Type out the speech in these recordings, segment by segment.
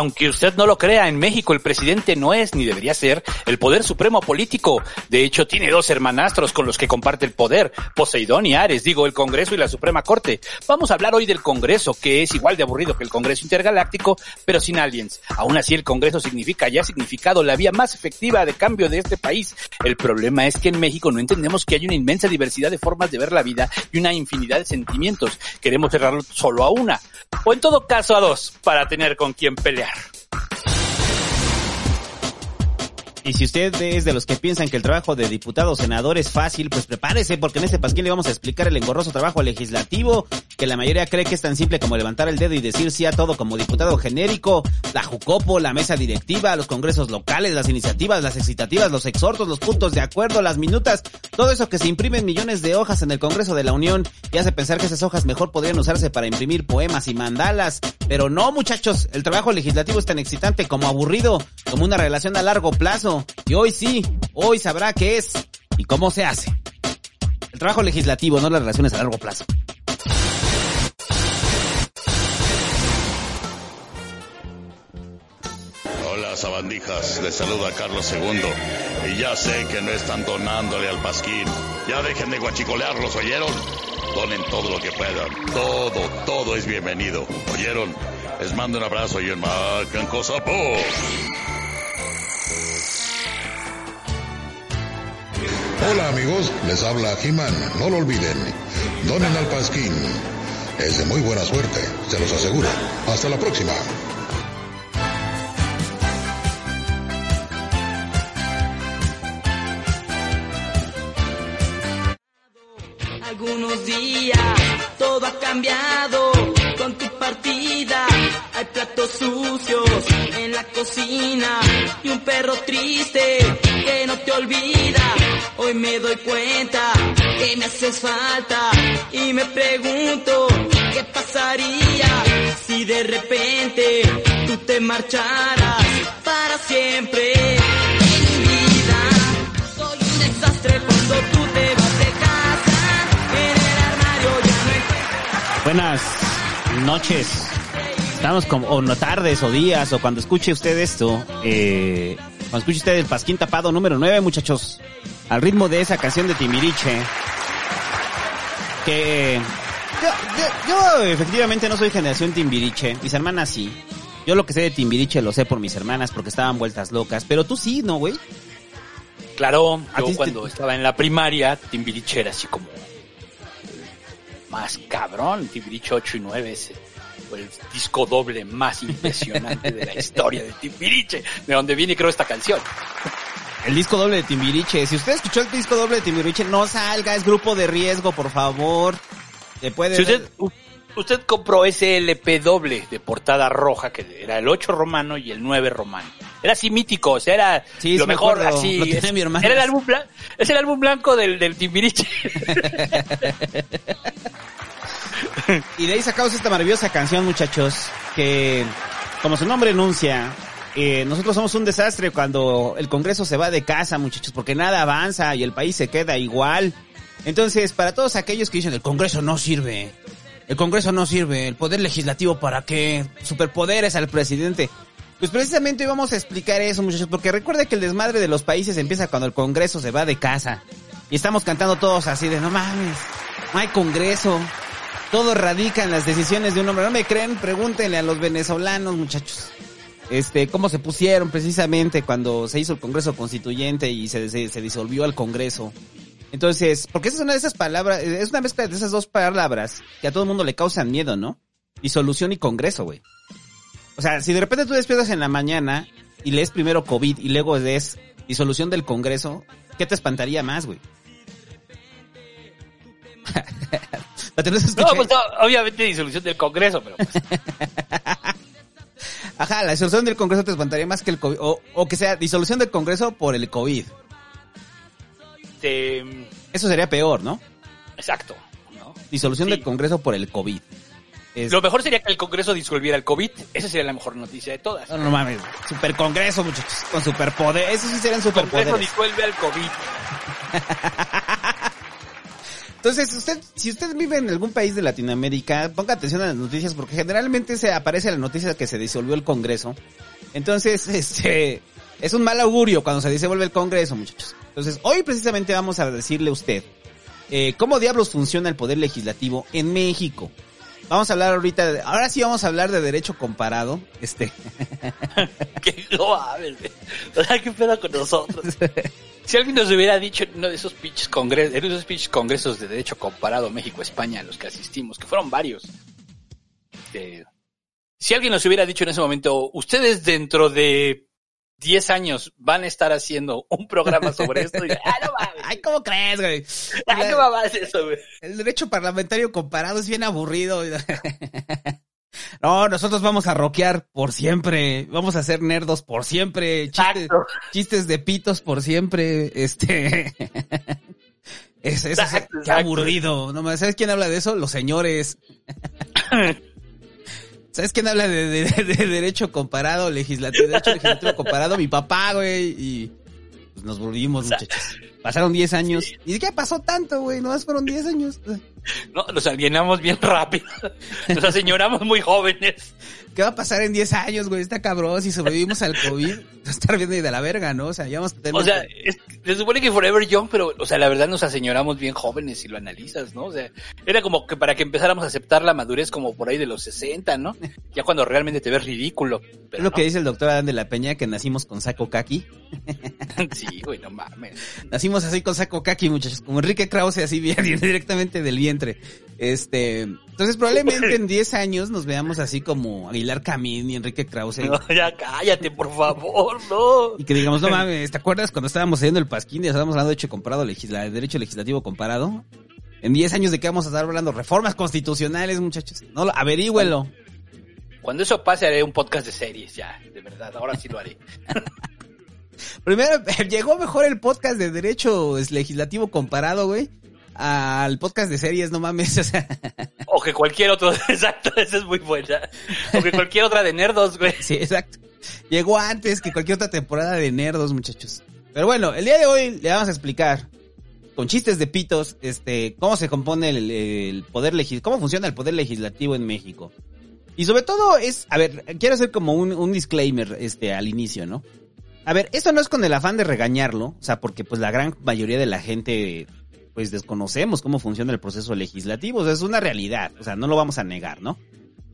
Aunque usted no lo crea, en México el presidente no es ni debería ser el poder supremo político. De hecho, tiene dos hermanastros con los que comparte el poder, Poseidón y Ares, digo, el Congreso y la Suprema Corte. Vamos a hablar hoy del Congreso, que es igual de aburrido que el Congreso Intergaláctico, pero sin aliens. Aún así, el Congreso significa y ha significado la vía más efectiva de cambio de este país. El problema es que en México no entendemos que hay una inmensa diversidad de formas de ver la vida y una infinidad de sentimientos. Queremos cerrarlo solo a una, o en todo caso a dos, para tener con quién pelear. Y si usted es de los que piensan que el trabajo de diputado o senador es fácil, pues prepárese porque en este pasquín le vamos a explicar el engorroso trabajo legislativo que la mayoría cree que es tan simple como levantar el dedo y decir sí a todo como diputado genérico, la Jucopo, la mesa directiva, los congresos locales, las iniciativas, las excitativas, los exhortos, los puntos de acuerdo, las minutas, todo eso que se imprime en millones de hojas en el Congreso de la Unión y hace pensar que esas hojas mejor podrían usarse para imprimir poemas y mandalas. Pero no, muchachos, el trabajo legislativo es tan excitante como aburrido, como una relación a largo plazo. Y hoy sí, hoy sabrá qué es y cómo se hace. El trabajo legislativo, no las relaciones a largo plazo. Hola, sabandijas. Les saluda Carlos II. Y ya sé que no están donándole al pasquín. Ya dejen de guachicolearlos, ¿oyeron? Donen todo lo que puedan. Todo, todo es bienvenido. ¿Oyeron? Les mando un abrazo y un macan cosa Hola amigos, les habla Jimán. No lo olviden. Donen al Pasquín. Es de muy buena suerte, se los aseguro. Hasta la próxima. Algunos días todo ha cambiado con tu partida. Hay platos sucios en la cocina y un perro triste que no te olvida. Hoy me doy cuenta que me haces falta y me pregunto qué pasaría si de repente tú te marcharas para siempre. En mi vida soy un desastre cuando tú te vas de casa. En el armario ya no. Buenas noches. Estamos como, o no tardes o días, o cuando escuche usted esto, eh, cuando escuche usted el Pasquín Tapado número 9, muchachos, al ritmo de esa canción de Timiriche, que yo, yo- yo efectivamente no soy generación Timbiriche, mis hermanas sí. Yo lo que sé de Timbiriche lo sé por mis hermanas porque estaban vueltas locas, pero tú sí, ¿no, güey? Claro, ¿A ti yo te- cuando estaba en la primaria, Timbiriche era así como más cabrón, Timbiriche 8 y 9 es el disco doble más impresionante de la historia de Timbiriche, de donde viene creo esta canción. El disco doble de Timbiriche. Si usted escuchó el disco doble de Timbiriche, no salga, es grupo de riesgo, por favor. Se puede Si usted, usted compró ese LP doble de portada roja, que era el 8 romano y el 9 romano. Era así mítico, o sea, era Sí, lo sí mejor, así. lo es- mi. Era el álbum blanco, es el álbum blanco del, del Timbiriche. Y de ahí sacamos esta maravillosa canción, muchachos, que, como su nombre enuncia, eh, nosotros somos un desastre cuando el Congreso se va de casa, muchachos, porque nada avanza y el país se queda igual. Entonces, para todos aquellos que dicen el Congreso no sirve, el Congreso no sirve, el poder legislativo para qué, superpoderes al presidente. Pues precisamente hoy vamos a explicar eso, muchachos, porque recuerda que el desmadre de los países empieza cuando el Congreso se va de casa. Y estamos cantando todos así de, no mames, no hay Congreso. Todo radica en las decisiones de un hombre. ¿No me creen? Pregúntenle a los venezolanos, muchachos. Este, cómo se pusieron precisamente cuando se hizo el Congreso Constituyente y se, se, se disolvió el Congreso. Entonces, porque esa es una de esas palabras, es una mezcla de esas dos palabras que a todo el mundo le causan miedo, ¿no? Disolución y Congreso, güey. O sea, si de repente tú despiertas en la mañana y lees primero COVID y luego lees disolución del Congreso, ¿qué te espantaría más, güey? no, pues no, obviamente disolución del Congreso, pero... Pues. Ajá, la disolución del Congreso te espantaría más que el COVID. O, o que sea disolución del Congreso por el COVID. Este... Eso sería peor, ¿no? Exacto. ¿no? Disolución Sí. del Congreso por el COVID. Es- Lo mejor sería que el Congreso disolviera el COVID. Esa sería la mejor noticia de todas. No, no mames. Super Congreso, muchachos. Con superpoder. Eso sí serían El Congreso superpoderes. disuelve al COVID. Entonces, usted, si usted vive en algún país de Latinoamérica, ponga atención a las noticias porque generalmente se aparece la noticia que se disolvió el Congreso. Entonces, este, es un mal augurio cuando se disuelve el Congreso, muchachos. Entonces, hoy precisamente vamos a decirle a usted eh, cómo diablos funciona el poder legislativo en México. Vamos a hablar ahorita, de- ahora sí vamos a hablar de derecho comparado. Este, Que no. O sea, qué pedo con nosotros. Si alguien nos hubiera dicho en uno de esos pinches congresos, en esos pinches congresos de derecho comparado México-España a los que asistimos, que fueron varios. este, si alguien nos hubiera dicho en ese momento, ustedes dentro de 10 años van a estar haciendo un programa sobre esto, y, ah, no mames. ay, ¿cómo crees, güey? Ah, no mames eso, güey. El derecho parlamentario comparado es bien aburrido. No, nosotros vamos a rockear por siempre. Vamos a ser nerdos por siempre. Chistes, de pitos por siempre. Este. Es, es, Exacto, qué aburrido. No, ¿Sabes quién habla de eso? Los señores. ¿Sabes quién habla de, de- de derecho comparado, legislativo, derecho legislativo comparado? Mi papá, güey. Y pues, nos volvimos, muchachos. Pasaron 10 años. ¿Y qué pasó tanto, güey? Nomás fueron 10 años. No, nos alienamos bien rápido. Nos aseñoramos muy jóvenes. ¿Qué va a pasar en 10 años, güey? Está cabrón. Si sobrevivimos al COVID, va a estar bien de la verga, ¿no? O sea, ya vamos a tener... O sea, es- se supone que Forever Young, pero, o sea, la verdad nos aseñoramos bien jóvenes si lo analizas, ¿no? O sea, era como que para que empezáramos a aceptar la madurez como por ahí de los 60, ¿no? Ya cuando realmente te ves ridículo. es lo no. que dice el doctor Adán de la Peña, que nacimos con saco kaki. Sí, güey, no mames. Nacimos así con saco kaki, muchachos. Como Enrique Krause, así bien, directamente del vientre. Este... Entonces, probablemente en 10 años nos veamos así como Aguilar Camín y Enrique Krause. No, ya cállate, por favor, no. Y que digamos, no mames, ¿te acuerdas cuando estábamos haciendo el pasquín y estábamos hablando de hecho legisla, derecho legislativo comparado? En 10 años de qué vamos a estar hablando reformas constitucionales, muchachos. No, lo- averígüelo. Cuando eso pase haré un podcast de series, ya, de verdad, ahora sí lo haré. Primero, llegó mejor el podcast de derecho legislativo comparado, güey, al podcast de series, no mames, o sea, O que cualquier otro, exacto, esa es muy buena. O que cualquier otra de nerdos, güey. sí, exacto. Llegó antes que cualquier otra temporada de Nerdos, muchachos. Pero bueno, el día de hoy le vamos a explicar con chistes de pitos, este, cómo se compone el, el poder legislativo, cómo funciona el poder legislativo en México. Y sobre todo es, a ver, quiero hacer como un, un disclaimer, este, al inicio, ¿no? A ver, esto no es con el afán de regañarlo, o sea, porque pues la gran mayoría de la gente, pues desconocemos cómo funciona el proceso legislativo, o sea, es una realidad, o sea, no lo vamos a negar, ¿no?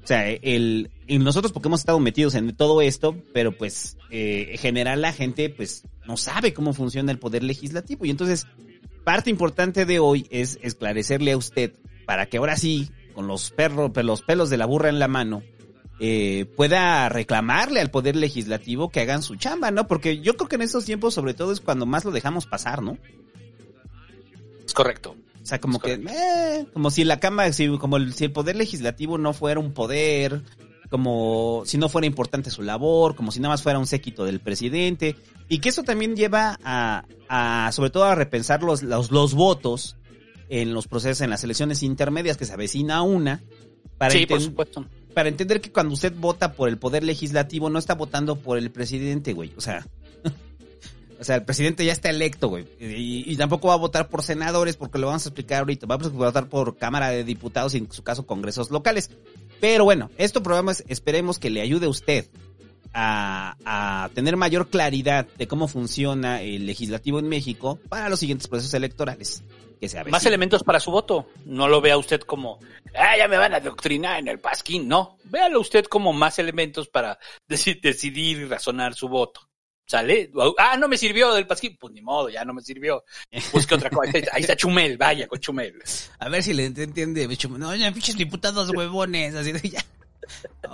O sea, el, nosotros porque hemos estado metidos en todo esto, pero pues eh, en general la gente pues no sabe cómo funciona el poder legislativo. Y entonces, parte importante de hoy es esclarecerle a usted para que ahora sí, con los perros, los pelos de la burra en la mano, eh, pueda reclamarle al poder legislativo que hagan su chamba, ¿no? Porque yo creo que en estos tiempos sobre todo es cuando más lo dejamos pasar, ¿no? Es correcto. O sea, como Es que, eh, como si la Cámara, si, como el, si el poder legislativo no fuera un poder, como si no fuera importante su labor, como si nada más fuera un séquito del presidente, y que eso también lleva a, a sobre todo a repensar los, los, los votos en los procesos, en las elecciones intermedias que se avecina una, para, Sí, por enten- supuesto. para entender que cuando usted vota por el poder legislativo no está votando por el presidente, güey, o sea... O sea, el presidente ya está electo, güey. Y, y tampoco va a votar por senadores porque lo vamos a explicar ahorita. Vamos a votar por Cámara de Diputados y en su caso congresos locales. Pero bueno, estos programas esperemos que le ayude a usted a, a tener mayor claridad de cómo funciona el legislativo en México para los siguientes procesos electorales. Que se Más elementos para su voto. No lo vea usted como, ah, ya me van a doctrinar en el pasquín. No, véalo usted como más elementos para deci- decidir y razonar su voto. ¿Sale? Ah, no me sirvió del pasquín. Pues ni modo, ya no me sirvió. Busque otra cosa. Ahí está- Chumel, vaya con Chumel. A ver si le ent- entiende. No, ya, pinches diputados huevones. Así de ya.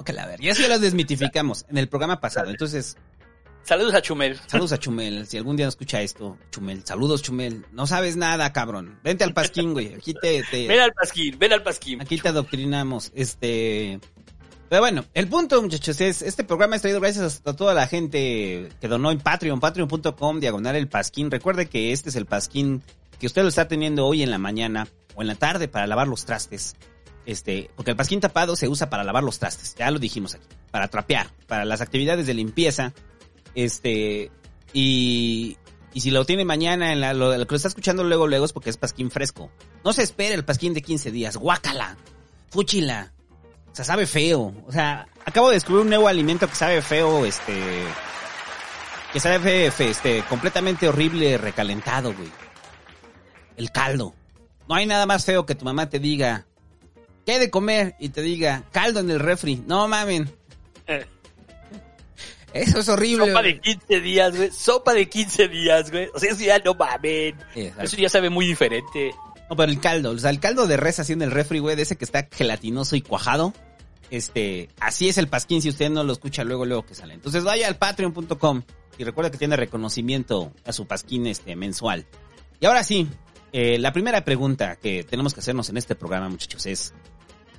Que la ver. Ya sí los desmitificamos en el programa pasado. Entonces, Saludos a Chumel. saludos a Chumel. Si algún día no escucha esto, Chumel. Saludos, Chumel. No sabes nada, cabrón. Vente al pasquín, güey. Aquí te, te- Ven al pasquín, ven al pasquín. aquí te adoctrinamos. Este. Pero bueno, el punto, muchachos, es este programa es traído gracias a toda la gente que donó en Patreon, patreon.com, diagonal el pasquín. Recuerde que este es el pasquín que usted lo está teniendo hoy en la mañana o en la tarde para lavar los trastes. Este, porque el pasquín tapado se usa para lavar los trastes, ya lo dijimos aquí, para trapear, para las actividades de limpieza. Este, y, y si lo tiene mañana, en la, lo, que lo está escuchando luego, luego es porque es pasquín fresco. No se espere el pasquín de 15 días, guácala, fúchila. O sea, sabe feo. O sea, acabo de descubrir un nuevo alimento que sabe feo, este, que sabe fe, fe- este, completamente horrible, recalentado, güey. El caldo. No hay nada más feo que tu mamá te diga, ¿qué hay de comer? Y te diga, caldo en el refri. No mamen. Eso es horrible. Sopa güey. de 15 días, güey. Sopa de 15 días, güey. O sea, eso ya no mamen. Exacto. Eso ya sabe muy diferente. No, pero el caldo, o sea, el caldo de res así en el refri, güey, de ese que está gelatinoso y cuajado. Este, así es el pasquín si usted no lo escucha luego, luego que sale. Entonces vaya al patreon.com y recuerda que tiene reconocimiento a su pasquín este mensual. Y ahora sí, eh, la primera pregunta que tenemos que hacernos en este programa, muchachos, es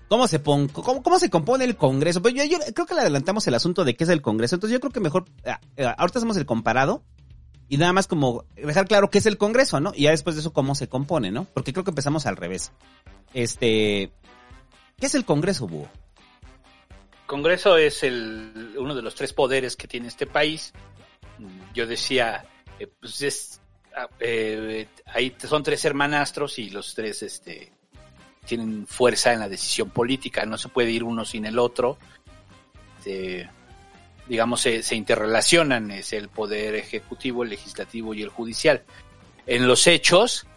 ¿cómo se, pon, cómo, se compone el Congreso? Pues yo, yo creo que le adelantamos el asunto de qué es el Congreso, entonces yo creo que mejor, ah, eh, ahorita hacemos el comparado y nada más como dejar claro qué es el Congreso, ¿no? Y ya después de eso cómo se compone, ¿no? Porque creo que empezamos al revés. Este, ¿qué es el Congreso, Búho? Congreso es el, uno de los tres poderes que tiene este país. Yo decía, eh, pues es, ah, eh, ahí son tres hermanastros y los tres este, tienen fuerza en la decisión política. No se puede ir uno sin el otro. Este, digamos, se, se interrelacionan. Es el poder ejecutivo, el legislativo y el judicial. En los hechos,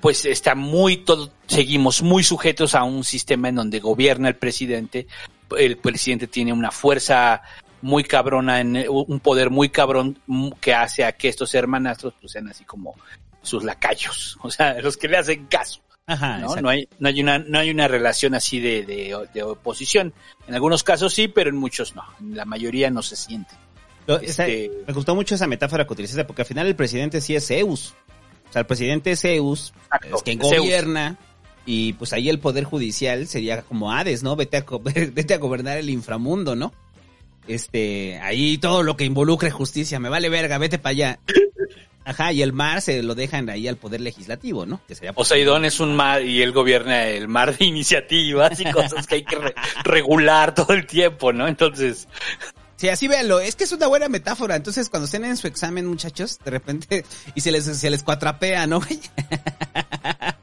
pues está muy todo, seguimos muy sujetos a un sistema en donde gobierna el presidente. El presidente tiene una fuerza muy cabrona, en, un poder muy cabrón que hace a que estos hermanastros pues, sean así como sus lacayos, o sea, los que le hacen caso. Ajá, ¿no? exacto. No hay, no hay una, no hay una relación así de, de, de oposición. En algunos casos sí, pero en muchos no. En la mayoría no se siente. Esa- Este- me gustó mucho esa metáfora que utilizaste, porque al final el presidente sí es Zeus. O sea, el presidente es Zeus, es quien Zeus. gobierna, y pues ahí el poder judicial sería como Hades, ¿no? Vete a, vete a gobernar el inframundo, ¿no? Este, ahí todo lo que involucre justicia, me vale verga, vete para allá. Ajá, y el mar se lo dejan ahí al poder legislativo, ¿no? Que sería Poseidón es un mar y él gobierna el mar de iniciativas y cosas que hay que re- regular todo el tiempo, ¿no? Entonces, Sí, así véanlo. Es que es una buena metáfora. Entonces, cuando estén en su examen, muchachos, de repente, y se les, se les cuatrapea, ¿no?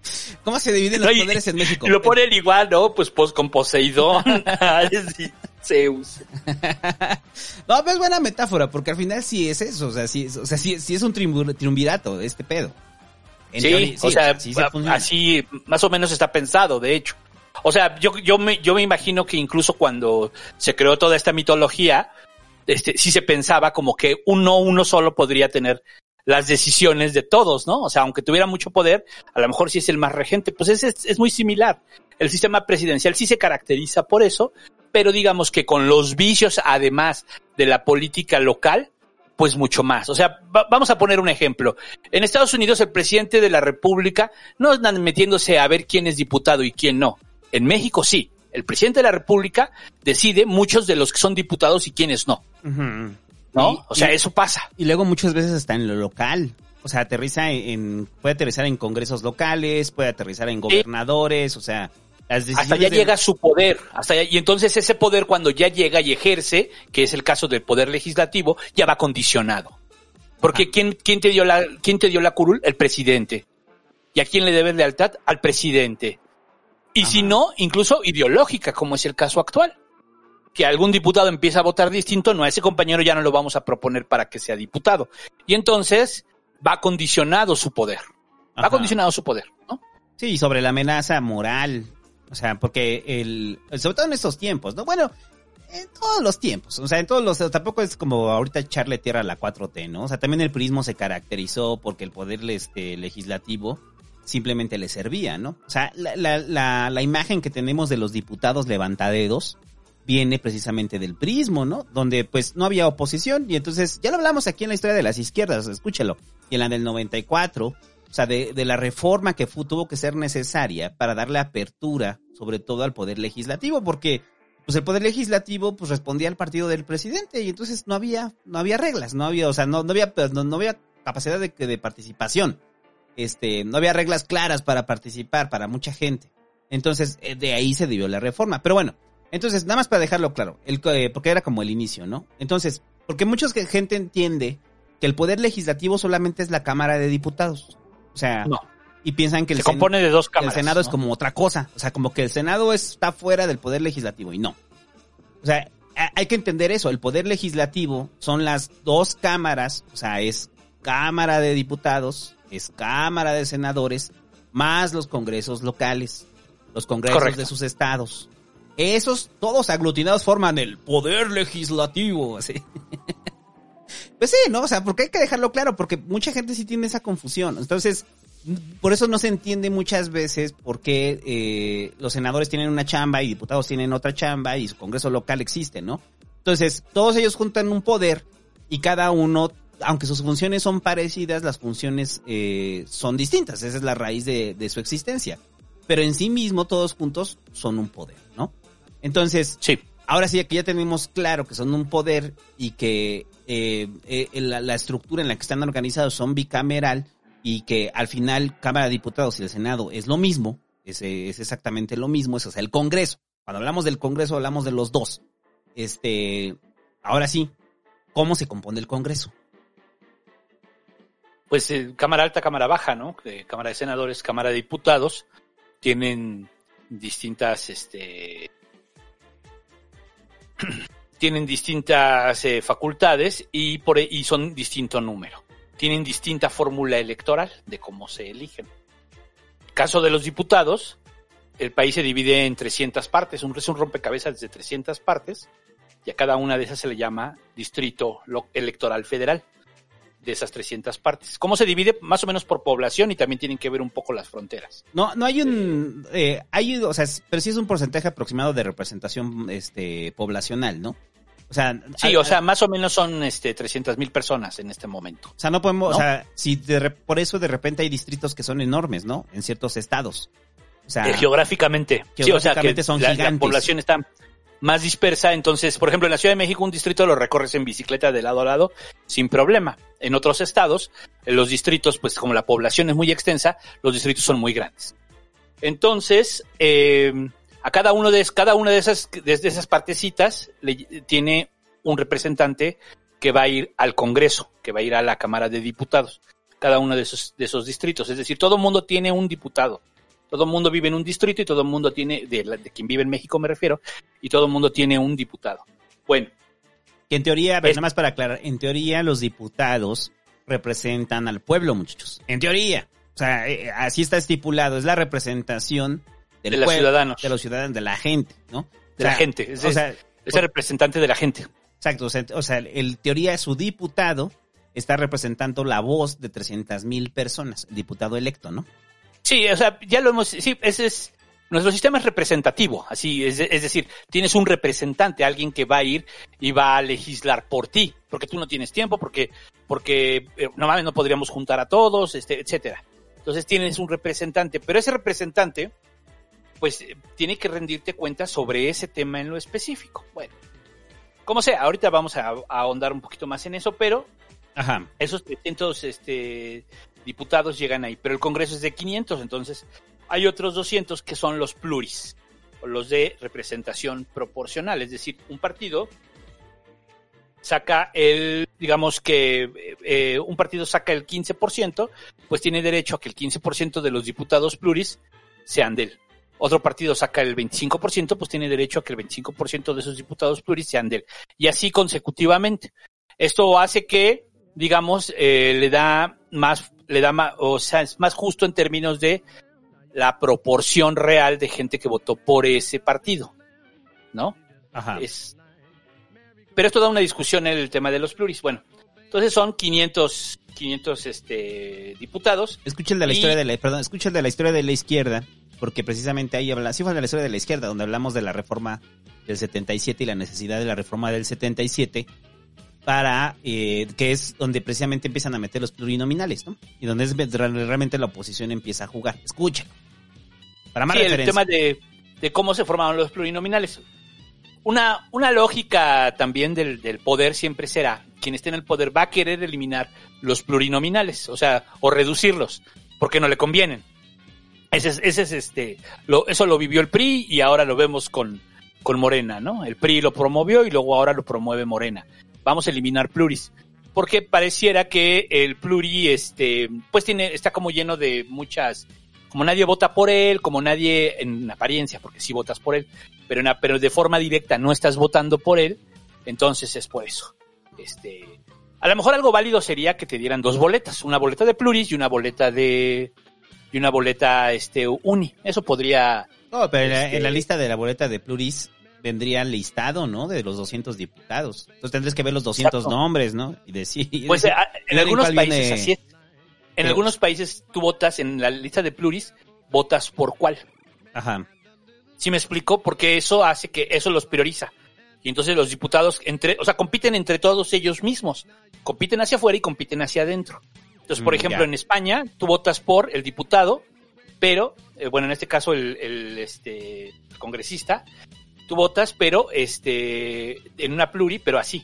¿Cómo se dividen los No, y- poderes en México? lo ponen igual, ¿no? Pues, pues con Poseidón, Zeus. No, pero es buena metáfora, porque al final sí es eso. O sea, sí, es- o sea, sí, sí es un triunvir- triunvirato, este pedo. En Sí, teoría, o sea, sí se así más o menos está pensado, de hecho. O sea, yo, yo, me, yo me imagino que incluso cuando se creó toda esta mitología, este, sí se pensaba como que uno, uno solo podría tener las decisiones de todos, ¿no? O sea, aunque tuviera mucho poder, a lo mejor sí es el más regente, pues es, es, es muy similar. El sistema presidencial sí se caracteriza por eso, pero digamos que con los vicios, además de la política local, pues mucho más. O sea, va- vamos a poner un ejemplo. En Estados Unidos el presidente de la República no andan metiéndose a ver quién es diputado y quién no. En México sí. El presidente de la República decide muchos de los que son diputados y quiénes no. ¿No? Y- o sea, y- eso pasa. Y luego muchas veces está en lo local. O sea, aterriza en, puede aterrizar en congresos locales, puede aterrizar en gobernadores, o sea, Hasta ya de- llega su poder. Hasta allá- y entonces ese poder cuando ya llega y ejerce, que es el caso del poder legislativo, ya va condicionado. Porque ¿quién, quién, te dio la, ¿quién te dio la curul? El presidente. ¿Y a quién le debes lealtad? Al presidente. Y si no, incluso ideológica, como es el caso actual. Que algún diputado empieza a votar distinto, no, a ese compañero ya no lo vamos a proponer para que sea diputado. Y entonces va condicionado su poder. Va Ajá. condicionado su poder, ¿no? Sí, sobre la amenaza moral. O sea, porque el, sobre todo en estos tiempos, ¿no? Bueno, en todos los tiempos. O sea, en todos los, tampoco es como ahorita echarle tierra a la 4T, ¿no? O sea, también el purismo se caracterizó porque el poder este, legislativo simplemente le servía, ¿no? O sea, la, la, la, la imagen que tenemos de los diputados levantadedos viene precisamente del prismo, ¿no? Donde pues no había oposición y entonces ya lo hablamos aquí en la historia de las izquierdas, escúchelo. Y en la del 94, o sea, de, de la reforma que tuvo que ser necesaria para darle apertura, sobre todo al poder legislativo, porque pues el poder legislativo pues respondía al partido del presidente y entonces no había no había reglas, no había, o sea, no, no había pues, no, no había capacidad de, de participación. Este, no había reglas claras para participar para mucha gente. Entonces, eh, de ahí se debió la reforma. Pero bueno, entonces, nada más para dejarlo claro, el, eh, porque era como el inicio, ¿no? Entonces, porque mucha gente entiende que el poder legislativo solamente es la Cámara de Diputados. O sea, No. y piensan que el, Se compone de dos el cámaras. Senado es como otra cosa. O sea, como que el Senado está fuera del poder legislativo y no. O sea, hay que entender eso. El poder legislativo son las dos cámaras, o sea, es Cámara de Diputados, es Cámara de Senadores, más los congresos locales, los congresos Correcto. de sus estados. Esos, todos aglutinados, forman el poder legislativo, así. Pues sí, ¿no? O sea, porque hay que dejarlo claro, porque mucha gente sí tiene esa confusión. Entonces, por eso no se entiende muchas veces por qué eh, los senadores tienen una chamba y diputados tienen otra chamba y su congreso local existe, ¿no? Entonces, todos ellos juntan un poder y cada uno, aunque sus funciones son parecidas, las funciones eh, son distintas. Esa es la raíz de, su existencia. Pero en sí mismo, todos juntos son un poder. Entonces, Sí. ahora sí que ya tenemos claro que son un poder y que eh, eh, la, la estructura en la que están organizados son bicameral y que al final Cámara de Diputados y el Senado es lo mismo, es, es exactamente lo mismo, es o sea, el Congreso. Cuando hablamos del Congreso hablamos de los dos. Este, ahora sí, ¿cómo se compone el Congreso? Pues eh, Cámara Alta, Cámara Baja, ¿no? Cámara de Senadores, Cámara de Diputados, tienen distintas, este, tienen distintas eh, facultades y, por, e- y son distinto número. Tienen distinta fórmula electoral de cómo se eligen. Caso de los diputados, el país se divide en 300 partes, un, es un rompecabezas de 300 partes, y a cada una de esas se le llama distrito electoral federal de esas 300 partes. ¿Cómo se divide? Más o menos por población y también tienen que ver un poco las fronteras. No, no hay un, eh, hay, o sea, pero sí es un porcentaje aproximado de representación, este, poblacional, ¿no? O sea, Sí, hay- o sea, más o menos son este 300 mil personas en este momento. O sea, no podemos, ¿No? o sea, si de por eso de repente hay distritos que son enormes, ¿no? En ciertos estados. O sea, Eh, geográficamente. Sí, o sea, que Geográficamente son la, población está más dispersa. Entonces, por ejemplo, en la Ciudad de México un distrito lo recorres en bicicleta de lado a lado sin problema. En otros estados, en los distritos, pues como la población es muy extensa, los distritos son muy grandes. Entonces, eh, a cada uno de cada una de esas de esas partecitas le, tiene un representante que va a ir al Congreso, que va a ir a la Cámara de Diputados. Cada uno de esos de esos distritos, es decir, todo mundo tiene un diputado. Todo el mundo vive en un distrito y todo el mundo tiene, de, la- de quien vive en México me refiero, y todo el mundo tiene un diputado. Bueno, que en teoría, Es- nada más para aclarar, en teoría los diputados representan al pueblo, muchachos. En teoría. O sea, eh, así está estipulado, es la representación del De los pueblo, ciudadanos. De los ciudadanos, de la gente, ¿no? de la gente, es, o sea, es el representante de la gente. Exacto, o sea, o sea, el teoría su diputado está representando la voz de 300 mil personas, el diputado electo, ¿no? Sí, o sea, ya lo hemos, sí, ese es, nuestro sistema es representativo, así, es, es decir, tienes un representante, alguien que va a ir y va a legislar por ti, porque tú no tienes tiempo, porque, porque eh, normalmente no podríamos juntar a todos, este, etcétera. Entonces tienes un representante, pero ese representante, pues, eh, tiene que rendirte cuenta sobre ese tema en lo específico. Bueno, como sea, ahorita vamos a, a ahondar un poquito más en eso, pero Ajá. esos 300 este, diputados llegan ahí, pero el Congreso es de 500, entonces hay otros 200 que son los pluris, o los de representación proporcional, es decir, un partido saca el, digamos que eh, un partido saca el 15%, pues tiene derecho a que el 15% de los diputados pluris sean de él. Otro partido saca el 25%, pues tiene derecho a que el 25% de esos diputados pluris sean de él. Y así consecutivamente. Esto hace que, digamos, eh, le da más, le da más, o sea, es más justo en términos de la proporción real de gente que votó por ese partido. ¿No? Ajá. Es, pero esto da una discusión en el tema de los pluris. Bueno, entonces son 500, 500 este, diputados. Escucha el de la Y- historia de la, perdón, escucha el de la historia de la izquierda, porque precisamente ahí habla, sí fue de la historia de la izquierda, donde hablamos de la reforma del 77 y la necesidad de la reforma del 77 para, eh, que es donde precisamente empiezan a meter los plurinominales, ¿no? Y donde es, realmente la oposición empieza a jugar. Escucha. Para más Sí, el referencia. tema de, de cómo se formaron los plurinominales. Una, una lógica también del, del poder siempre será, quien esté en el poder va a querer eliminar los plurinominales, o sea, o reducirlos, porque no le convienen. Ese es, ese es este, lo, eso lo vivió el PRI y ahora lo vemos con, con Morena, ¿no? El PRI lo promovió y luego ahora lo promueve Morena. Vamos a eliminar pluris. Porque pareciera que el pluri, este, pues tiene, está como lleno de muchas, como nadie vota por él, como nadie en apariencia, porque sí votas por él, pero, en, pero de forma directa no estás votando por él, entonces es por eso. Este, a lo mejor algo válido sería que te dieran dos boletas, una boleta de pluris y una boleta de y una boleta este uni. Eso podría No, pero en la- Este- en la lista de la boleta de pluris vendría listado, ¿no? De los 200 diputados. Entonces tendrías que ver los 200 Exacto. nombres, ¿no? Y decir... Pues decir, a- en algunos países viene- así es. En Pero- algunos países tú votas en la lista de pluris, votas por cuál. Ajá. ¿Sí me explico? Porque eso hace que eso los prioriza. Y entonces los diputados entre, o sea, compiten entre todos ellos mismos. Compiten hacia afuera y compiten hacia adentro. Entonces, por Mm, ejemplo, ya. en España, tú votas por el diputado, pero, eh, bueno, en este caso el, el, este, el congresista, tú votas, pero este, en una pluri, pero así.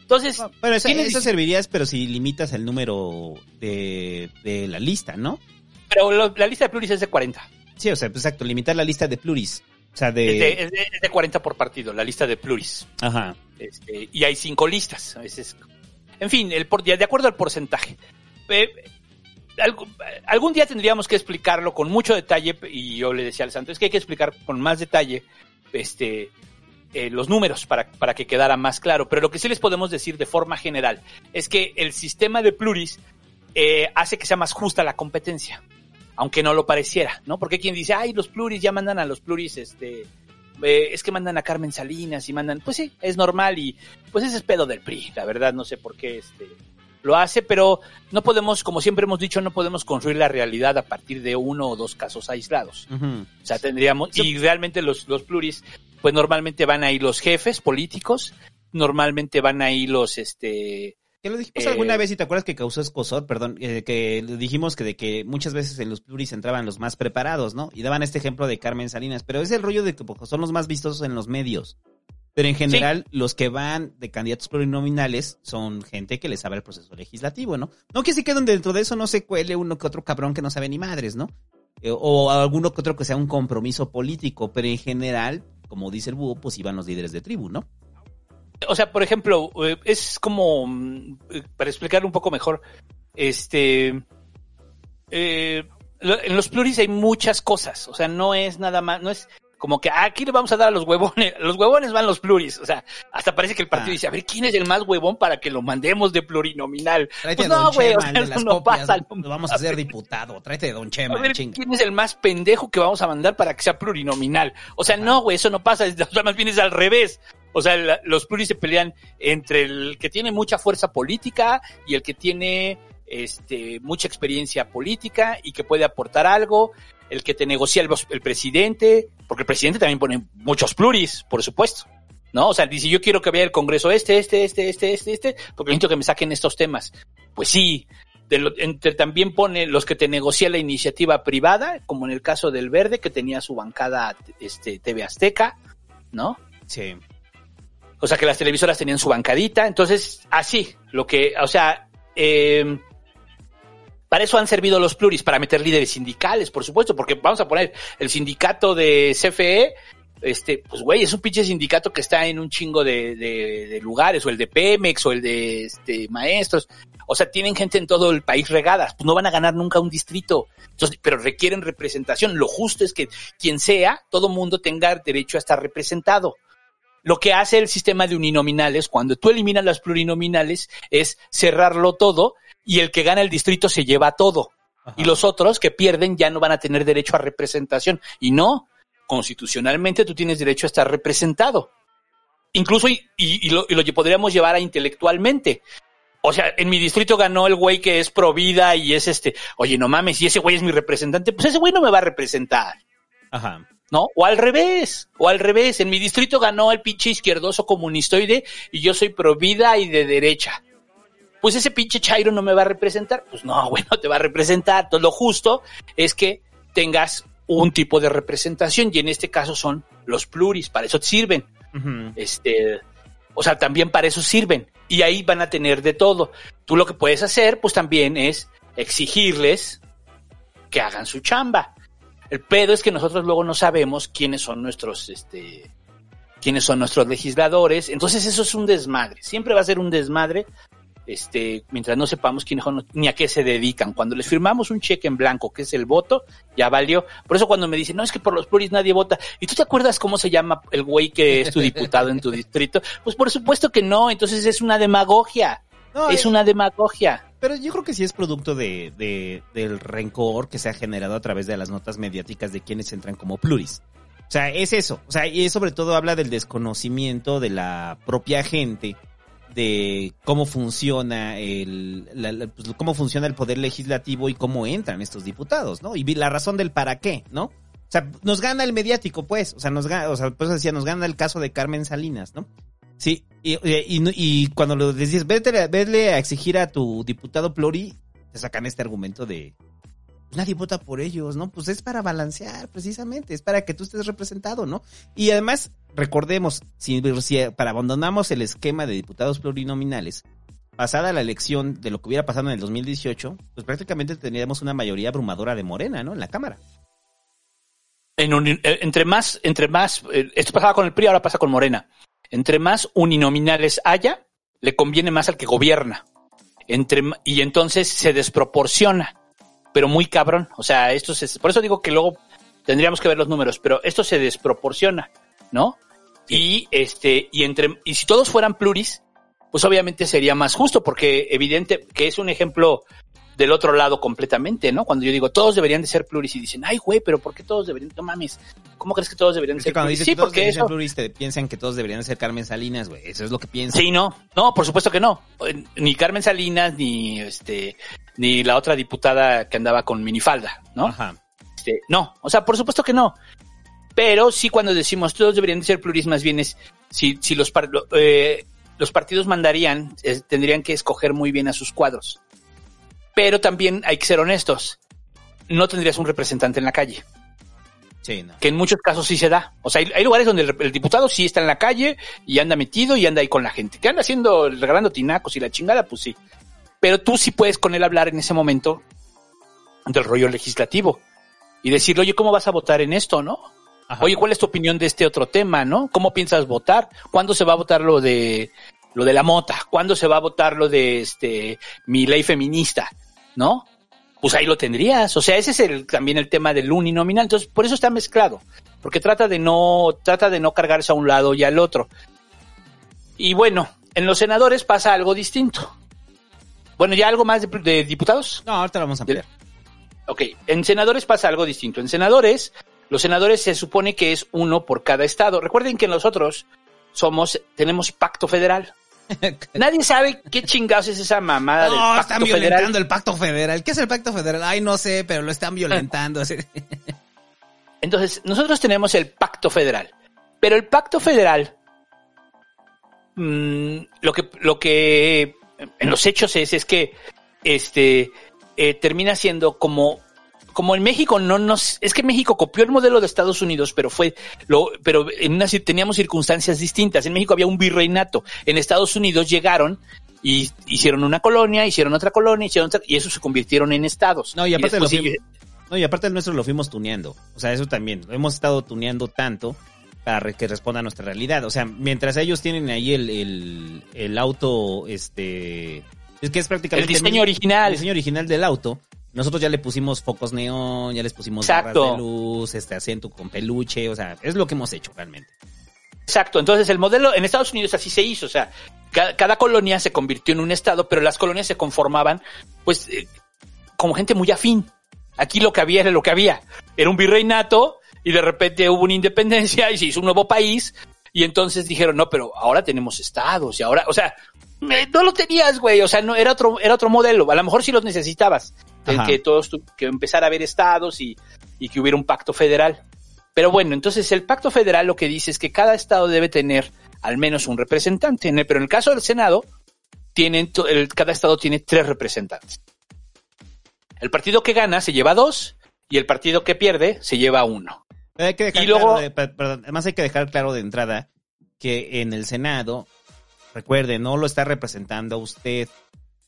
Entonces, Pero eso, tiene eso dis- serviría, pero si limitas el número de, de la lista, ¿no? pero lo- la lista de pluris es de 40. Sí, o sea, pues exacto, limitar la lista de pluris. O sea, Es de... de, es de- es de 40 por partido, la lista de pluris. Ajá. Este, y hay cinco listas. En fin, el por, de acuerdo al porcentaje. Eh, algo- algún día tendríamos que explicarlo con mucho detalle y yo le decía al santo, es que hay que explicar con más detalle este, eh, los números para, para que quedara más claro. Pero lo que sí les podemos decir de forma general es que el sistema de pluris eh, hace que sea más justa la competencia, aunque no lo pareciera, ¿no? Porque quien dice, ay, los pluris ya mandan a los pluris, este, eh, es que mandan a Carmen Salinas y mandan, pues sí, es normal y pues ese es pedo del PRI, la verdad no sé por qué este lo hace, pero no podemos, como siempre hemos dicho, no podemos construir la realidad a partir de uno o dos casos aislados. O sea, tendríamos, y realmente los, los pluris, pues normalmente van ahí los jefes políticos, normalmente van ahí los, este, Que lo dijimos Eh, alguna vez y te acuerdas que causó escosor, perdón, eh, que dijimos que de que muchas veces en los pluris entraban los más preparados, ¿no? Y daban este ejemplo de Carmen Salinas, pero es el rollo de que pues, son los más vistosos en los medios. Pero en general, los que van de candidatos plurinominales son gente que les sabe el proceso legislativo, ¿no? No que si queden dentro de eso no se cuele uno que otro cabrón que no sabe ni madres, ¿no? Eh, o alguno que otro que sea un compromiso político, pero en general, como dice el búho, pues iban los líderes de tribu, ¿no? o sea, por ejemplo, eh, es como, mm, eh, para explicarlo un poco mejor, este, eh, en los pluris hay muchas cosas, o sea, no es nada más, no es como que "Ah, aquí le vamos a dar a los huevones, los huevones van los pluris, o sea, hasta parece que el partido Ah. dice, a ver, ¿quién es el más huevón para que lo mandemos de plurinominal? Tráete Pues a Don no, güey, o sea, eso no copias, pasa, lo vamos a hacer diputado, tráete de Don Chema, a ver, chinga. ¿quién es el más pendejo que vamos a mandar para que sea plurinominal? O sea, no, güey, eso no pasa, o sea, más bien es al revés. O sea, la- los pluris se pelean entre el que tiene mucha fuerza política y el que tiene este, mucha experiencia política y que puede aportar algo, el que te negocia el, el presidente, porque el presidente también pone muchos pluris, por supuesto. ¿No? O sea, dice, yo quiero que vea el Congreso este, este, este, este, este, este, porque necesito que me saquen estos temas. Pues sí, de lo- entre, también pone los que te negocia la iniciativa privada, como en el caso del Verde, que tenía su bancada este, TV Azteca, ¿no? Sí. O sea, que las televisoras tenían su bancadita. Entonces, así, lo que, o sea, eh, para eso han servido los pluris, para meter líderes sindicales, por supuesto, porque vamos a poner el sindicato de CFE, este, pues güey, es un pinche sindicato que está en un chingo de, lugares, o el de Pemex, o el de este, maestros. O sea, tienen gente en todo el país regadas, pues no van a ganar nunca un distrito. Entonces, pero requieren representación. Lo justo es que quien sea, todo mundo tenga derecho a estar representado. Lo que hace el sistema de uninominales, cuando tú eliminas las plurinominales, es cerrarlo todo y el que gana el distrito se lleva todo. Y los otros que pierden ya no van a tener derecho a representación. Y no, constitucionalmente tú tienes derecho a estar representado. Incluso, y, y, y lo, y lo podríamos llevar a intelectualmente. O sea, en mi distrito ganó el güey que es pro vida y es este, oye, no mames, si ese güey es mi representante, pues ese güey no me va a representar. Ajá. ¿No? O al revés, o al revés. En mi distrito ganó el pinche izquierdoso comunistoide y yo soy pro vida y de derecha. Pues ese pinche Chairo no me va a representar. Pues no, güey, no te va a representar. Entonces lo justo es que tengas un tipo de representación y en este caso son los pluris, para eso sirven. Ujú. Este, o sea, también para eso sirven. Y ahí van a tener de todo. Tú lo que puedes hacer, pues también es exigirles que hagan su chamba. El pedo es que nosotros luego no sabemos quiénes son nuestros, este, quiénes son nuestros legisladores. Entonces eso es un desmadre. Siempre va a ser un desmadre, este, mientras no sepamos quiénes son ni a qué se dedican. Cuando les firmamos un cheque en blanco, que es el voto, ya valió. Por eso cuando me dicen, no, es que por los pluris nadie vota. ¿Y tú te acuerdas cómo se llama el güey que es tu diputado en tu distrito? Pues por supuesto que no. Entonces es una demagogia. No, es eh, una demagogia. Pero yo creo que sí es producto de, de- del rencor que se ha generado a través de las notas mediáticas de quienes entran como pluris. O sea, es eso. O sea, y sobre todo habla del desconocimiento de la propia gente de cómo funciona el pues, cómo funciona el poder legislativo y cómo entran estos diputados, ¿no? Y la razón del para qué, ¿no? O sea, nos gana el mediático, pues. O sea, nos gana, o sea, por eso decía, nos gana el caso de Carmen Salinas, ¿no? Sí, y, y, cuando lo decís, vete, vete a exigir a tu diputado Pluri, te sacan este argumento de "Pues nadie vota por ellos, ¿no? Pues es para balancear, precisamente, es para que tú estés representado, ¿no? Y además, recordemos, si, para abandonamos el esquema de diputados plurinominales, pasada la elección de lo que hubiera pasado en el 2018, pues prácticamente tendríamos una mayoría abrumadora de Morena, ¿no? En la Cámara. Eh, entre más, entre más, eh, esto pasaba con el PRI, ahora pasa con Morena. Entre más uninominales haya, le conviene más al que gobierna. Entre, y entonces se desproporciona, pero muy cabrón. O sea, esto se, por eso digo que luego tendríamos que ver los números, pero esto se desproporciona, ¿no? Y este, y entre, y si todos fueran pluris, pues obviamente sería más justo, porque evidente que es un ejemplo del otro lado completamente, ¿no? Cuando yo digo todos deberían de ser pluris y dicen, ay, güey, pero ¿por qué todos deberían? No mames, ¿cómo crees que todos deberían de ser cuando pluris? dices Sí, que todos porque eso. pluris, te piensan que todos deberían ser Carmen Salinas, güey. Eso es lo que piensan. Sí, no, no, por supuesto que no. Eh, Ni Carmen Salinas, ni este, ni la otra diputada que andaba con minifalda, ¿no? Ajá. Este, no, o sea, por supuesto que no. Pero sí cuando decimos todos deberían de ser pluris, más bien es si, si los, eh, los partidos mandarían, eh, tendrían que escoger muy bien a sus cuadros. Pero también hay que ser honestos. No tendrías un representante en la calle, Sí, no. que en muchos casos sí se da. O sea, hay, hay lugares donde el, el diputado sí está en la calle y anda metido y anda ahí con la gente. Que anda haciendo, regalando tinacos y la chingada, pues sí. Pero tú sí puedes con él hablar en ese momento del rollo legislativo y decirle, oye, ¿cómo vas a votar en esto, no? Ajá. Oye, ¿cuál es tu opinión de este otro tema, no? ¿Cómo piensas votar? ¿Cuándo se va a votar lo de lo de la mota? ¿Cuándo se va a votar lo de este mi ley feminista, no? Pues ahí lo tendrías. O sea, ese es el, también el tema del uninominal. Entonces, por eso está mezclado. Porque trata de no, trata de no cargarse a un lado y al otro. Y bueno, en los senadores pasa algo distinto. Bueno, ya algo más de, de diputados. No, ahorita lo vamos a ampliar. Ok, en senadores pasa algo distinto. En senadores, los senadores se supone que es uno por cada estado. Recuerden que nosotros somos, tenemos pacto federal. Nadie sabe qué chingados es esa mamada del No, pacto están violentando federal. el pacto federal. ¿Qué es el pacto federal? Ay, no sé, pero lo están violentando. Entonces, nosotros tenemos el pacto federal. Pero el pacto federal, mm, lo que, lo que en los hechos es, es que este eh, termina siendo como como en México no nos es que México copió el modelo de Estados Unidos pero fue lo pero en una teníamos circunstancias distintas en México había un virreinato en Estados Unidos llegaron y hicieron una colonia hicieron otra colonia hicieron otra, y eso se convirtieron en estados No, y aparte lo después fuimos, no, y aparte el nuestro lo fuimos tuneando. O sea, eso también. Lo hemos estado tuneando tanto para que responda a nuestra realidad. O sea, mientras ellos tienen ahí el, el, el auto, este, es que es prácticamente El diseño original. el diseño original del auto. Nosotros ya le pusimos focos neón, ya les pusimos Exacto. barras de luz, este acento con peluche, o sea, es lo que hemos hecho realmente. Exacto, entonces el modelo en Estados Unidos así se hizo, o sea, cada, cada colonia se convirtió en un estado, pero las colonias se conformaban, pues, eh, como gente muy afín. Aquí lo que había era lo que había. Era un virreinato y de repente hubo una independencia y se hizo un nuevo país y entonces dijeron, no, pero ahora tenemos estados y ahora, o sea, no lo tenías, güey, o sea, no, era otro, era otro modelo, a lo mejor sí los necesitabas, Ajá. que todos, tu- que empezara a haber estados y, y que hubiera un pacto federal. Pero bueno, entonces el pacto federal lo que dice es que cada estado debe tener al menos un representante, en el- pero en el caso del Senado, tienen, el- cada estado tiene tres representantes. El partido que gana se lleva dos y el partido que pierde se lleva uno. Hay que dejar Y luego- claro de- per- perdón, además hay que dejar claro de entrada que en el Senado, recuerde, no lo está representando a usted.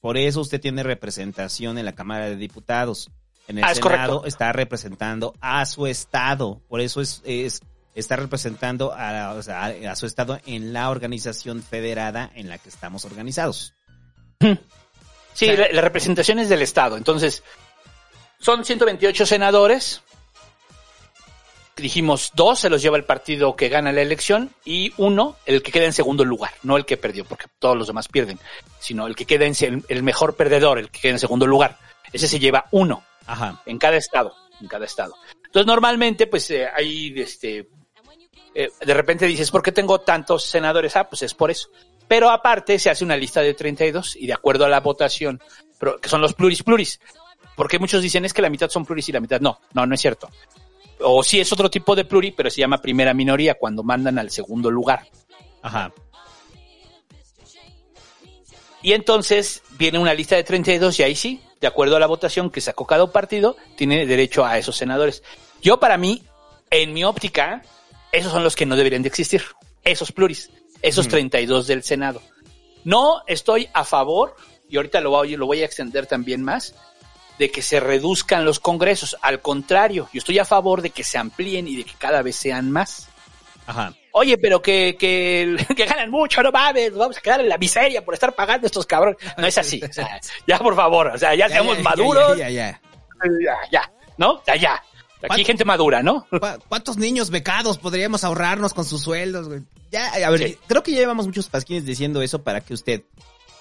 Por eso usted tiene representación en la Cámara de Diputados. En el Ah, Senado está representando a su estado. Por eso es, es está representando a, o sea, a- a su estado en la organización federada en la que estamos organizados. Sí, la, la representación es del Estado. Entonces, son 128 senadores. Dijimos dos se los lleva el partido que gana la elección y uno el que queda en segundo lugar, no el que perdió, porque todos los demás pierden, sino el que queda en el mejor perdedor, el que queda en segundo lugar. Ese se lleva uno Ajá. en cada estado, en cada estado. Entonces normalmente pues eh, hay este eh, de repente dices, ¿por qué tengo tantos senadores? Ah, pues es por eso. Pero aparte se hace una lista de 32 y de acuerdo a la votación, pero, que son los pluris pluris. Porque muchos dicen es que la mitad son pluris y la mitad no. No, no es cierto. O sí es otro tipo de pluri, pero se llama primera minoría cuando mandan al segundo lugar. Ajá. Y entonces viene una lista de 32 y ahí sí, de acuerdo a la votación que sacó cada partido, tiene derecho a esos senadores. Yo para mí, en mi óptica, esos son los que no deberían de existir. Esos pluris, esos 32 del Senado. No estoy a favor, y ahorita lo voy, lo voy a extender también más, de que se reduzcan los congresos. Al contrario, yo estoy a favor de que se amplíen y de que cada vez sean más. Ajá. Oye, pero que, que, que ganan mucho, no mames, nos vamos a quedar en la miseria por estar pagando estos cabrones. No es así. O sea, ya por favor, o sea, ya, seamos ya, maduros. Ya, ya, ya. Ya, ya, ¿no? Ya, ya. Aquí hay gente madura, ¿no? ¿Cu- ¿Cuántos niños becados podríamos ahorrarnos con sus sueldos, güey? Ya, a ver, Sí. creo que ya llevamos muchos pasquines diciendo eso para que usted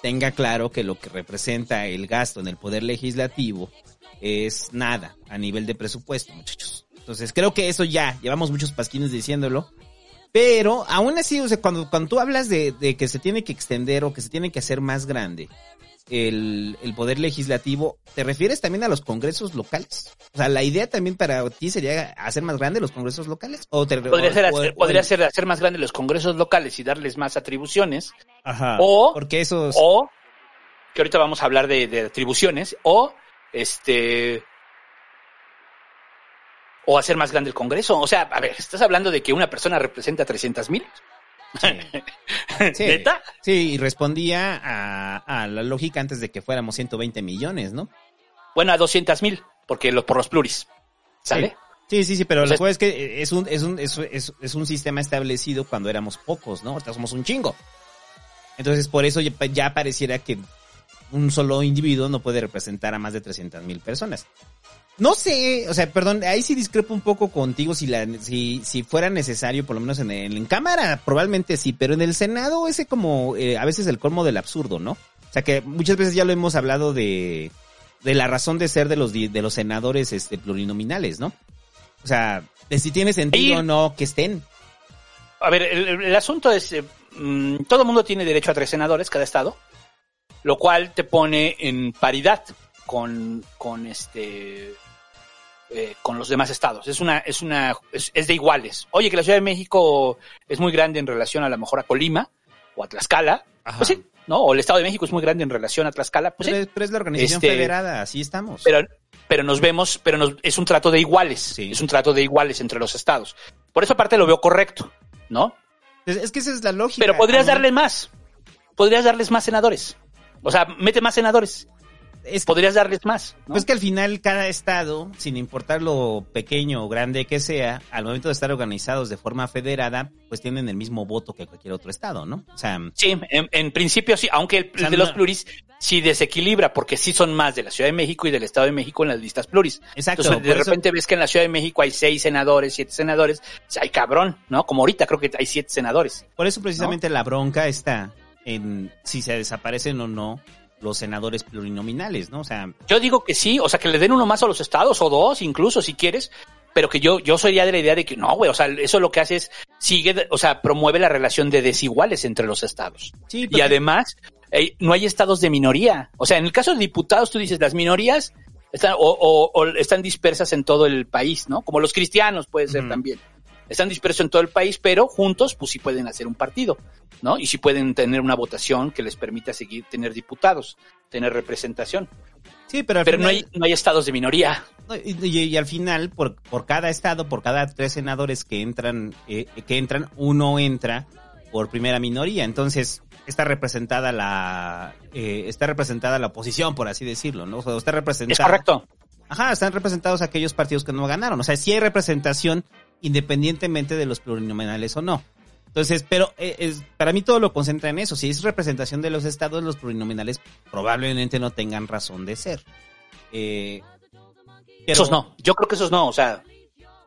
tenga claro que lo que representa el gasto en el poder legislativo es nada a nivel de presupuesto, muchachos. Entonces, creo que eso ya, llevamos muchos pasquines diciéndolo. Pero aún así, o sea, cuando, cuando tú hablas de, de que se tiene que extender o que se tiene que hacer más grande el, el poder legislativo, ¿te refieres también a los congresos locales? O sea, la idea también para ti sería hacer más grande los congresos locales. ¿O te, Podría, o- ser, o- hacer, o- podría ser hacer más grandes los congresos locales y darles más atribuciones. Ajá. o- porque esos. O, que ahorita vamos a hablar de, de atribuciones, o este. O hacer más grande el Congreso. O sea, a ver, estás hablando de que una persona representa 300 mil. Sí. ¿Neta? Sí, y respondía a, a la lógica antes de que fuéramos 120 millones, ¿no? Bueno, a 200 mil, porque lo, por los pluris. ¿Sale? Sí, sí, sí, pero Entonces- lo que es que es un, es un, es, es, es un sistema establecido cuando éramos pocos, ¿no? Ahorita somos un chingo. Entonces, por eso ya, ya pareciera que un solo individuo no puede representar a más de 300 mil personas. No sé, o sea, perdón, ahí sí discrepo un poco contigo si la, si, si fuera necesario, por lo menos en, el- en cámara, probablemente sí, pero en el Senado ese como eh, a veces el colmo del absurdo, ¿no? O sea que muchas veces ya lo hemos hablado de, de la razón de ser de los, de los senadores este, plurinominales, ¿no? O sea, de si tiene sentido o no que estén. A ver, el, el- el asunto es, eh, mm, todo el mundo tiene derecho a tres senadores, cada estado, lo cual te pone en paridad con, con este, eh, con los demás estados. Es una, es una, es, es de iguales. Oye, que la Ciudad de México es muy grande en relación a lo mejor a Colima o a Tlaxcala, Ajá. pues sí, ¿no? O el Estado de México es muy grande en relación a Tlaxcala, pues pero, sí. es, pero es la organización Este, federada, así estamos. Pero, pero nos vemos, pero nos, es un trato de iguales. Sí. Es un trato de iguales entre los estados. Por esa parte lo veo correcto, ¿no? es, es que esa es la lógica. Pero podrías también. darle más. Podrías darles más senadores. O sea, mete más senadores. Es, podrías darles más. ¿no? Pues que al final cada estado, sin importar lo pequeño o grande que sea, al momento de estar organizados de forma federada, pues tienen el mismo voto que cualquier otro estado, ¿no? O sea, Sí, en, en principio sí, aunque el, O sea, de los no- pluris sí desequilibra, porque sí son más de la Ciudad de México y del Estado de México en las listas pluris. Exacto, Entonces, de eso- repente ves que en la Ciudad de México hay seis senadores, siete senadores, o sea, hay cabrón, ¿no? Como ahorita creo que hay siete senadores. por eso precisamente la bronca está en si se desaparecen o no los senadores plurinominales, ¿no? O sea, Yo digo que sí, o sea, que le den uno más a los estados, o dos incluso, si quieres, pero que yo, yo soy ya de la idea de que no, güey, o sea, eso lo que hace es, sigue, o sea, promueve la relación de desiguales entre los estados. sí, Y además, eh, no hay estados de minoría. O sea, en el caso de diputados, tú dices, las minorías están, o, o- o están dispersas en todo el país, ¿no? Como los cristianos puede ser también. Están dispersos en todo el país, pero juntos, pues sí pueden hacer un partido, ¿no? Y sí pueden tener una votación que les permita seguir, tener diputados, tener representación. sí, pero al Pero no final- hay, no hay estados de minoría. No, Y, y- y al final, por, por cada estado, por cada tres senadores que entran, eh, que entran, uno entra por primera minoría. Entonces, está representada la, eh, está representada la oposición, por así decirlo, ¿no? O sea, está Es representada. correcto. Ajá, están representados aquellos partidos que no ganaron. O sea, sí hay representación independientemente de los plurinominales o no. Entonces, pero eh, es, para mí todo lo concentra en eso. Si es representación de los estados, los plurinominales probablemente no tengan razón de ser. Eh, pero- Esos no. Yo creo que esos no. O sea,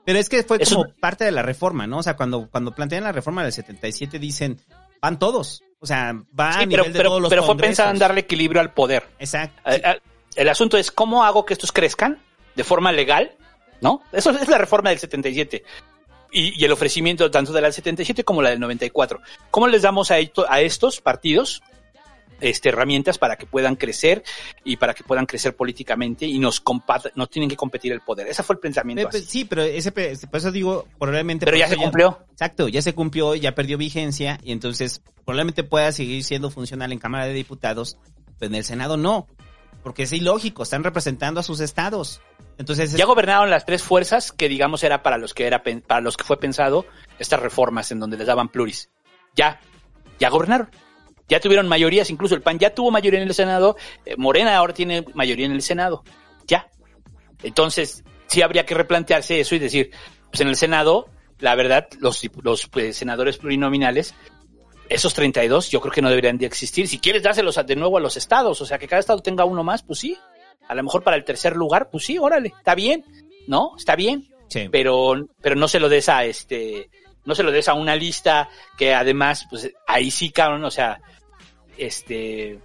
pero es que fue como parte de la reforma, ¿no? O sea, cuando, cuando plantean la reforma del 77 dicen, van todos. O sea, va sí, a pero, nivel de pero, todos los pero fue pensado en darle equilibrio al poder. Exacto. El asunto es cómo hago que estos crezcan de forma legal, ¿no? Eso es la reforma del 77. Y, y el ofrecimiento tanto de la del 77 como la del 94. ¿Cómo les damos a, esto- a estos partidos este, herramientas para que puedan crecer y para que puedan crecer políticamente y nos, nos tienen que competir el poder? Ese fue el pensamiento. Sí, pero ese, pe- por eso digo, probablemente... Pero ya se cumplió. Exacto, ya se cumplió, ya perdió vigencia y entonces probablemente pueda seguir siendo funcional en Cámara de Diputados, pero en el Senado no, porque es ilógico, están representando a sus estados. Entonces, es- Ya gobernaron las tres fuerzas que digamos era para los que era para los que fue pensado estas reformas en donde les daban pluris. Ya, ya gobernaron. Ya tuvieron mayorías, incluso el PAN ya tuvo mayoría en el Senado, eh, Morena ahora tiene mayoría en el Senado. Ya. Entonces, sí habría que replantearse eso y decir, pues en el Senado, la verdad, los, los pues, senadores plurinominales, esos 32 yo creo que no deberían de existir. Si quieres dárselos de nuevo a los estados, o sea, que cada estado tenga uno más, pues sí. A lo mejor para el tercer lugar, pues sí, órale, está bien, ¿no? Está bien sí. pero, pero no se lo des a este, no se lo des a una lista que además, pues ahí sí, cabrón, o sea, este,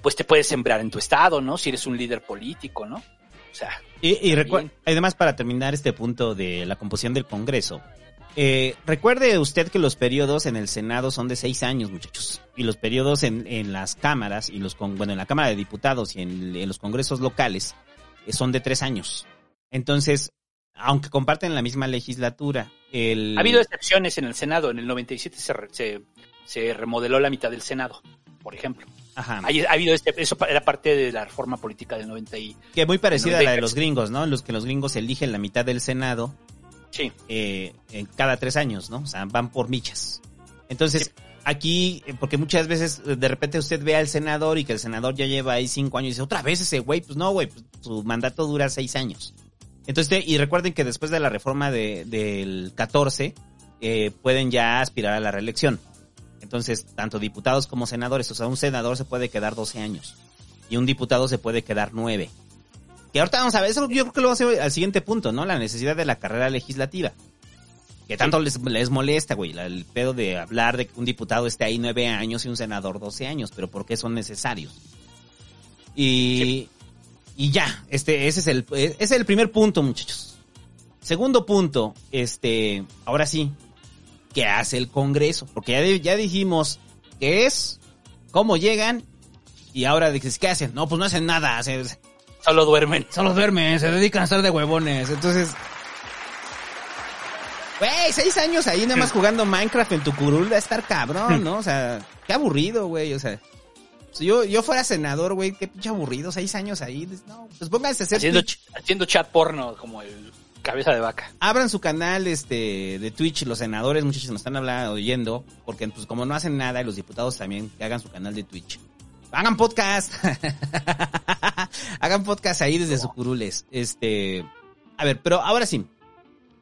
pues te puedes sembrar en tu estado, ¿no? Si eres un líder político, ¿no? O sea, Y, y además, para terminar este punto de la composición del Congreso, eh, recuerde usted que los periodos en el Senado son de seis años, muchachos, y los periodos en, en las cámaras y los con, bueno en la Cámara de Diputados y en, en los congresos locales eh, son de tres años. Entonces, aunque comparten la misma legislatura, el ha habido excepciones en el Senado, en el 97 se, re- se, se remodeló la mitad del Senado, por ejemplo. Ajá. Ha habido este, eso era parte de la reforma política del 90 y, que muy parecida a la de 93. los gringos, ¿no? En los que los gringos eligen la mitad del Senado sí. eh, en cada tres años, ¿no? O sea, van por michas. Entonces, aquí, eh, porque muchas veces eh, de repente usted ve al senador y que el senador ya lleva ahí cinco años y dice, otra vez ese güey, pues no, güey, pues, su mandato dura seis años. Entonces, y recuerden que después de la reforma de, del 14, eh, pueden ya aspirar a la reelección. Entonces, tanto diputados como senadores, o sea, un senador se puede quedar 12 años y un diputado se puede quedar 9. Que ahorita vamos a ver, eso yo creo que lo vamos a ver al siguiente punto, ¿no? La necesidad de la carrera legislativa. Que tanto les, les molesta, güey, el pedo de hablar de que un diputado esté ahí nueve años y un senador 12 años, pero ¿por qué son necesarios? Y, y ya, este, ese es el, ese es el primer punto, muchachos. Segundo punto, este, ahora sí, ¿qué hace el Congreso? Porque ya, ya dijimos qué es, cómo llegan, y ahora dices, ¿qué hacen? No, pues no hacen nada, hacen- Solo duermen. solo duermen, se dedican a estar de huevones. Entonces. Güey, seis años ahí nada más jugando Minecraft en tu curul va a estar cabrón, ¿no? O sea, qué aburrido, güey. O sea, si yo, yo fuera senador, güey, qué pinche aburrido, seis años ahí. No, pues pónganse a hacer. Haciendo, Twitch. ch- haciendo chat porno como el cabeza de vaca. Abran su canal este de Twitch, los senadores, muchachos, nos están hablando, oyendo, porque pues como no hacen nada, y los diputados también que hagan su canal de Twitch. Hagan podcast. hagan podcast ahí desde su curules. Este, a ver, pero ahora sí.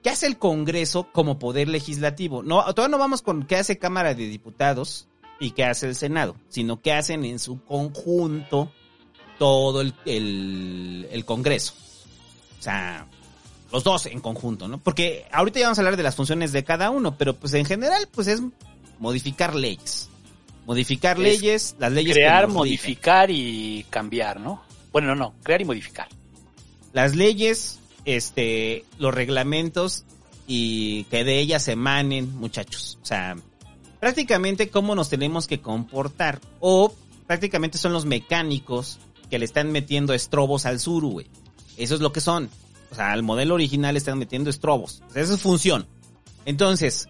¿Qué hace el Congreso como poder legislativo? No, todavía no vamos con qué hace Cámara de Diputados y qué hace el Senado, sino qué hacen en su conjunto todo el, el, el Congreso. O sea, los dos en conjunto, ¿no? Porque ahorita ya vamos a hablar de las funciones de cada uno, pero pues en general, pues es modificar leyes. Modificar Es leyes, las leyes Crear, modificar y cambiar, ¿no? Bueno, no, no, crear y modificar. las leyes, este, los reglamentos y que de ellas emanen, muchachos. O sea, prácticamente cómo nos tenemos que comportar. O prácticamente son los mecánicos que le están metiendo estrobos al sur, güey. Eso es lo que son. O sea, al modelo original le están metiendo estrobos. O sea, esa es función. Entonces,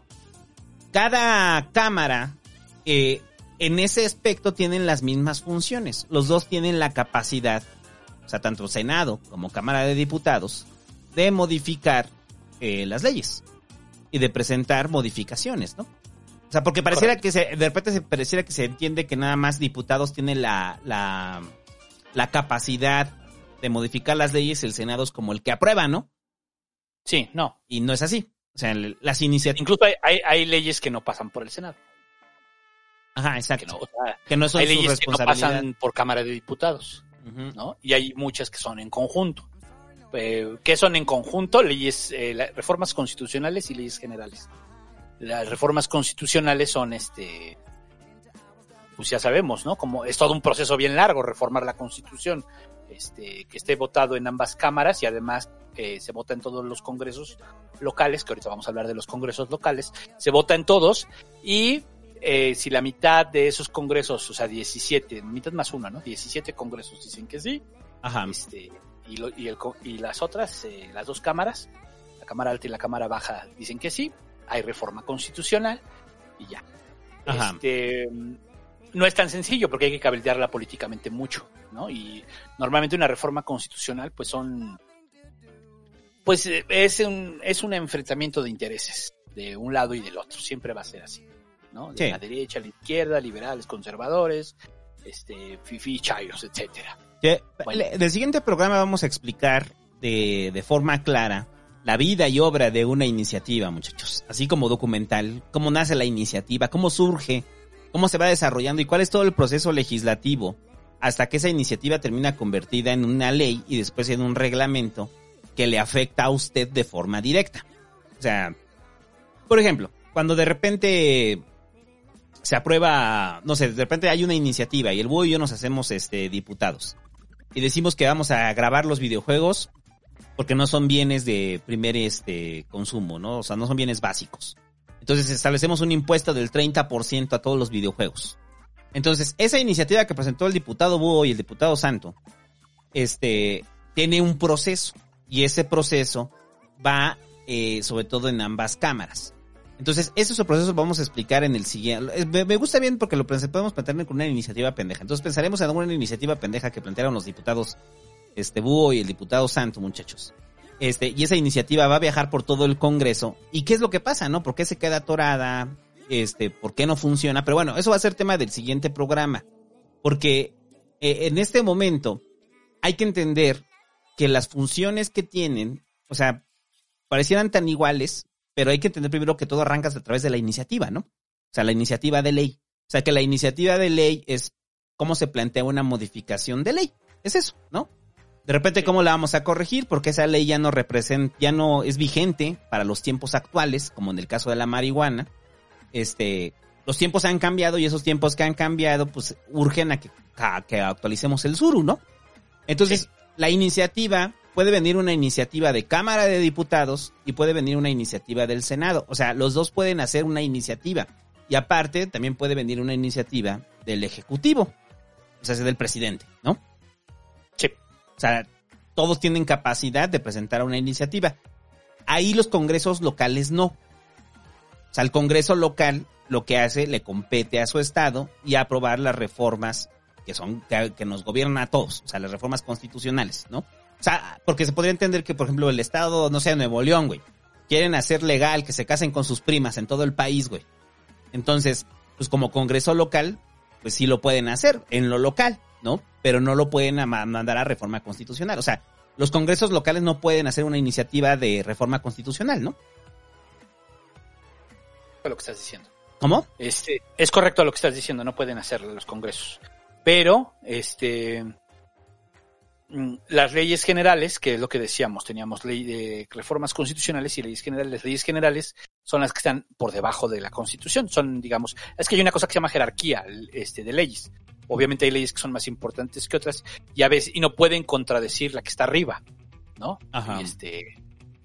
cada cámara eh, en ese aspecto tienen las mismas funciones. Los dos tienen la capacidad, o sea, tanto Senado como Cámara de Diputados, de modificar eh, las leyes y de presentar modificaciones, ¿no? O sea, porque pareciera que se, de repente se pareciera que se entiende que nada más diputados tienen la, la, la capacidad de modificar las leyes, el Senado es como el que aprueba, ¿no? Sí, no. Y no es así. O sea, las iniciativas... Incluso hay, hay, hay leyes que no pasan por el Senado. Ajá, exacto. Que no, o sea, Que no son hay leyes que no pasan por Cámara de Diputados. ¿no? Y hay muchas que son en conjunto. Eh, ¿Qué son en conjunto? Leyes, eh, la- reformas constitucionales y leyes generales. Las reformas constitucionales son este, pues ya sabemos, ¿no? Como es todo un proceso bien largo reformar la constitución, este, que esté votado en ambas cámaras y además que se vota en todos los congresos locales, que ahorita vamos a hablar de los congresos locales, se vota en todos y eh, si la mitad de esos congresos, o sea, 17, mitad más una, ¿no? 17 congresos dicen que sí, Ajá. este, y, lo- y, el co- y las otras, eh, las dos cámaras, la Cámara Alta y la Cámara Baja, dicen que sí, hay reforma constitucional y ya. Ajá. Este, no es tan sencillo porque hay que cabildearla políticamente mucho, ¿no? Y normalmente una reforma constitucional, pues son, pues eh, es un, es un enfrentamiento de intereses de un lado y del otro, siempre va a ser así, ¿no? De Sí. la derecha, la izquierda, liberales, conservadores, este, fifi, chayos, etcétera. Bueno. le- Del siguiente programa vamos a explicar de, de forma clara la vida y obra de una iniciativa, muchachos. Así como documental, cómo nace la iniciativa, cómo surge, cómo se va desarrollando y cuál es todo el proceso legislativo hasta que esa iniciativa termina convertida en una ley y después en un reglamento que le afecta a usted de forma directa. O sea, por ejemplo, cuando de repente se aprueba, no sé, de repente hay una iniciativa y el búho y yo nos hacemos este diputados y decimos que vamos a grabar los videojuegos porque no son bienes de primer este consumo, ¿no? O sea, no son bienes básicos. Entonces establecemos un impuesto del 30% a todos los videojuegos. Entonces, esa iniciativa que presentó el diputado Búho y el diputado Santo, este, tiene un proceso. Y ese proceso va, eh, sobre todo en ambas cámaras. Entonces, ese es el proceso que vamos a explicar en el siguiente. Me, gusta bien porque lo podemos plantear con una iniciativa pendeja. Entonces, pensaremos en alguna iniciativa pendeja que plantearon los diputados este Búho y el diputado Santo, muchachos. Este, y esa iniciativa va a viajar por todo el Congreso. ¿Y qué es lo que pasa, no? ¿Por qué se queda atorada? Este, ¿por qué no funciona? Pero bueno, eso va a ser tema del siguiente programa. Porque eh, en este momento hay que entender que las funciones que tienen, o sea, parecieran tan iguales, pero hay que entender primero que todo arranca a través de la iniciativa, ¿no? O sea, la iniciativa de ley. O sea, que la iniciativa de ley es cómo se plantea una modificación de ley. Es eso, ¿no? De repente, ¿cómo la vamos a corregir? Porque esa ley ya no representa, ya no es vigente para los tiempos actuales, como en el caso de la marihuana. Este, los tiempos han cambiado y esos tiempos que han cambiado, pues urgen a que, a que actualicemos el SURU, ¿no? Entonces, la iniciativa, puede venir una iniciativa de Cámara de Diputados y puede venir una iniciativa del Senado. O sea, los dos pueden hacer una iniciativa. Y aparte, también puede venir una iniciativa del Ejecutivo. O sea, es del presidente, ¿no? Sí. O sea, todos tienen capacidad de presentar una iniciativa. Ahí los congresos locales no. O sea, el congreso local lo que hace le compete a su estado y a aprobar las reformas que son que, que nos gobiernan a todos, o sea, las reformas constitucionales, ¿no? O sea, porque se podría entender que, por ejemplo, el estado, no sé, Nuevo León, güey, quieren hacer legal que se casen con sus primas en todo el país, güey. Entonces, pues como congreso local, pues sí lo pueden hacer en lo local, ¿no? Pero no lo pueden mandar a reforma constitucional. O sea, los congresos locales no pueden hacer una iniciativa de reforma constitucional, ¿no? Lo que estás diciendo. ¿Cómo? Este, es correcto lo que estás diciendo, no pueden hacerlo los congresos. Pero, este, las leyes generales, que es lo que decíamos, teníamos ley de reformas constitucionales y leyes generales. Las leyes generales son las que están por debajo de la constitución. Son, digamos, es que hay una cosa que se llama jerarquía, este, de leyes. Obviamente hay leyes que son más importantes que otras y a veces, y no pueden contradecir la que está arriba, ¿no? Ajá. Y este,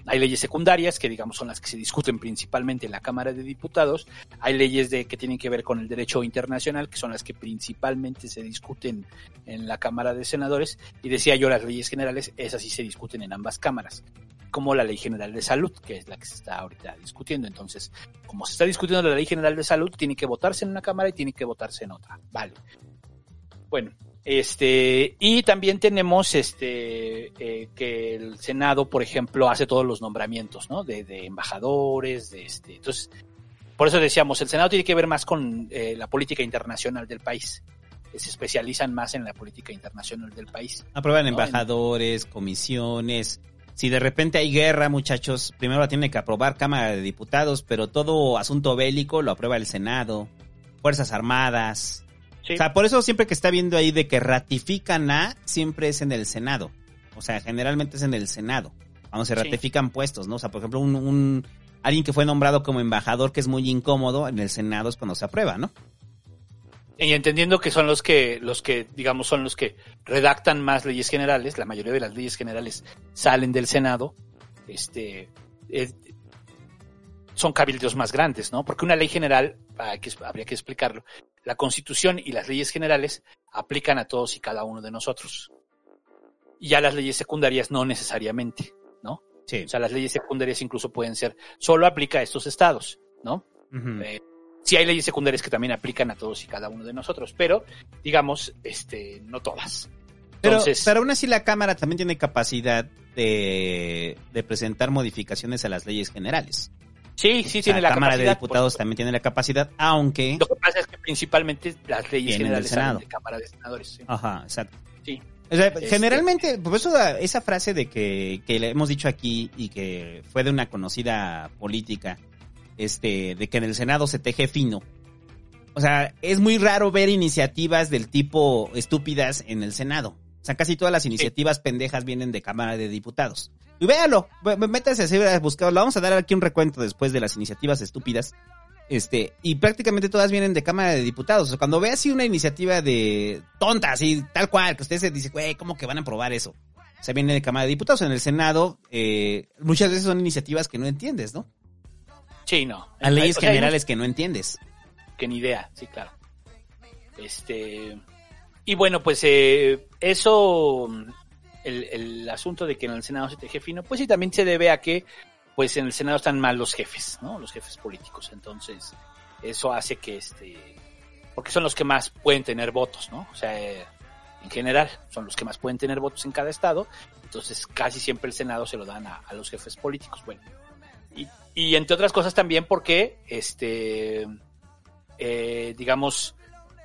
hay leyes secundarias que digamos son las que se discuten principalmente en la Cámara de Diputados. Hay leyes de que tienen que ver con el derecho internacional que son las que principalmente se discuten en la Cámara de Senadores. Y decía yo las leyes generales, esas sí se discuten en ambas cámaras. Como la Ley General de Salud, que es la que se está ahorita discutiendo. Entonces, como se está discutiendo la Ley General de Salud, tiene que votarse en una cámara y tiene que votarse en otra. Vale. Bueno, este, y también tenemos este eh, que el Senado, por ejemplo, hace todos los nombramientos, ¿no? De, de embajadores, de este. Entonces, por eso decíamos, el Senado tiene que ver más con eh, la política internacional del país. Se especializan más en la política internacional del país. Aprueban No, embajadores, comisiones. Si de repente hay guerra, muchachos, primero la tiene que aprobar Cámara de Diputados, pero todo asunto bélico lo aprueba el Senado, Fuerzas Armadas. Sí. O sea, por eso siempre que está viendo ahí de que ratifican a, siempre es en el Senado. O sea, generalmente es en el Senado. Cuando se Sí. ratifican puestos, ¿no? O sea, por ejemplo, un, un- alguien que fue nombrado como embajador que es muy incómodo, en el Senado es cuando se aprueba, ¿no? Y entendiendo que son los que, los que, digamos, son los que redactan más leyes generales, la mayoría de las leyes generales salen del Senado, este, eh, son cabildos más grandes, ¿no? Porque una ley general, hay que- habría que explicarlo, la Constitución y las leyes generales aplican a todos y cada uno de nosotros. Y ya las leyes secundarias no necesariamente, ¿no? Sí. O sea, las leyes secundarias incluso pueden ser, solo aplica a estos estados, ¿no? Eh, sí hay leyes secundarias que también aplican a todos y cada uno de nosotros, pero digamos, este, no todas. Pero, Entonces, pero aún así la Cámara también tiene capacidad de, de presentar modificaciones a las leyes generales. Sí, sí tiene la Cámara de capacidad, Diputados también tiene la capacidad, aunque... Lo que pasa es que principalmente las leyes Vienen del generales salen Senado. de Cámara de Senadores. sí. Ajá, exacto. Sí. O sea, Este- generalmente, por eso da- esa frase de que, que le hemos dicho aquí y que fue de una conocida política, este, de que en el Senado se teje fino. O sea, es muy raro ver iniciativas del tipo estúpidas en el Senado. O sea, casi todas las iniciativas pendejas vienen de Cámara de Diputados. Y véalo, métase así a buscarlo. Vamos a dar aquí un recuento después de las iniciativas estúpidas. Este, y prácticamente todas vienen de Cámara de Diputados. O sea, cuando ve así una iniciativa de tonta, así, tal cual, que usted se dice, güey, ¿cómo que van a aprobar eso? O sea, viene de Cámara de Diputados. En el Senado, eh, muchas veces son iniciativas que no entiendes, ¿no? Sí, no. A leyes O sea, hay generales que no entiendes. que ni idea, sí, claro. Este y bueno, pues eh, eso, el, asunto de que en el Senado se teje fino, pues sí, también se debe a que, pues en el Senado están mal los jefes, ¿no? Los jefes políticos. Entonces, eso hace que este, porque son los que más pueden tener votos, ¿no? O sea, en general, son los que más pueden tener votos en cada estado. Entonces, casi siempre el Senado se lo dan a, a los jefes políticos. Bueno, y, y entre otras cosas también porque, este, eh, digamos,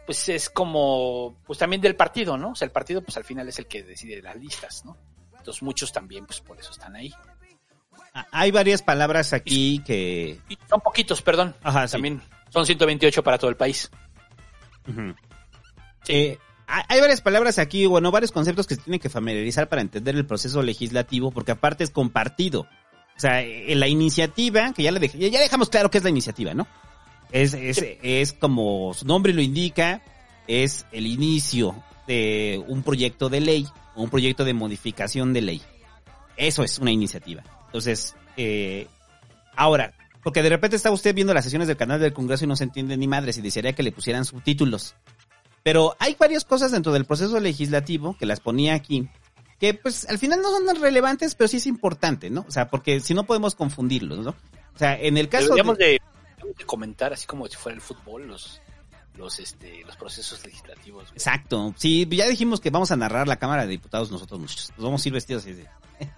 pues es como, pues también del partido, ¿no? O sea, el partido, pues al final es el que decide las listas, ¿no? Entonces muchos también, pues por eso están ahí. Ah, Hay varias palabras aquí que... Y son poquitos, perdón. Ajá, sí. También son 128 para todo el país. Ujú. Eh, hay varias palabras aquí, bueno, varios conceptos que se tienen que familiarizar para entender el proceso legislativo, porque aparte es compartido. O sea, eh, la iniciativa, que ya le dej- ya dejamos claro qué es la iniciativa, ¿no? Es, es, es como su nombre lo indica, es el inicio de un proyecto de ley o un proyecto de modificación de ley. Eso es una iniciativa. Entonces, eh, ahora, porque de repente está usted viendo las sesiones del canal del Congreso y no se entiende ni madre si desearía que le pusieran subtítulos. Pero hay varias cosas dentro del proceso legislativo que las ponía aquí, que pues al final no son tan relevantes, pero sí es importante, ¿no? O sea, porque si no podemos confundirlos, ¿no? O sea, en el caso Deberíamos de comentar, así como si fuera el fútbol, los, los, este, los procesos legislativos. güey. Exacto. Sí, ya dijimos que vamos a narrar la Cámara de Diputados nosotros muchos. Nos vamos a ir vestidos así de...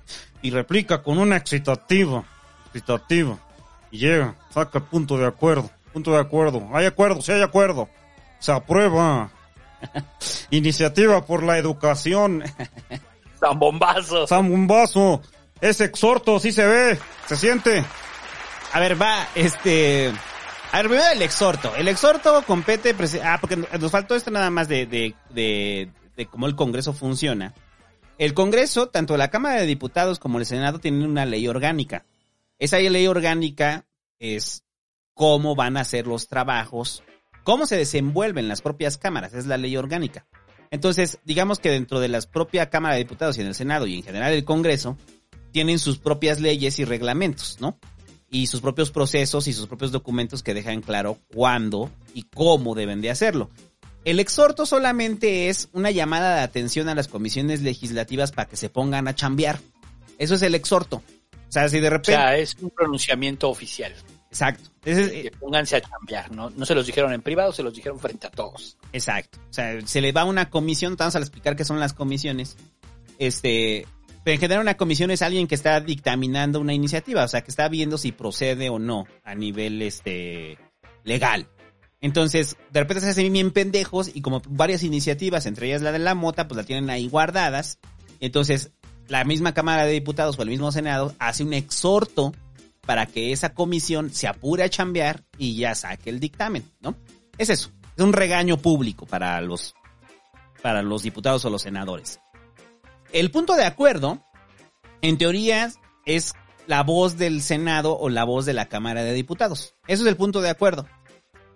y replica con un excitativo. Excitativo. Y llega, saca punto de acuerdo. Punto de acuerdo. Hay acuerdo, sí hay acuerdo. Se aprueba. Iniciativa por la educación. San Bombazo. San Bombazo. Es exhorto, sí se ve. Se siente. A ver, va, este... A ver, primero el exhorto. El exhorto compete... Ah, porque nos faltó esto nada más de, de, de, de cómo el Congreso funciona. El Congreso, tanto la Cámara de Diputados como el Senado, tienen una ley orgánica. Esa ley orgánica es cómo van a ser los trabajos, cómo se desenvuelven las propias cámaras, es la ley orgánica. Entonces, digamos que dentro de la propia Cámara de Diputados y en el Senado y en general el Congreso, tienen sus propias leyes y reglamentos, ¿no? Y sus propios procesos y sus propios documentos que dejan claro cuándo y cómo deben de hacerlo. El exhorto solamente es una llamada de atención a las comisiones legislativas para que se pongan a chambear. Eso es el exhorto. O sea, si de O repente... sea, es un pronunciamiento oficial. Exacto. Ese es- Que pónganse a cambiar, ¿no? No se los dijeron en privado, se los dijeron frente a todos. Exacto. O sea, se le va a una comisión, vamos a explicar qué son las comisiones. Este, pero en general una comisión es alguien que está dictaminando una iniciativa, o sea, que está viendo si procede o no a nivel este legal. Entonces, de repente se hacen bien pendejos y como varias iniciativas, entre ellas la de la mota, pues la tienen ahí guardadas. Entonces, la misma Cámara de Diputados o el mismo Senado hace un exhorto para que esa comisión se apure a chambear y ya saque el dictamen, ¿no? Es eso. Es un regaño público para los, para los diputados o los senadores. El punto de acuerdo, en teoría, es la voz del Senado o la voz de la Cámara de Diputados. Eso es el punto de acuerdo.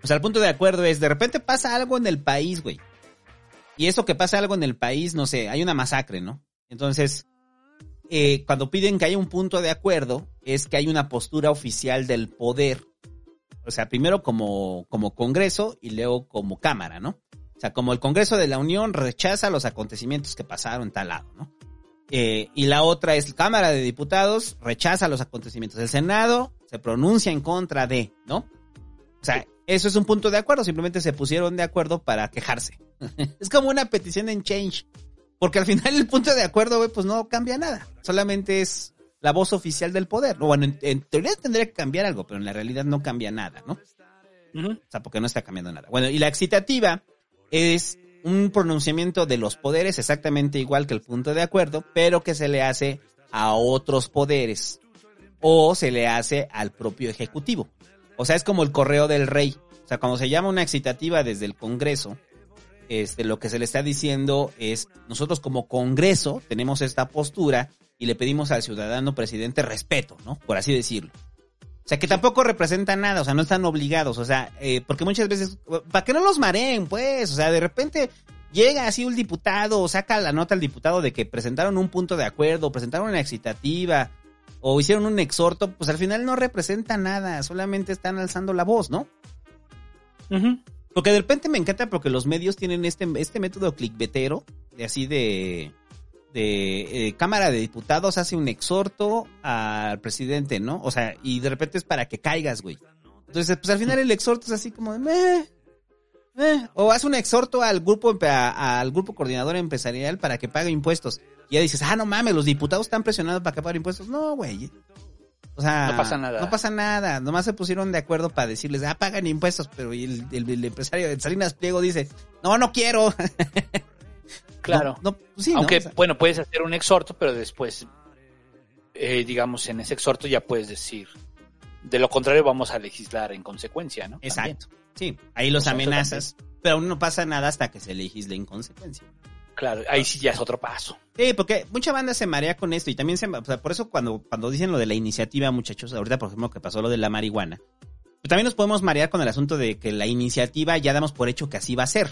O sea, el punto de acuerdo es, de repente pasa algo en el país, güey. Y eso que pasa algo en el país, no sé, hay una masacre, ¿no? Entonces, eh, cuando piden que haya un punto de acuerdo, es que hay una postura oficial del poder. O sea, primero como, como Congreso y luego como Cámara, ¿no? Sea, como el Congreso de la Unión rechaza los acontecimientos que pasaron en tal lado, ¿no? Eh, y la otra es Cámara de Diputados rechaza los acontecimientos. El Senado se pronuncia en contra de, ¿no? O sea, eso es un punto de acuerdo. Simplemente se pusieron de acuerdo para quejarse. es como una petición en change. Porque al final el punto de acuerdo, güey, pues no cambia nada. Solamente es la voz oficial del poder. Bueno, en, en teoría tendría que cambiar algo, pero en la realidad no cambia nada, ¿no? O sea, porque no está cambiando nada. Bueno, y la excitativa es un pronunciamiento de los poderes exactamente igual que el punto de acuerdo, pero que se le hace a otros poderes o se le hace al propio ejecutivo. O sea, es como el correo del rey. O sea, cuando se llama una excitativa desde el Congreso, este, lo que se le está diciendo es, nosotros como Congreso tenemos esta postura y le pedimos al ciudadano presidente respeto, ¿no? Por así decirlo. O sea, que tampoco representa nada, o sea, no están obligados, o sea, eh, porque muchas veces, para que no los mareen, pues, o sea, de repente llega así un diputado, o saca la nota al diputado de que presentaron un punto de acuerdo, presentaron una excitativa, o hicieron un exhorto, pues al final no representa nada, solamente están alzando la voz, ¿no? Porque de repente me encanta porque los medios tienen este, este método clickbetero, de así de, de eh, Cámara de Diputados hace un exhorto al presidente, ¿no? O sea, y de repente es para que caigas, güey. Entonces, pues al final el exhorto es así como de, meh, meh. o hace un exhorto al grupo, a- al grupo coordinador empresarial para que pague impuestos. Y ya dices, ah, no mames, los diputados están presionados para que paguen impuestos. No, güey. O sea, No pasa nada. No pasa nada. Nomás se pusieron de acuerdo para decirles, ah, pagan impuestos, pero el, el- el empresario de Salinas Pliego dice, no, no quiero. Claro. No, no, pues sí, ¿no? Aunque, O sea, bueno, puedes hacer un exhorto, pero después, eh, digamos, en ese exhorto ya puedes decir, de lo contrario vamos a legislar en consecuencia, ¿no? Exacto. Sí, ahí los amenazas, pero aún no pasa nada hasta que se legisle en consecuencia. Claro, ahí sí ya es otro paso. Sí, porque mucha banda se marea con esto y también se, o sea, por eso cuando, cuando dicen lo de la iniciativa, muchachos, ahorita por ejemplo que pasó lo de la marihuana, pero también nos podemos marear con el asunto de que la iniciativa ya damos por hecho que así va a ser.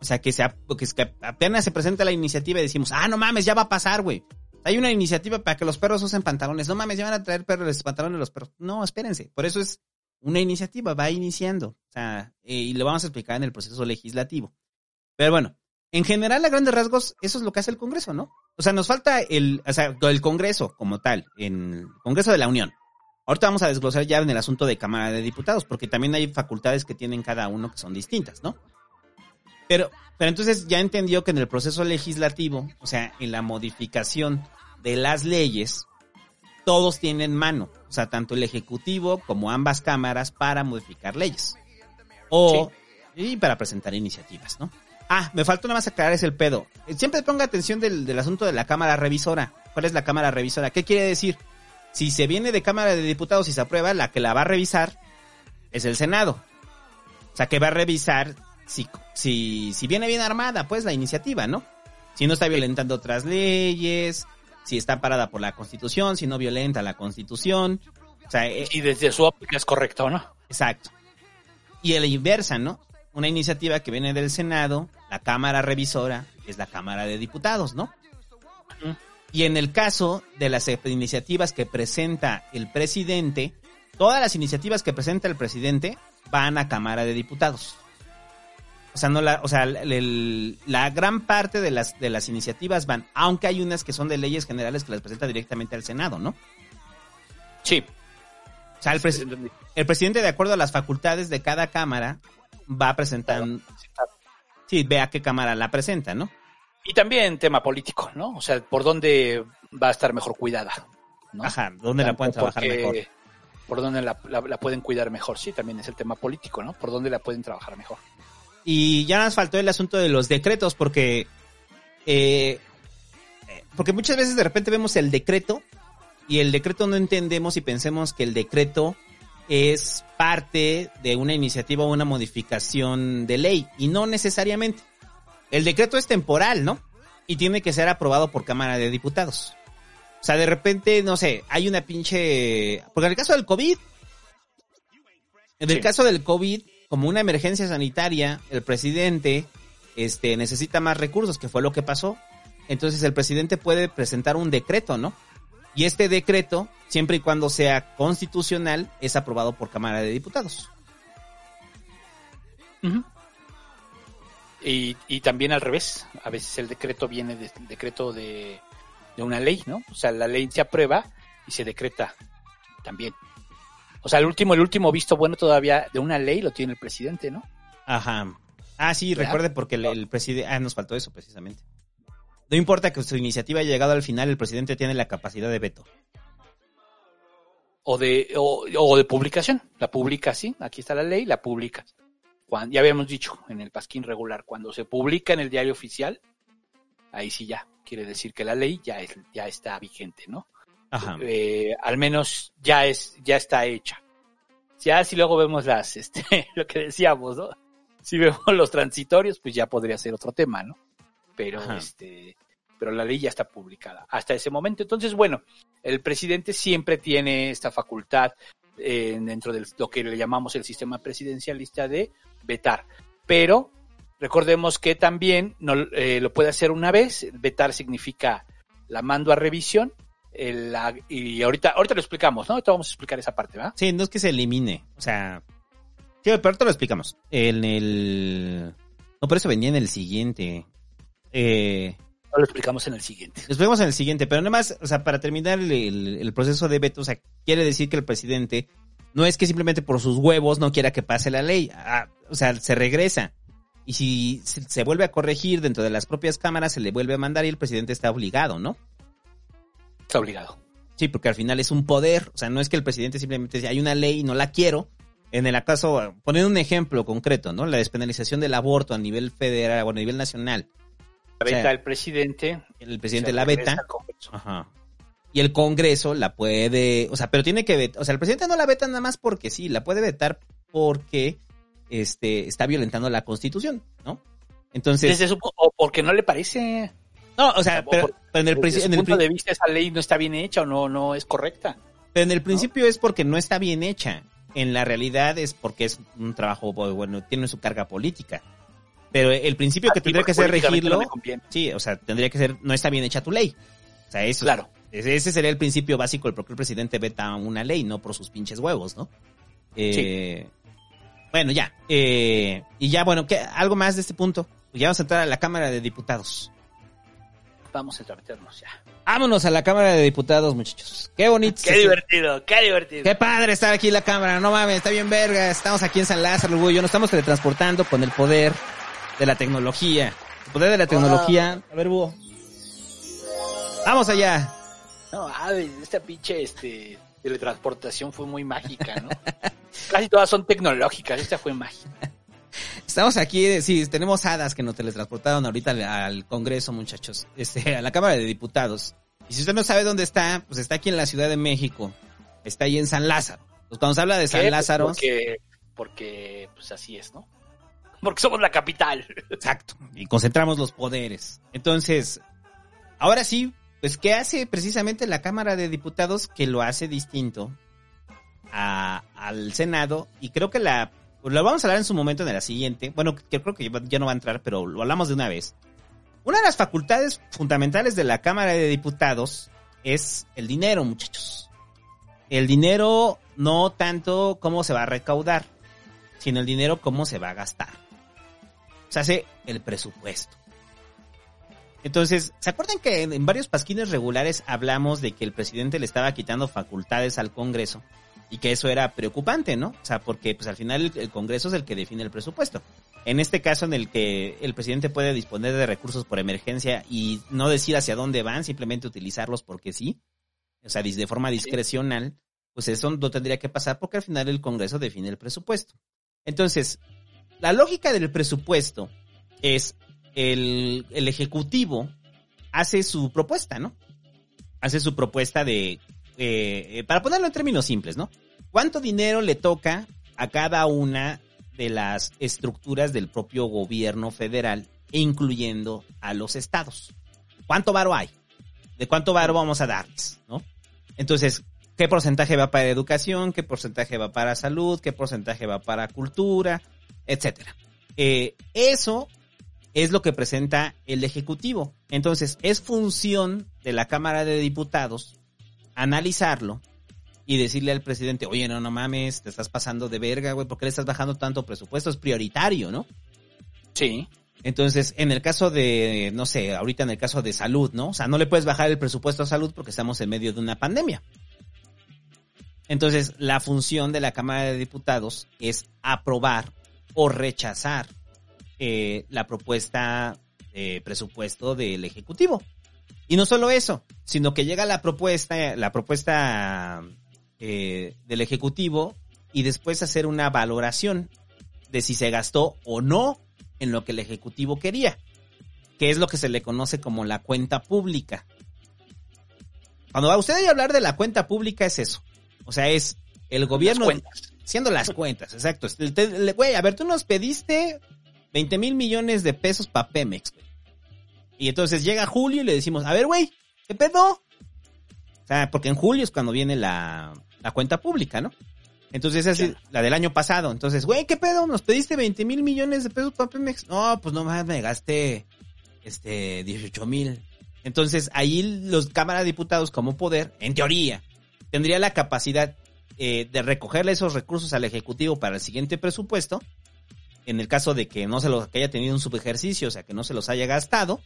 O sea, que, se, que, apenas se presenta la iniciativa y decimos, ah, no mames, ya va a pasar, güey. Hay una iniciativa para que los perros usen pantalones. No mames, ya van a traer perros, pantalones los perros. No, espérense. Por eso es una iniciativa, va iniciando. O sea, eh, y lo vamos a explicar en el proceso legislativo. Pero bueno, en general, a grandes rasgos, eso es lo que hace el Congreso, ¿no? O sea, nos falta el, o sea, el Congreso como tal, en el Congreso de la Unión. Ahorita vamos a desglosar ya en el asunto de Cámara de Diputados, porque también hay facultades que tienen cada uno que son distintas, ¿no? Pero, pero entonces ya entendió que en el proceso legislativo, o sea, en la modificación de las leyes, todos tienen mano, o sea, tanto el Ejecutivo como ambas cámaras para modificar leyes. O Y para presentar iniciativas, ¿no? Ah, me faltó nada más aclarar es el pedo. Siempre ponga atención del, del asunto de la Cámara Revisora. ¿Cuál es la Cámara Revisora? ¿Qué quiere decir? Si se viene de Cámara de Diputados y se aprueba, la que la va a revisar es el Senado. O sea, que va a revisar si, si, si viene bien armada, pues, la iniciativa, ¿no? Si no está violentando otras leyes, si está parada por la Constitución, si no violenta la Constitución. O sea, eh, Y desde su óptica es correcto, ¿no? Exacto. Y a la inversa, ¿no? Una iniciativa que viene del Senado, la Cámara Revisora es la Cámara de Diputados, ¿no? Y en el caso de las iniciativas que presenta el presidente, todas las iniciativas que presenta el presidente van a Cámara de Diputados. O sea, no la, o sea, el- el- la gran parte de las, de las iniciativas van, aunque hay unas que son de leyes generales que las presenta directamente al Senado, ¿no? Sí. O sea, el, pres- el presidente, de acuerdo a las facultades de cada cámara, va a presentar. Sí, ve a qué cámara la presenta, ¿no? Y también tema político, ¿no? O sea, por dónde va a estar mejor cuidada. ¿no? Ajá, ¿dónde la pueden trabajar porque- mejor? Por dónde la, la- la pueden cuidar mejor. Sí, también es el tema político, ¿no? Por dónde la pueden trabajar mejor. Y ya nos faltó el asunto de los decretos, porque. eh, porque muchas veces de repente vemos el decreto y el decreto no entendemos y pensemos que el decreto es parte de una iniciativa o una modificación de ley. Y no necesariamente. El decreto es temporal, ¿no? Y tiene que ser aprobado por Cámara de Diputados. O sea, de repente, no sé, hay una pinche... Porque en el caso del COVID, en el Sí. caso del COVID, como una emergencia sanitaria, el presidente este, necesita más recursos, que fue lo que pasó. Entonces el presidente puede presentar un decreto, ¿no? Y este decreto, siempre y cuando sea constitucional, es aprobado por Cámara de Diputados. Y, y también al revés. A veces el decreto viene del decreto de, de una ley, ¿no? O sea, la ley se aprueba y se decreta también. O sea, el último, el último visto bueno todavía de una ley lo tiene el presidente, ¿no? Ajá. Ah, sí, ¿Verdad? recuerde porque el, el presidente... Ah, nos faltó eso precisamente. No importa que su iniciativa haya llegado al final, el presidente tiene la capacidad de veto. O de, o, o de publicación. La publica, sí. Aquí está la ley, la publica. Cuando, ya habíamos dicho en el pasquín regular, cuando se publica en el diario oficial, ahí sí ya quiere decir que la ley ya, es, ya está vigente, ¿no? Ajá. eh, al menos ya es, ya está hecha. Ya si luego vemos las, este, lo que decíamos, ¿no? Si vemos los transitorios, pues ya podría ser otro tema, ¿no? Pero Ajá. este, pero la ley ya está publicada hasta ese momento. Entonces, bueno, el presidente siempre tiene esta facultad eh, dentro de lo que le llamamos el sistema presidencialista de vetar. Pero recordemos que también no, eh, lo puede hacer una vez. Vetar significa la mando a revisión. El- la- y ahorita, ahorita lo explicamos, ¿no? Ahorita vamos a explicar esa parte, ¿va? Sí, no es que se elimine. O sea. Sí, pero ahorita lo explicamos. En el. No, por eso venía en el siguiente. Eh, Lo explicamos en el siguiente. Los vemos en el siguiente, pero nada más, o sea, para terminar el, el- el proceso de veto, o sea, quiere decir que el presidente no es que simplemente por sus huevos no quiera que pase la ley, ah, o sea, se regresa. Y si se se vuelve a corregir dentro de las propias cámaras, se le vuelve a mandar y el presidente está obligado, ¿no? Está obligado. Sí, porque al final es un poder, o sea, no es que el presidente simplemente dice, hay una ley y no la quiero. En el caso, poniendo un ejemplo concreto, ¿no? La despenalización del aborto a nivel federal o a nivel nacional. La O sea, veta el presidente. el presidente la veta. Ajá. Y el Congreso la puede, o sea, pero tiene que vetar, o sea, el presidente no la veta nada más porque sí, la puede vetar porque este está violentando la Constitución, ¿no? Entonces, Desde su, o porque no le parece. no, o sea, o pero, por- pero en el, Desde en el punto de vista, esa ley no está bien hecha o no, no es correcta. pero en el principio es porque no está bien hecha. En la realidad es porque es un trabajo, bueno, tiene su carga política. Pero el principio que sí, tendría que ser no regirlo, sí, o sea, tendría que ser, no está bien hecha tu ley. O sea, eso. Claro. Ese sería el principio básico del por qué el presidente veta una ley, no por sus pinches huevos, ¿no? Eh, Bueno, ya. eh, y ya, bueno, ¿qué, algo más de este punto. Ya vamos a entrar a la Cámara de Diputados. Vamos a meternos ya. Vámonos a la Cámara de Diputados, muchachos. Qué bonito. Qué divertido, qué divertido. Qué padre estar aquí en la cámara, no mames, está bien verga. Estamos aquí en San Lázaro, güey. Yo nos estamos teletransportando con el poder de la tecnología. El poder de la tecnología. A ver, búho. Vamos allá. No, mames, esta pinche este, teletransportación fue muy mágica, ¿no? Casi todas son tecnológicas, esta fue mágica. Estamos aquí, sí, tenemos hadas que nos teletransportaron ahorita al, al Congreso, muchachos, este, a la Cámara de Diputados. Y si usted no sabe dónde está, pues está aquí en la Ciudad de México. Está ahí en San Lázaro. Pues cuando se habla de San ¿Qué? Lázaro, Porque, porque, pues así es, ¿no? Porque somos la capital. Exacto. y concentramos los poderes. Entonces, ahora sí, pues, ¿qué hace precisamente la Cámara de Diputados que lo hace distinto a- al Senado? Y creo que la, lo vamos a hablar en su momento en la siguiente. Bueno, creo que ya no va a entrar, pero lo hablamos de una vez. Una de las facultades fundamentales de la Cámara de Diputados es el dinero, muchachos. El dinero no tanto cómo se va a recaudar, sino el dinero cómo se va a gastar. Se hace el presupuesto. Entonces, ¿se acuerdan que en varios pasquines regulares hablamos de que el presidente le estaba quitando facultades al Congreso? Y que eso era preocupante, ¿no? O sea, porque pues al final el, Congreso es el que define el presupuesto. En este caso en el que el presidente puede disponer de recursos por emergencia y no decir hacia dónde van, simplemente utilizarlos porque sí, o sea, de forma discrecional, pues eso no tendría que pasar porque al final el Congreso define el presupuesto. Entonces, la lógica del presupuesto es el, el Ejecutivo hace su propuesta, ¿no? Hace su propuesta de, eh, para ponerlo en términos simples, ¿no? ¿Cuánto dinero le toca a cada una de las estructuras del propio gobierno federal, incluyendo a los estados? ¿Cuánto varo hay? ¿De cuánto varo vamos a darles, no? Entonces, ¿qué porcentaje va para educación? ¿Qué porcentaje va para salud? ¿Qué porcentaje va para cultura? Etcétera. Eh, eso es lo que presenta el Ejecutivo. Entonces, es función de la Cámara de Diputados analizarlo y decirle al presidente, oye, no, no mames, te estás pasando de verga, güey, ¿por qué le estás bajando tanto presupuesto? Es prioritario, ¿no? Sí. Entonces, en el caso de, no sé, ahorita en el caso de salud, ¿no? O sea, no le puedes bajar el presupuesto a salud porque estamos en medio de una pandemia. Entonces, la función de la Cámara de Diputados es aprobar o rechazar eh, la propuesta de presupuesto del Ejecutivo. Y no solo eso, sino que llega la propuesta, la propuesta eh, del Ejecutivo y después hacer una valoración de si se gastó o no en lo que el Ejecutivo quería, que es lo que se le conoce como la cuenta pública. Cuando va usted a hablar de la cuenta pública es eso. O sea, es el gobierno haciendo las cuentas, exacto. Güey, a ver, tú nos pediste 20 mil millones de pesos para Pemex. güey. Y entonces llega julio y le decimos, a ver, güey, ¿qué pedo? O sea, porque en julio es cuando viene la, la cuenta pública, ¿no? Entonces esa es la del año pasado. Entonces, güey, ¿qué pedo? Nos pediste 20 mil millones de pesos para Pemex. No, pues no más me gasté este 18 mil. Entonces ahí los cámaras de diputados como poder, en teoría, tendría la capacidad eh, de recogerle esos recursos al Ejecutivo para el siguiente presupuesto, en el caso de que no se los que haya tenido un subejercicio, o sea, que no se los haya gastado,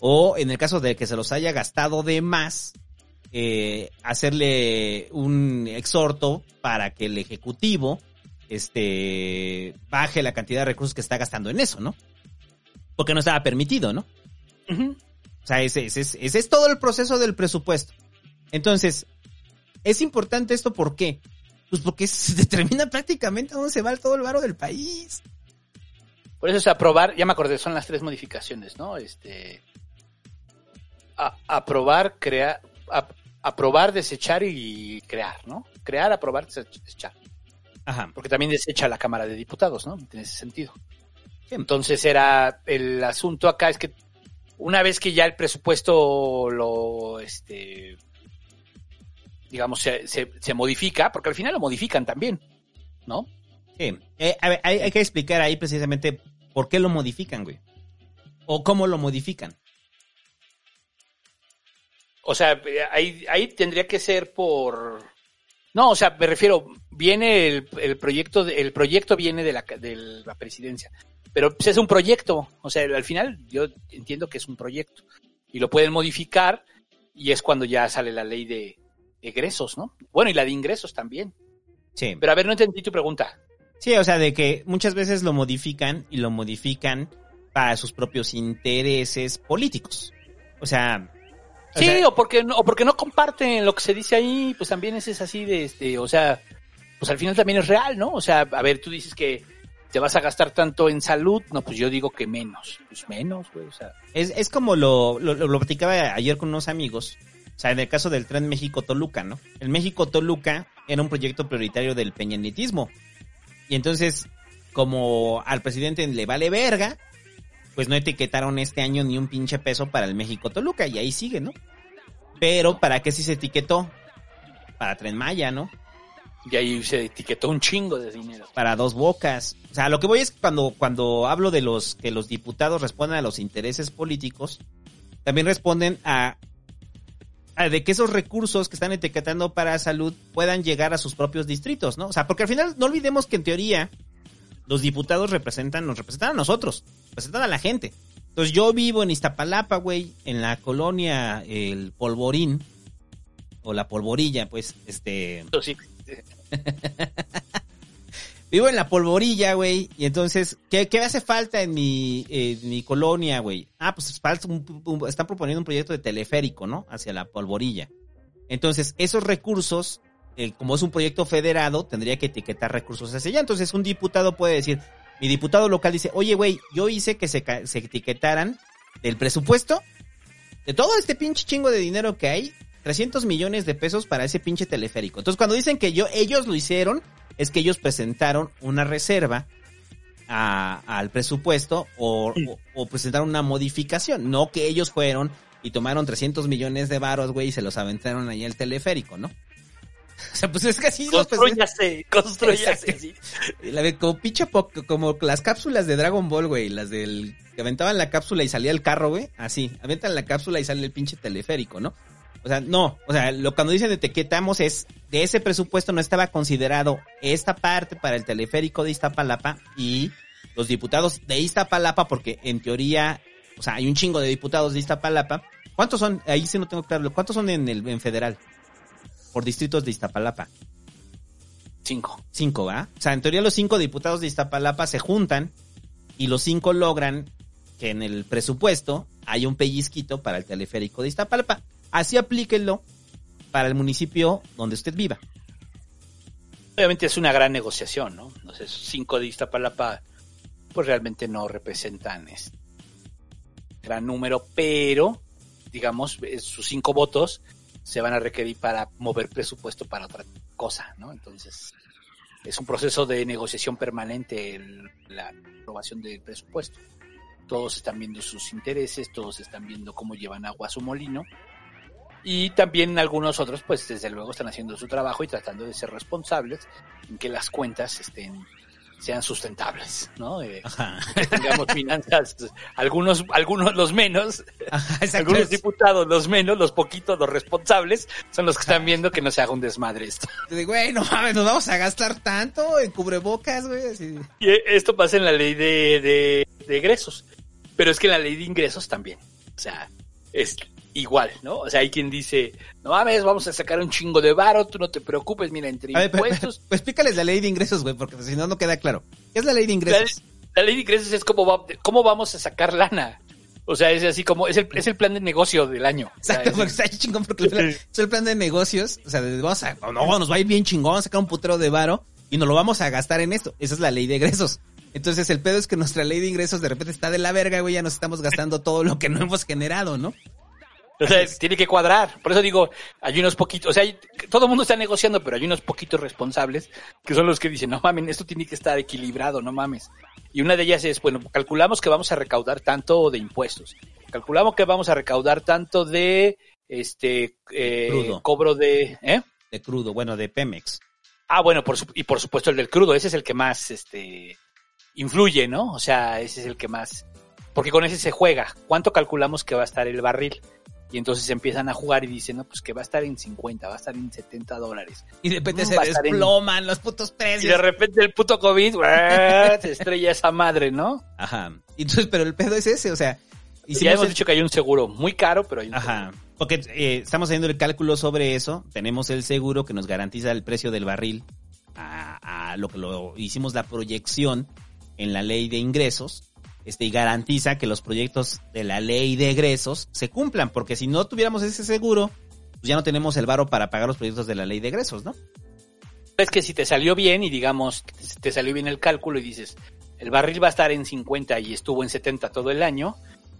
o en el caso de que se los haya gastado de más, eh, hacerle un exhorto para que el Ejecutivo este, baje la cantidad de recursos que está gastando en eso, ¿no? Porque no estaba permitido, ¿no? O sea, ese, ese es- ese es todo el proceso del presupuesto. Entonces, es importante esto, ¿por qué? Pues porque se determina prácticamente dónde se va todo el varo del país. Por eso es aprobar, ya me acordé, son las tres modificaciones, ¿no? Este. A- aprobar, crear. a- aprobar, desechar y crear, ¿no? Crear, aprobar, desech- desechar. Ajá. Porque también desecha la Cámara de Diputados, ¿no? En ese sentido. Entonces era el asunto acá es que una vez que ya el presupuesto lo, este, digamos, se, se, se modifica, porque al final lo modifican también, ¿no? Sí. Eh, a ver, hay, hay que explicar ahí precisamente por qué lo modifican, güey. O cómo lo modifican. O sea, ahí, ahí tendría que ser por... No, o sea, me refiero, viene el, el proyecto, el proyecto viene de la, de la presidencia, pero pues, es un proyecto, o sea, al final yo entiendo que es un proyecto y lo pueden modificar y es cuando ya sale la ley de egresos, ¿no? Bueno, y la de ingresos también. Sí. Pero a ver, no entendí tu pregunta. Sí, o sea, de que muchas veces lo modifican y lo modifican para sus propios intereses políticos. O sea... o Sí, sea, o porque no, o porque no comparten lo que se dice ahí, pues también ese es así de este, o sea, pues al final también es real, ¿no? O sea, a ver, tú dices que ¿Te vas a gastar tanto en salud? No, pues yo digo que menos. Pues menos, güey. O sea, Es, es como lo, lo, lo platicaba ayer con unos amigos. O sea, en el caso del tren México-Toluca, ¿no? El México-Toluca era un proyecto prioritario del peñanitismo. Y entonces, como al presidente le vale verga, pues no etiquetaron este año ni un pinche peso para el México-Toluca. Y ahí sigue, ¿no? Pero, ¿para qué sí se etiquetó? Para Tren Maya, ¿no? y ahí se etiquetó un chingo de dinero. para dos bocas. O sea, lo que voy es que cuando, cuando hablo de los que los diputados responden a los intereses políticos, también responden a, a de que esos recursos que están etiquetando para salud puedan llegar a sus propios distritos, ¿no? O sea, porque al final no olvidemos que en teoría los diputados representan, nos representan a nosotros, representan a la gente. Entonces yo vivo en Iztapalapa, güey, en la colonia El Polvorín, o la Polvorilla, pues, este... Sí. Vivo en la polvorilla, güey. Y entonces, ¿qué, qué hace falta en mi, en mi colonia, güey? Ah, pues falta un- un- están proponiendo un proyecto de teleférico, ¿no? Hacia la polvorilla. Entonces, esos recursos, eh, como es un proyecto federado, tendría que etiquetar recursos hacia allá. Entonces, un diputado puede decir, mi diputado local dice, oye, güey, yo hice que se, se etiquetaran del presupuesto, de todo este pinche chingo de dinero que hay, 300 millones de pesos para ese pinche teleférico. Entonces, cuando dicen que yo, ellos lo hicieron, es que ellos presentaron una reserva a- al presupuesto o, o- o presentaron una modificación, no que ellos fueron y tomaron 300 millones de varos, güey, y se los aventaron ahí al teleférico, ¿no? O sea, pues es que así los Construyase, construyase. Sí. la de como pinche como las cápsulas de Dragon Ball, güey, las del que aventaban la cápsula y salía el carro, güey, así, aventan la cápsula y sale el pinche teleférico, ¿no? O sea, no, o sea, lo cuando dicen etiquetamos es de ese presupuesto no estaba considerado esta parte para el teleférico de Iztapalapa y los diputados de Iztapalapa porque en teoría, o sea, hay un chingo de diputados de Iztapalapa. ¿Cuántos son? Ahí sí no tengo claro. ¿Cuántos son en el en federal? Por distritos de Iztapalapa. Cinco. Cinco, ¿va? O sea, en teoría los cinco diputados de Iztapalapa se juntan y los cinco logran que en el presupuesto haya un pellizquito para el teleférico de Iztapalapa. Así aplíquenlo para el municipio donde usted viva. Obviamente es una gran negociación, ¿no? Entonces, cinco de Iztapalapa, pues realmente no representan este gran número, pero, digamos, eh, sus cinco votos se van a requerir para mover presupuesto para otra cosa, ¿no? Entonces, es un proceso de negociación permanente la aprobación del presupuesto. Todos están viendo sus intereses, todos están viendo cómo llevan agua a su molino. Y también algunos otros, pues desde luego están haciendo su trabajo y tratando de ser responsables en que las cuentas estén sean sustentables, ¿no? Eh, tengamos finanzas, algunos, algunos los menos, algunos diputados los menos, los poquitos, los responsables, son los que están viendo que no se haga un desmadre esto. De, Güey, no mames, nos vamos a gastar tanto en cubrebocas, güey. Y esto pasa en la ley de, de, de egresos, pero es que en la ley de ingresos también, o sea, es igual, ¿no? O sea, hay quien dice, no mames, vamos a sacar un chingo de varo, tú no te preocupes, mira, entre A ver, pero- impuestos. pues explícales la ley de ingresos, güey, porque si no, no queda claro. ¿Qué es la ley de ingresos? la ley de ingresos es cómo, va- cómo vamos a sacar lana. O sea, es así como, es el, es el plan de negocio del año. O sea, Exacto, es- porque está chingón porque el plan- es el plan de negocios, o sea, vamos a, no, nos va a ir bien chingón, vamos a sacar un putero de varo y nos lo vamos a gastar en esto. Esa es la ley de ingresos. Entonces el pedo es que nuestra ley de ingresos de repente está de la verga, güey, ya nos estamos gastando todo lo que no hemos generado, ¿no? O sea, tiene que cuadrar. Por eso digo, hay unos poquitos, o sea, hay- todo el mundo está negociando, pero hay unos poquitos responsables que son los que dicen, no mames, esto tiene que estar equilibrado, no mames. Y una de ellas es, bueno, calculamos que vamos a recaudar tanto de impuestos. Calculamos que vamos a recaudar tanto de, este, eh, cobro de, ¿eh? De crudo, bueno, de Pemex. Ah, bueno, por su- y por supuesto el del crudo, ese es el que más, este, influye, ¿no? O sea, ese es el que más, porque con ese se juega. ¿Cuánto calculamos que va a estar el barril? Y entonces empiezan a jugar y dicen, no, pues que va a estar en 50, va a estar en 70 dólares. Y de repente Mm, se en- desploman los putos Y precios. de repente el puto COVID, ¡buah! se estrella esa madre, ¿no? Ajá. Y Entonces, pero el pedo es ese, o sea, Y ya hemos el- dicho que hay un seguro muy caro, pero hay un Ajá. Porque eh, estamos haciendo el cálculo sobre eso. Tenemos el seguro que nos garantiza el precio del barril a, a lo que lo hicimos la proyección en la ley de ingresos. Este, y garantiza que los proyectos de la ley de egresos se cumplan, porque si no tuviéramos ese seguro, pues ya no tenemos el varo para pagar los proyectos de la ley de egresos, ¿no? Es que si te salió bien y digamos, te salió bien el cálculo y dices, el barril va a estar en 50 y estuvo en 70 todo el año,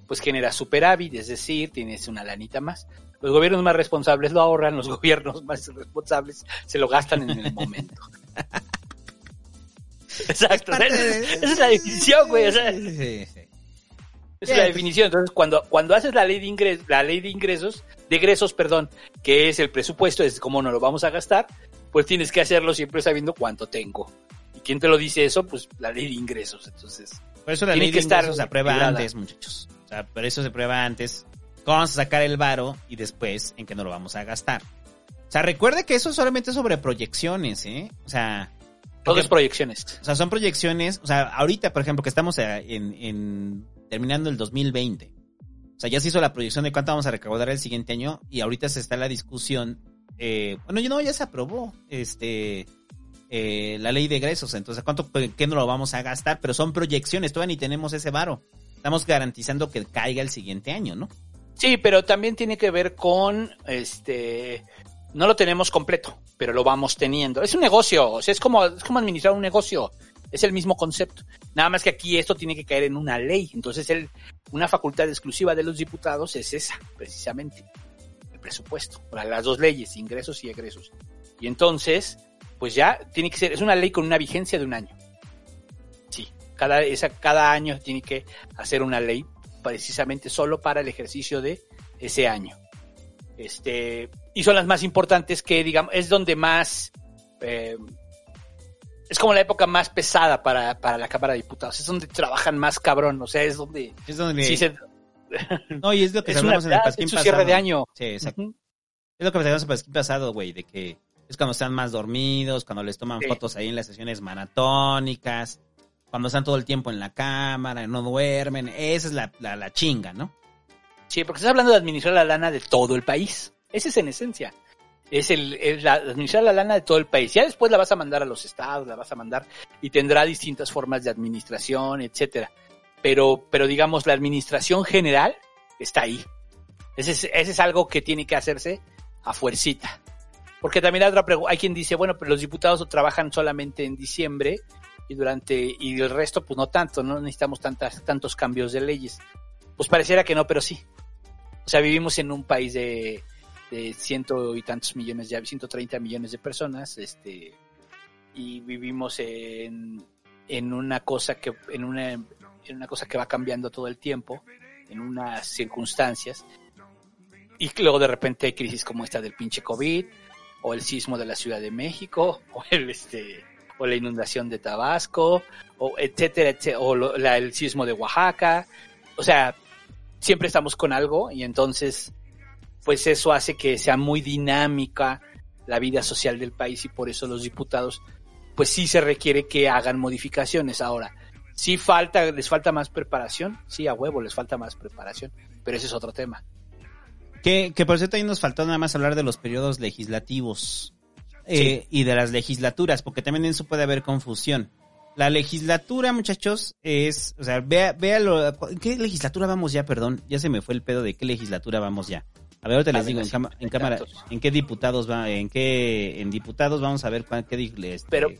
pues genera superávit, es decir, tienes una lanita más. Los gobiernos más responsables lo ahorran, los gobiernos más responsables se lo gastan en el momento. Exacto. Es esa, de- esa es la definición, güey. o sea, Sí, sí, sí. esa es la definición. Entonces, cuando, cuando haces la ley de ingresos, la ley de ingresos, de egresos, perdón, que es el presupuesto, es cómo no lo vamos a gastar, pues tienes que hacerlo siempre sabiendo cuánto tengo. ¿Y quién te lo dice eso? Pues la ley de ingresos. Entonces, Por eso la ley que de estar ingresos se aprueba antes, muchachos. O sea, por eso se prueba antes. Vamos a sacar el varo y después en qué no lo vamos a gastar. O sea, recuerde que eso es solamente sobre proyecciones, ¿eh? O sea, todo es proyecciones. o sea, son proyecciones. O sea, ahorita, por ejemplo, que estamos en, en- terminando el 2020. O sea, ya se hizo la proyección de cuánto vamos a recaudar el siguiente año y ahorita se está la discusión. eh, bueno, yo no, ya se aprobó este eh, la ley de egresos. Entonces, ¿cuánto qué no lo vamos a gastar? Pero son proyecciones, todavía ni tenemos ese varo. Estamos garantizando que caiga el siguiente año, ¿no? Sí, pero también tiene que ver con, este, no lo tenemos completo, pero lo vamos teniendo. Es un negocio, o sea, es como, es como administrar un negocio. Es el mismo concepto. Nada más que aquí esto tiene que caer en una ley. Entonces, una facultad exclusiva de los diputados es esa, precisamente. El presupuesto. Para las dos leyes, ingresos y egresos. Y entonces, pues ya tiene que ser, es una ley con una vigencia de un año. Sí, cada, esa, cada año tiene que hacer una ley precisamente solo para el ejercicio de ese año. Este, y son las más importantes que, digamos, es donde más, eh, es como la época más pesada para, para la Cámara de Diputados, es donde trabajan más cabrón, o sea, es donde... Es donde... sí se- No, y es lo que es hablamos una- en el pasquín es su pasado. cierre de año. Sí, exacto. Es lo que hablamos en el pasquín pasado, güey, de que es cuando están más dormidos, cuando les toman Sí. fotos ahí en las sesiones maratónicas, cuando están todo el tiempo en la cámara, no duermen. Esa es la, la, la chinga, ¿no? Sí, porque estás hablando de administrar la lana de todo el país. Ese es en esencia. Es el, la, administrar la lana de todo el país. Ya después la vas a mandar a los estados, la vas a mandar y tendrá distintas formas de administración, etcétera. Pero, pero digamos, la administración general está ahí. Ese es, algo que tiene que hacerse a fuercita. Porque también hay otra hay quien dice, bueno, pero los diputados trabajan solamente en diciembre y durante, y el resto, pues no tanto, no necesitamos tantas, tantos cambios de leyes. Pues pareciera que no, pero sí. O sea, vivimos en un país de, de ciento y tantos millones, ya 130 millones de personas, este, y vivimos en, en una cosa que, en una, en una cosa que va cambiando todo el tiempo, en unas circunstancias, y luego de repente hay crisis como esta del pinche COVID, o el sismo de la Ciudad de México, o el este, o la inundación de Tabasco, o etcétera, etcétera, o la- el sismo de Oaxaca, o sea, siempre estamos con algo y entonces pues eso hace que sea muy dinámica la vida social del país y por eso los diputados pues sí se requiere que hagan modificaciones ahora. Sí falta, les falta más preparación, sí a huevo les falta más preparación, pero ese es otro tema. Que, que por cierto ahí nos faltó nada más hablar de los periodos legislativos eh, y de las legislaturas, porque también en eso puede haber confusión. La legislatura, muchachos, es, o sea, vea, vea lo, ¿en qué legislatura vamos ya? Perdón, ya se me fue el pedo de qué legislatura vamos ya. A ver, ahorita les digo en, cama- en cámara, en qué diputados va, en qué, en diputados vamos a ver cuál, qué este, Pero-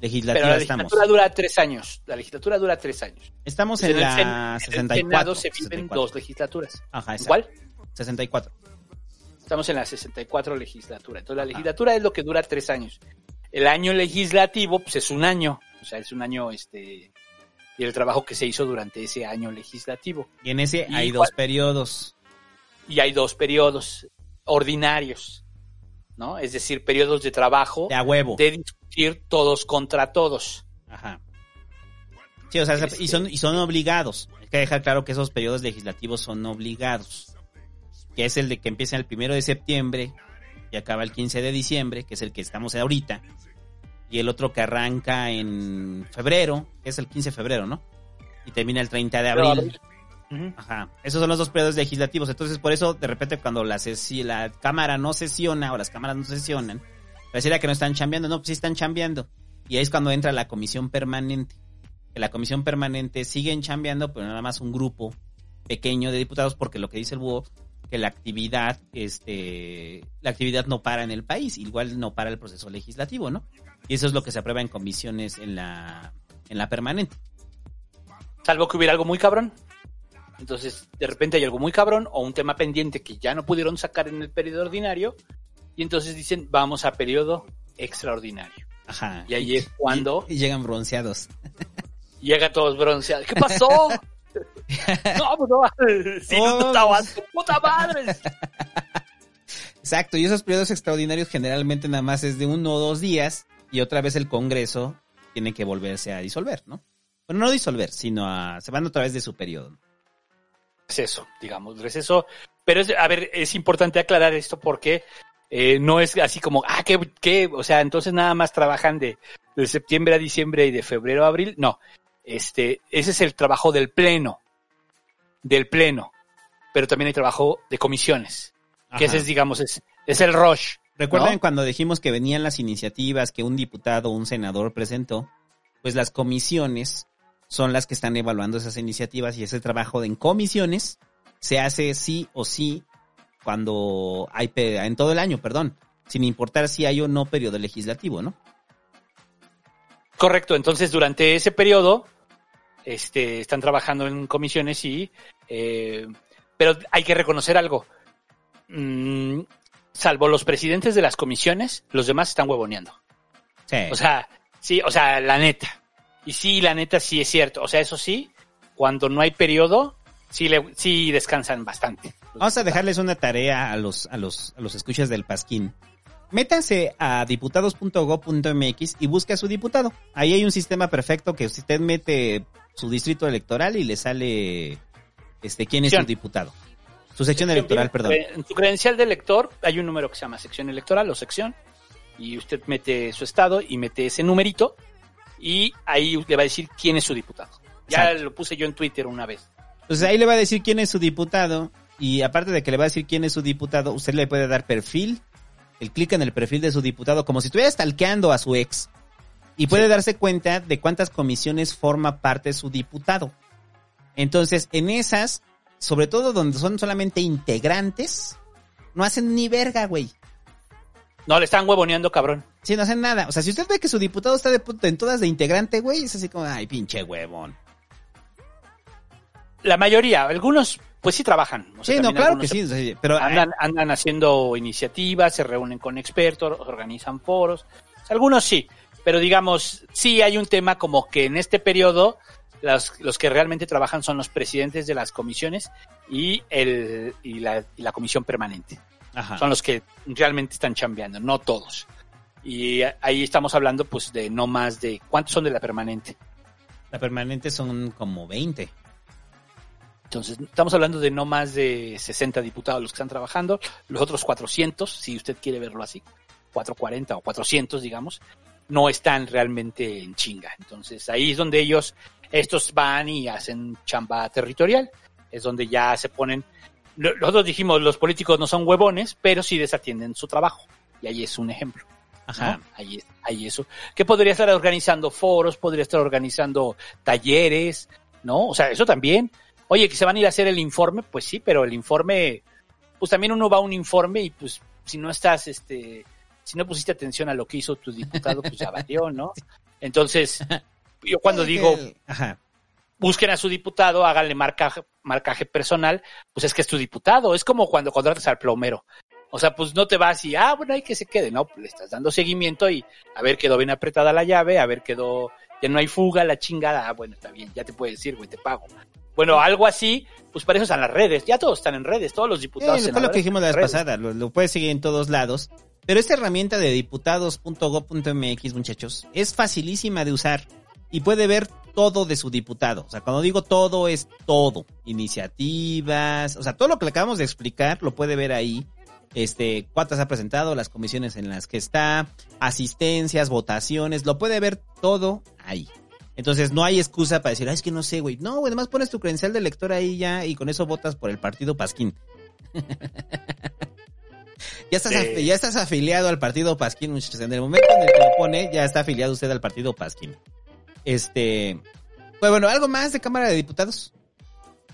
legislatura Pero la estamos. legislatura dura tres años, la legislatura dura tres años. Estamos en la Sen- en el 64. Senado se viven 64. dos legislaturas. Ajá, exacto. ¿Cuál? 64. Estamos en la 64 legislatura. Entonces, la legislatura es lo que dura tres años. El año legislativo, pues es un año. O sea, es un año, este, y el trabajo que se hizo durante ese año legislativo. Y en ese Y hay dos periodos. Y hay dos periodos ordinarios, ¿no? Es decir, periodos de trabajo De a huevo. de discutir todos contra todos. Ajá. Sí, o sea, Este- y son, y son obligados. Hay que dejar claro que esos periodos legislativos son obligados. Que es el de que empieza el primero de septiembre y acaba el 15 de diciembre, que es el que estamos ahorita. Y el otro que arranca en febrero, que es el 15 de febrero, ¿no? Y termina el 30 de Pero, Ajá. Esos son los dos periodos legislativos. Entonces, por eso, de repente, cuando la, sesi- la Cámara no sesiona o las cámaras no sesionan, pareciera que no están chambeando. No, pues sí están chambeando. Y ahí es cuando entra la comisión permanente. Que la comisión permanente siguen chambeando, pero nada más un grupo pequeño de diputados, porque lo que dice el búho, que la actividad, este, la actividad no para en el país, igual no para el proceso legislativo, ¿no? Y eso es lo que se aprueba en comisiones en la, en la permanente. Salvo que hubiera algo muy cabrón. Entonces, de repente hay algo muy cabrón o un tema pendiente que ya no pudieron sacar en el periodo ordinario. Y entonces dicen, vamos a periodo extraordinario. Ajá. Y ahí es cuando Y, y llegan bronceados. llega todos bronceados. ¿Qué pasó? no, pues no. Si no, no estaba puta madre. Exacto, y esos periodos extraordinarios generalmente nada más es de uno o dos días y otra vez el Congreso tiene que volverse a disolver, ¿no? Bueno, no disolver, sino a... se van otra vez de su periodo. Receso, digamos, receso. Pero, es, a ver, es importante aclarar esto porque eh, no es así como, ah, que, que, o sea, entonces nada más trabajan de, de septiembre a diciembre y de febrero a abril. No, este, ese es el trabajo del pleno, del pleno. Pero también hay trabajo de comisiones, que ese es, digamos, es, es el rush. ¿Recuerdan ¿no? cuando dijimos que venían las iniciativas que un diputado o un senador presentó? Pues las comisiones son las que están evaluando esas iniciativas y ese trabajo en comisiones se hace sí o sí cuando hay en todo el año, perdón, sin importar si hay o no periodo legislativo, ¿no? Correcto, entonces durante ese periodo este, están trabajando en comisiones y... eh, pero hay que reconocer algo. Mm, salvo los presidentes de las comisiones, los demás están huevoneando. Sí. O sea, sí, o sea, la neta. Y sí, la neta sí es cierto. O sea, eso sí, cuando no hay periodo, sí, le, sí descansan bastante. Vamos a dejarles una tarea a los, a los, a los escuchas del Pasquín. Métanse a diputados.go.mx y busque a su diputado. Ahí hay un sistema perfecto que usted mete su distrito electoral y le sale este quién es su diputado. Su sección electoral, perdón. En su credencial de elector hay un número que se llama sección electoral o sección y usted mete su estado y mete ese numerito y ahí le va a decir quién es su diputado. Ya Exacto. lo puse yo en Twitter una vez. Entonces ahí le va a decir quién es su diputado y aparte de que le va a decir quién es su diputado, usted le puede dar perfil, el clic en el perfil de su diputado como si estuviera stalkeando a su ex y puede darse cuenta de cuántas comisiones forma parte su diputado. Entonces, en esas, sobre todo donde son solamente integrantes, no hacen ni verga, güey. No, le están huevoneando, cabrón. Sí, no hacen nada. O sea, si usted ve que su diputado está de, puto- en todas de integrante, güey, es así como, ay, pinche huevón. La mayoría, algunos pues sí trabajan. O sea, Sí, no, claro que sí, pero andan, andan haciendo iniciativas, se reúnen con expertos, organizan foros. O sea, algunos sí, pero digamos, sí hay un tema como que en este periodo los, los que realmente trabajan son los presidentes de las comisiones y, el, y, la, y la comisión permanente. Ajá. Son los que realmente están chambeando, no todos. Y ahí estamos hablando pues de no más de... ¿Cuántos son de la permanente? La permanente son como 20. Entonces, estamos hablando de no más de 60 diputados los que están trabajando, los otros 400, si usted quiere verlo así, 440 o 400, digamos, no están realmente en chinga. Entonces, ahí es donde ellos, estos van y hacen chamba territorial, es donde ya se ponen, nosotros dijimos, los políticos no son huevones, pero sí desatienden su trabajo. Y ahí es un ejemplo. ¿no? Ajá. Ahí, es- ahí eso. Que podría estar organizando foros, podría estar organizando talleres, ¿no? O sea, eso también. Oye, que se van a ir a hacer el informe, pues sí, pero el informe, pues también uno va a un informe y pues si no estás, este, si no pusiste atención a lo que hizo tu diputado, pues ya valió, ¿no? Entonces, yo cuando digo, Ajá. Busquen a su diputado, háganle marcaje, marcaje personal, pues es que es tu diputado. Es como cuando contratas al plomero. O sea, pues no te vas y, ah, bueno, hay que se quede, ¿no? Le estás dando seguimiento y a ver, quedó bien apretada la llave, a ver, quedó, ya no hay fuga, la chingada, ah, bueno, está bien, ya te puedes decir, güey, te pago. Bueno, algo así, pues para eso están las redes, ya todos están en redes, todos los diputados. Fue lo que dijimos la vez redes. pasada, lo, lo puedes seguir en todos lados. Pero esta herramienta de diputados.go.mx, muchachos, es facilísima de usar y puede ver todo de su diputado. O sea, cuando digo todo, es todo. Iniciativas, o sea, todo lo que le acabamos de explicar lo puede ver ahí. Este, cuántas ha presentado, las comisiones en las que está, asistencias, votaciones, lo puede ver todo ahí. Entonces no hay excusa para decir, ay, es que no sé, güey. No, güey, además pones tu credencial de elector ahí ya y con eso votas por el partido Pasquín. ya, estás Sí. ya estás afiliado al partido Pasquín, muchachos. En el momento en el que lo pone, ya está afiliado usted al partido Pasquín. Este. Pues bueno, ¿algo más de Cámara de Diputados?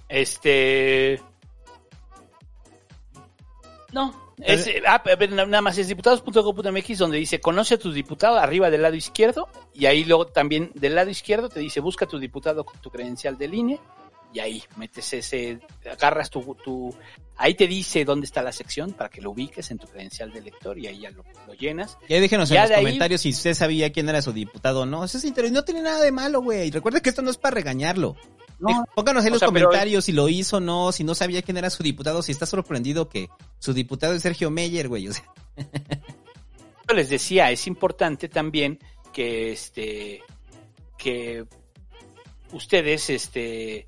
Este. No, Es, ah, nada más es diputados.gov.mx donde dice conoce a tu diputado arriba del lado izquierdo y ahí luego también del lado izquierdo te dice busca a tu diputado con tu credencial del INE y ahí metes ese, agarras tu, tu, ahí te dice dónde está la sección para que lo ubiques en tu credencial de elector y ahí ya lo, lo llenas. Ya déjenos en los ahí- comentarios si usted sabía quién era su diputado o no. Eso es interés. No tiene nada de malo, güey. Recuerde que esto no es para regañarlo. No. Pónganos en los sea, pero- comentarios si lo hizo o no, si no sabía quién era su diputado, si está sorprendido que su diputado es Sergio Meyer, güey. O sea, Yo les decía, es importante también que este que ustedes este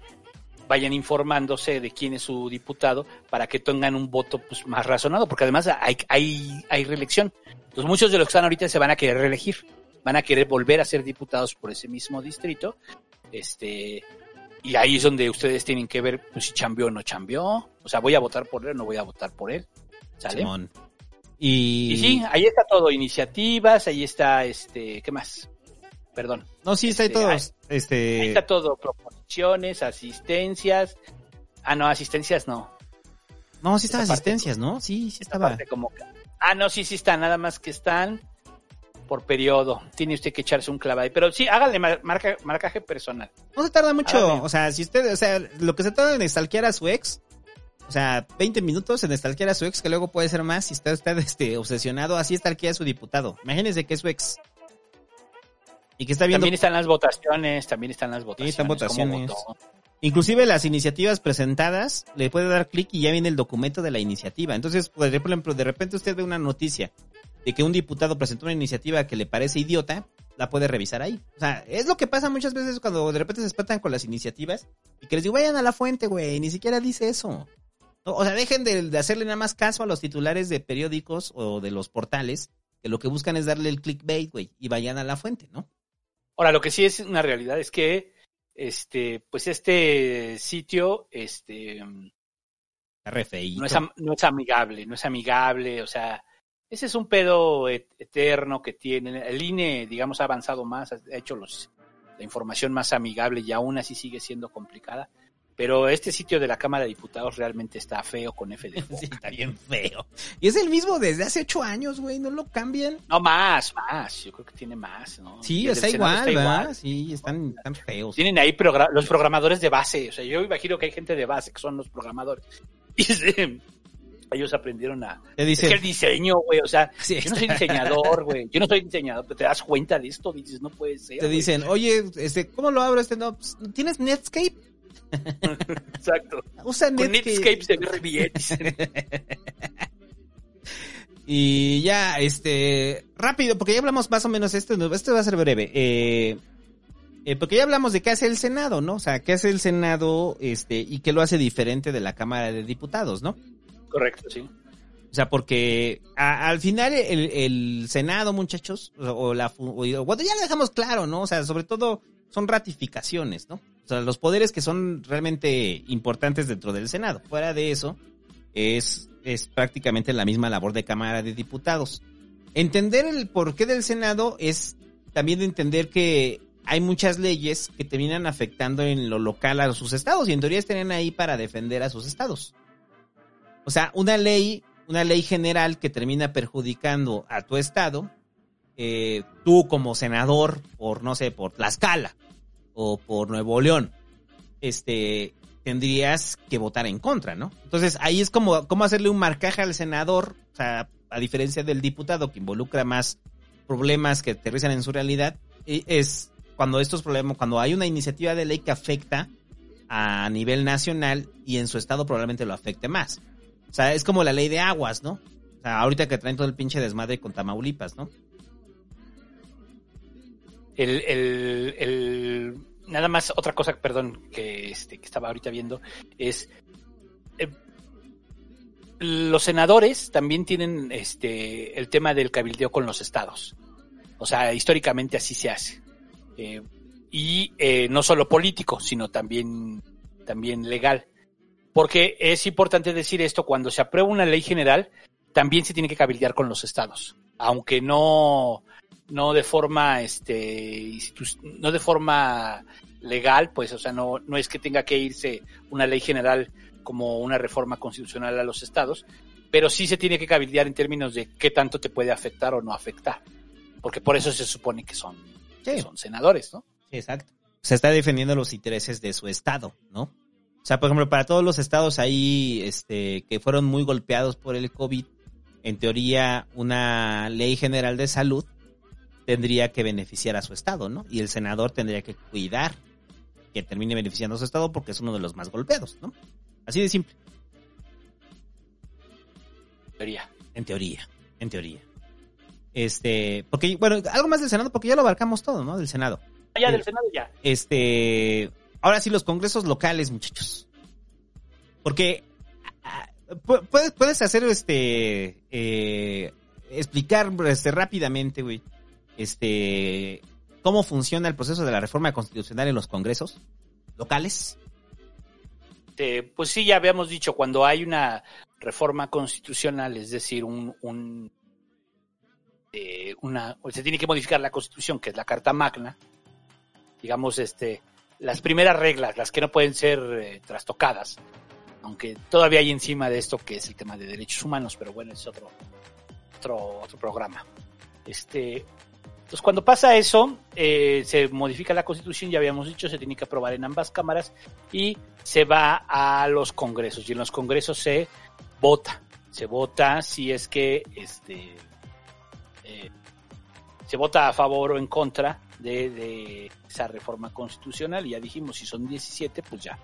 vayan informándose de quién es su diputado para que tengan un voto pues, más razonado, porque además hay, hay, hay reelección. Entonces muchos de los que están ahorita se van a querer reelegir, van a querer volver a ser diputados por ese mismo distrito, este y ahí es donde ustedes tienen que ver pues, si chambeó o no chambeó, o sea, voy a votar por él o no voy a votar por él, ¿sale? Simón. Y... Y sí, ahí está todo, iniciativas, ahí está, este, ¿qué más? Perdón. No, sí, está ahí todo. ahí- Este... Ahí está todo, proposiciones, asistencias. Ah, no, asistencias no. No, sí estaba asistencias, ¿no? Sí, sí Esta estaba. como Ah, no, sí, sí están, nada más que están por periodo. Tiene usted que echarse un clavado. Pero sí, háganle mar- marca, marcaje personal. No se tarda mucho. Hágale. O sea, si usted, o sea, lo que se tarda en estalquear a su ex, o sea, 20 minutos en estalquear a su ex, que luego puede ser más si está usted este, obsesionado, así estalquea a su diputado. Imagínese que es su ex. Y que está viendo. También están las votaciones, también están las votaciones. están cómo votaciones. Inclusive las iniciativas presentadas, le puede dar clic y ya viene el documento de la iniciativa. Entonces, pues, por ejemplo, de repente usted ve una noticia de que un diputado presentó una iniciativa que le parece idiota, la puede revisar ahí. O sea, es lo que pasa muchas veces cuando de repente se espantan con las iniciativas y que les digo, vayan a la fuente, güey, ni siquiera dice eso. No, o sea, dejen de, de hacerle nada más caso a los titulares de periódicos o de los portales, que lo que buscan es darle el clickbait, güey, y vayan a la fuente, ¿no? Ahora, lo que sí es una realidad es que, este, pues este sitio, este, no es, no es amigable, no es amigable, o sea, ese es un pedo et- eterno que tiene. El INE, digamos, ha avanzado más, ha hecho los, la información más amigable y aún así sigue siendo complicada. Pero este sitio de la Cámara de Diputados realmente está feo con F de. Sí, está bien feo. Y es el mismo desde hace ocho años, güey, no lo cambian. No, más, más. Yo creo que tiene más, ¿no? Sí, está igual, está igual. Sí, están, están feos. Tienen ahí progra- los programadores de base. O sea, yo imagino que hay gente de base que son los programadores. Y se- ellos aprendieron a... Dice- Es que el diseño, güey, o sea, Sí, yo no soy diseñador, güey. Yo no soy diseñador, pero te das cuenta de esto, dices, no puede ser. Te dicen, oye, este, ¿cómo lo abro este? No, pues, ¿tienes Netscape? Exacto. Usa Con Netscape. Se ve. Y ya, este, rápido, porque ya hablamos más o menos esto, no, esto va a ser breve. Eh, eh, porque ya hablamos de qué hace el Senado, ¿no? O sea, qué hace el Senado, este, y qué lo hace diferente de la Cámara de Diputados, ¿no? Correcto, sí. O sea, porque a- al final el, el Senado, muchachos, o, la o- bueno, ya lo dejamos claro, ¿no? O sea, sobre todo son ratificaciones, ¿no? O sea, los poderes que son realmente importantes dentro del Senado. Fuera de eso, es, es prácticamente la misma labor de Cámara de Diputados. Entender el porqué del Senado es también entender que hay muchas leyes que terminan afectando en lo local a sus estados y en teoría están ahí para defender a sus estados. O sea, una ley, una ley general que termina perjudicando a tu estado, eh, tú como senador por, no sé, por Tlaxcala o por Nuevo León, este, tendrías que votar en contra, ¿no? Entonces ahí es como, hacerle un marcaje al senador, o sea, a diferencia del diputado que involucra más problemas que aterrizan en su realidad, es cuando estos problemas, cuando hay una iniciativa de ley que afecta a nivel nacional y en su estado probablemente lo afecte más. O sea, es como la ley de aguas, ¿no? O sea, ahorita que traen todo el pinche desmadre con Tamaulipas, ¿no? El, el, el- nada más otra cosa, perdón, que, este, que estaba ahorita viendo, es eh, los senadores también tienen este el tema del cabildeo con los estados. O sea, históricamente así se hace. Eh, y eh, no solo político, sino también, también legal. Porque es importante decir esto, cuando se aprueba una ley general, también se tiene que cabildear con los estados. Aunque no, no de forma, este, no de forma legal, pues, o sea, no, no es que tenga que irse una ley general como una reforma constitucional a los estados, pero sí se tiene que cabildear en términos de qué tanto te puede afectar o no afectar, porque por eso se supone que son, que son senadores, ¿no? Exacto. Se está defendiendo los intereses de su estado, ¿no? O sea, por ejemplo, para todos los estados ahí, este, que fueron muy golpeados por el COVID, en teoría, una ley general de salud tendría que beneficiar a su estado, ¿no? Y el senador tendría que cuidar que termine beneficiando a su estado porque es uno de los más golpeados, ¿no? Así de simple. Teoría. En teoría, en teoría. Este, porque, bueno, algo más del Senado, porque ya lo abarcamos todo, ¿no? Del Senado. Ya del Senado ya. Este, ahora sí, los congresos locales, muchachos. Porque ah, pu- puedes, puedes hacer, este, eh, explicar este, rápidamente, güey, este, cómo funciona el proceso de la reforma constitucional en los congresos locales. Este, pues sí, ya habíamos dicho, cuando hay una reforma constitucional, es decir, un, eh, una, se tiene que modificar la constitución, que es la Carta Magna, digamos, este, las primeras reglas, las que no pueden ser eh, trastocadas, aunque todavía hay encima de esto que es el tema de derechos humanos, pero bueno, es otro, otro, otro programa. Este, entonces, cuando pasa eso, eh, se modifica la constitución, ya habíamos dicho, se tiene que aprobar en ambas cámaras y se va a los congresos. Y en los congresos se vota. Se vota si es que este, eh, se vota a favor o en contra de, de esa reforma constitucional. Y ya dijimos, si son 17, pues ya.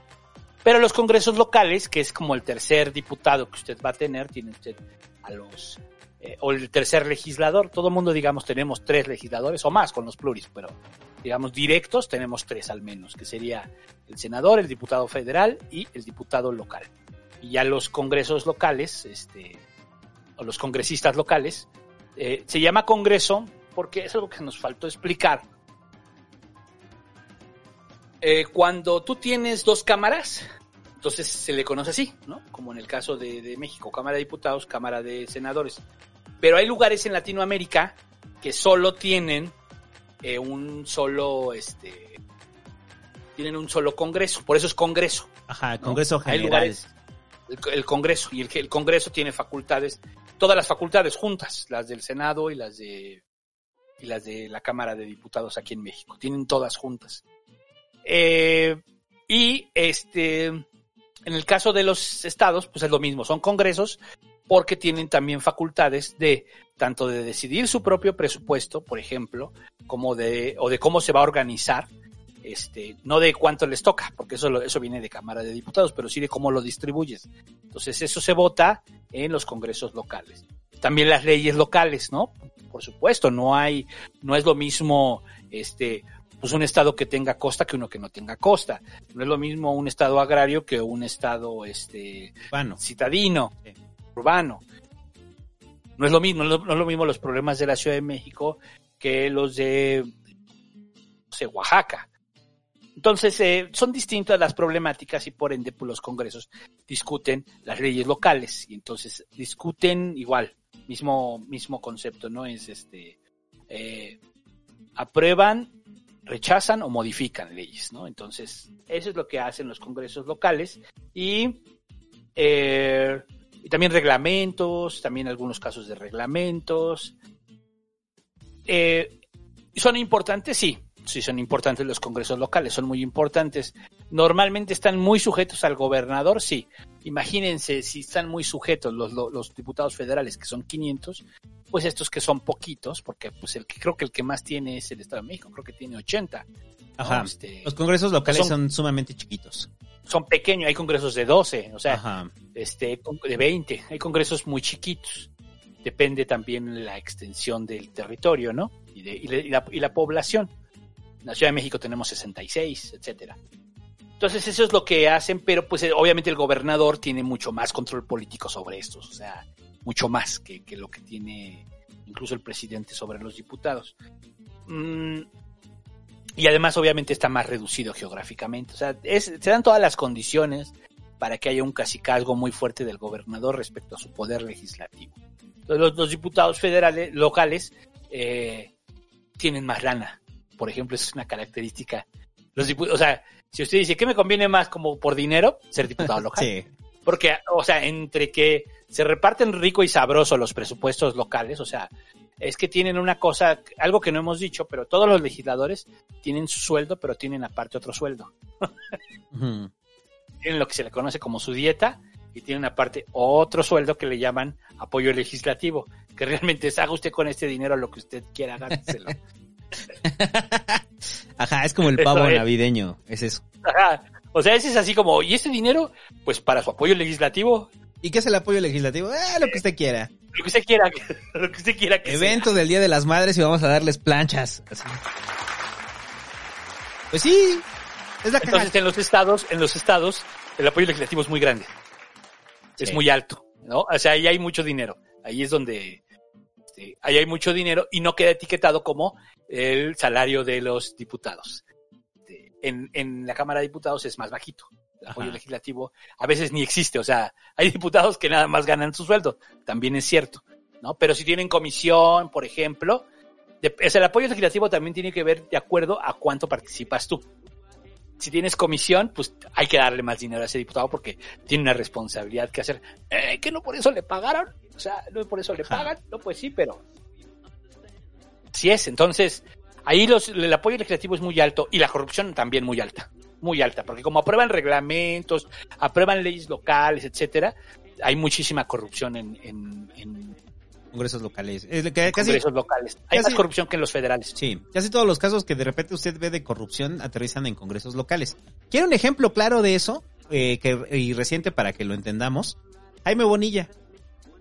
Pero los congresos locales, que es como el tercer diputado que usted va a tener, tiene usted a los eh, o el tercer legislador, todo el mundo digamos tenemos tres legisladores o más con los pluris, pero digamos directos tenemos tres al menos, que sería el senador, el diputado federal y el diputado local. Y ya los congresos locales, este, o los congresistas locales, eh, se llama congreso porque es algo que nos faltó explicar. Eh, cuando tú tienes dos cámaras, entonces se le conoce así, ¿no? Como en el caso de, de México, Cámara de Diputados, Cámara de Senadores. Pero hay lugares en Latinoamérica que solo tienen eh, un solo, este, tienen un solo congreso, por eso es congreso. Ajá, el ¿no? Congreso Hay General. lugares, el, el congreso, y el, el congreso tiene facultades, todas las facultades juntas, las del Senado y las de, y las de la Cámara de Diputados aquí en México, tienen todas juntas. Eh, y este, en el caso de los estados, pues es lo mismo, son congresos porque tienen también facultades de tanto de decidir su propio presupuesto, por ejemplo, como de o de cómo se va a organizar, este, no de cuánto les toca, porque eso eso viene de Cámara de Diputados, pero sí de cómo lo distribuyes. Entonces, eso se vota en los congresos locales. También las leyes locales, ¿no? Por supuesto, no hay no es lo mismo este pues un estado que tenga costa que uno que no tenga costa. No es lo mismo un estado agrario que un estado este Urbano. citadino, urbano. No es lo mismo, no es lo- mismo los problemas de la Ciudad de México que los de, Oaxaca. Entonces, eh, son distintas las problemáticas y por ende, pues, los congresos discuten las leyes locales y entonces discuten igual, mismo, mismo concepto, ¿no? Es este, eh, aprueban, rechazan o modifican leyes, ¿no? Entonces, eso es lo que hacen los congresos locales y, eh, y también reglamentos, también algunos casos de reglamentos. Eh, ¿Son importantes? Sí, sí son importantes los congresos locales, son muy importantes. Normalmente están muy sujetos al gobernador, sí. Imagínense si están muy sujetos los, los, los diputados federales, que son 500, pues estos que son poquitos, porque pues el que creo que el que más tiene es el Estado de México, creo que tiene 80. ¿no? Ajá. Este, Los congresos locales son- son, sumamente chiquitos. Son pequeños, hay congresos de 12, o sea, Ajá. este, de 20, hay congresos muy chiquitos. Depende también la extensión del territorio, ¿no? Y, de, y, la, y la- y la población. En la Ciudad de México tenemos 66, etcétera. Entonces eso es lo que hacen, pero pues eh, obviamente el gobernador tiene mucho más control político sobre estos, o sea, mucho más que, que lo que tiene incluso el presidente sobre los diputados. Mm, y además obviamente está más reducido geográficamente, o sea, es- se dan todas las condiciones para que haya un cacicazgo muy fuerte del gobernador respecto a su poder legislativo. Entonces, los, los diputados federales, locales, eh, tienen más lana. Por ejemplo, esa es una característica. Los o sea, si usted dice, ¿qué me conviene más como por dinero? Ser diputado local. Sí. Porque, o sea, entre que se reparten rico y sabroso los presupuestos locales, o sea, es que tienen una cosa, algo que no hemos dicho, pero todos los legisladores tienen su sueldo, pero tienen aparte otro sueldo. Tienen lo que se le conoce como su dieta y tienen aparte otro sueldo que le llaman apoyo legislativo, que realmente es haga usted con este dinero lo que usted quiera, gásteselo. Ajá, es como el pavo es. navideño, es eso. Ajá. O sea, ese es así como, y este dinero, pues para su apoyo legislativo, ¿Y qué es el apoyo legislativo? Eh, lo que usted quiera. lo que usted quiera, lo que usted quiera que sea. Evento del Día de las Madres y vamos a darles planchas. Así. Pues sí, es la. Entonces en los estados, en los estados, el apoyo legislativo es muy grande. Es muy alto, ¿no? O sea, ahí hay mucho dinero. Ahí es donde este, ahí hay mucho dinero y no queda etiquetado como el salario de los diputados. Este, En, en la Cámara de Diputados es más bajito. Apoyo legislativo a veces ni existe. O sea, hay diputados que nada más ganan su sueldo. También es cierto, ¿no? Pero si tienen comisión, por ejemplo, de- o sea, el apoyo legislativo también tiene que ver de acuerdo a cuánto participas tú si tienes comisión, pues hay que darle más dinero a ese diputado porque tiene una responsabilidad que hacer. Eh, que no por eso le pagaron, o sea, no por eso le pagan, no, pues sí, pero sí es. Entonces, ahí los, el apoyo legislativo es muy alto y la corrupción también muy alta, muy alta, porque como aprueban reglamentos, aprueban leyes locales, etcétera, hay muchísima corrupción en, en, en Congresos locales. Es lo que casi, congresos locales. Hay casi- más corrupción que en los federales. sí, casi todos los casos que de repente usted ve de corrupción aterrizan en congresos locales. ¿Quiere un ejemplo claro de eso? Eh, que, y reciente para que lo entendamos. Jaime Bonilla.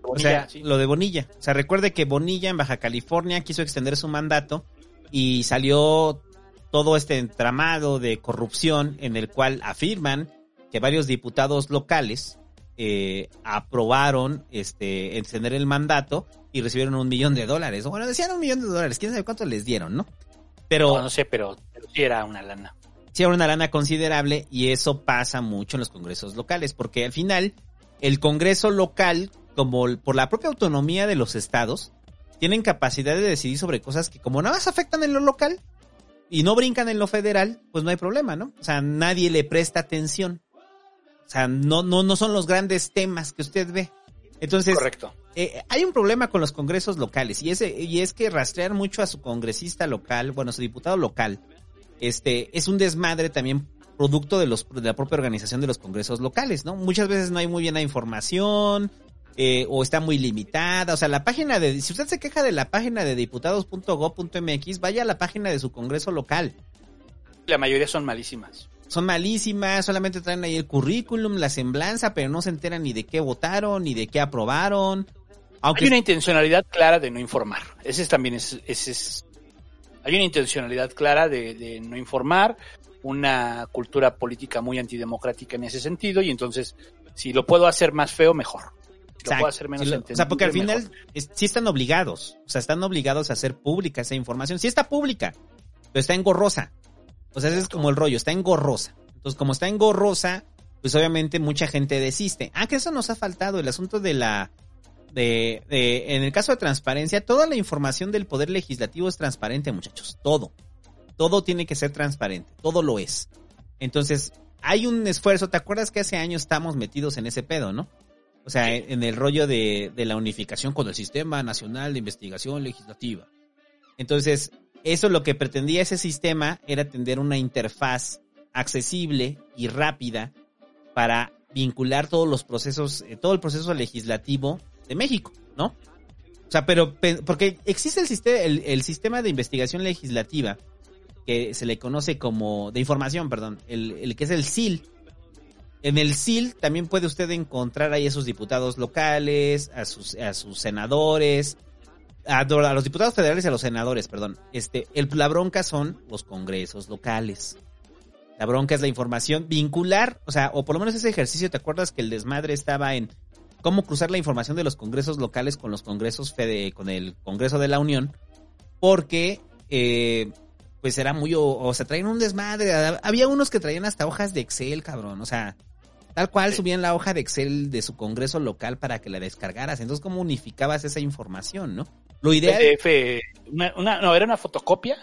O sea, Bonilla, sí. lo de Bonilla. O sea, recuerde que Bonilla en Baja California quiso extender su mandato y salió todo este entramado de corrupción en el cual afirman que varios diputados locales eh, aprobaron este extender el mandato y recibieron un millón de dólares. Bueno, decían un millón de dólares, quién sabe cuánto les dieron, ¿no? Pero No, no sé, pero, pero sí era una lana. sí era una lana considerable y eso pasa mucho en los congresos locales, porque al final el congreso local, como por la propia autonomía de los estados, tienen capacidad de decidir sobre cosas que como nada más afectan en lo local y no brincan en lo federal, pues no hay problema, ¿no? O sea, nadie le presta atención. O sea, no, no, no son los grandes temas que usted ve. Entonces, Correcto. eh, hay un problema con los congresos locales y, ese, y es que rastrear mucho a su congresista local, bueno, a su diputado local, este, es un desmadre también producto de, los, de la propia organización de los congresos locales, ¿no? Muchas veces no hay muy bien la información eh, o está muy limitada. O sea, la página de, si usted se queja de la página de diputados.gov.mx, vaya a la página de su congreso local. La mayoría son malísimas. Son malísimas, solamente traen ahí el currículum, la semblanza, pero no se enteran ni de qué votaron, ni de qué aprobaron. Aunque Hay una intencionalidad clara de no informar. Ese es también es, ese es- hay una intencionalidad clara de, de no informar, una cultura política muy antidemocrática en ese sentido, y entonces, si lo puedo hacer más feo, mejor. Lo hacer menos o sea, porque al final es- sí están obligados. O sea, están obligados a hacer pública esa información. Sí está pública, pero está engorrosa. O sea, ese es como el rollo, está engorrosa. Entonces, como está engorrosa, pues obviamente mucha gente desiste. Ah, que eso nos ha faltado, el asunto de la... De, de- en el caso de transparencia, toda la información del poder legislativo es transparente, muchachos. Todo. Todo tiene que ser transparente. Todo lo es. Entonces, hay un esfuerzo. ¿Te acuerdas que hace años estamos metidos en ese pedo, no? O sea, en, en el rollo de, de la unificación con el Sistema Nacional de Investigación Legislativa. Entonces, eso lo que pretendía ese sistema era tener una interfaz accesible y rápida para vincular todos los procesos, eh, todo el proceso legislativo de México, ¿no? O sea, pero pe- porque existe el sistema, el, el sistema de investigación legislativa que se le conoce como de información, perdón, el, el que es el SIL. En el SIL también puede usted encontrar ahí a sus diputados locales, a sus, a sus senadores, a, los diputados federales y a los senadores, perdón. Este, el, la bronca son los congresos locales. La bronca es la información vincular, o sea, o por lo menos ese ejercicio, ¿te acuerdas que el desmadre estaba en cómo cruzar la información de los congresos locales con los congresos fede, con el Congreso de la Unión? Porque, eh, pues era muy, o, o sea, traían un desmadre. Había unos que traían hasta hojas de Excel, cabrón, o sea, tal cual subían la hoja de Excel de su congreso local para que la descargaras. Entonces, ¿cómo unificabas esa información, no? Lo ideal... PDF, una, una- no, era una fotocopia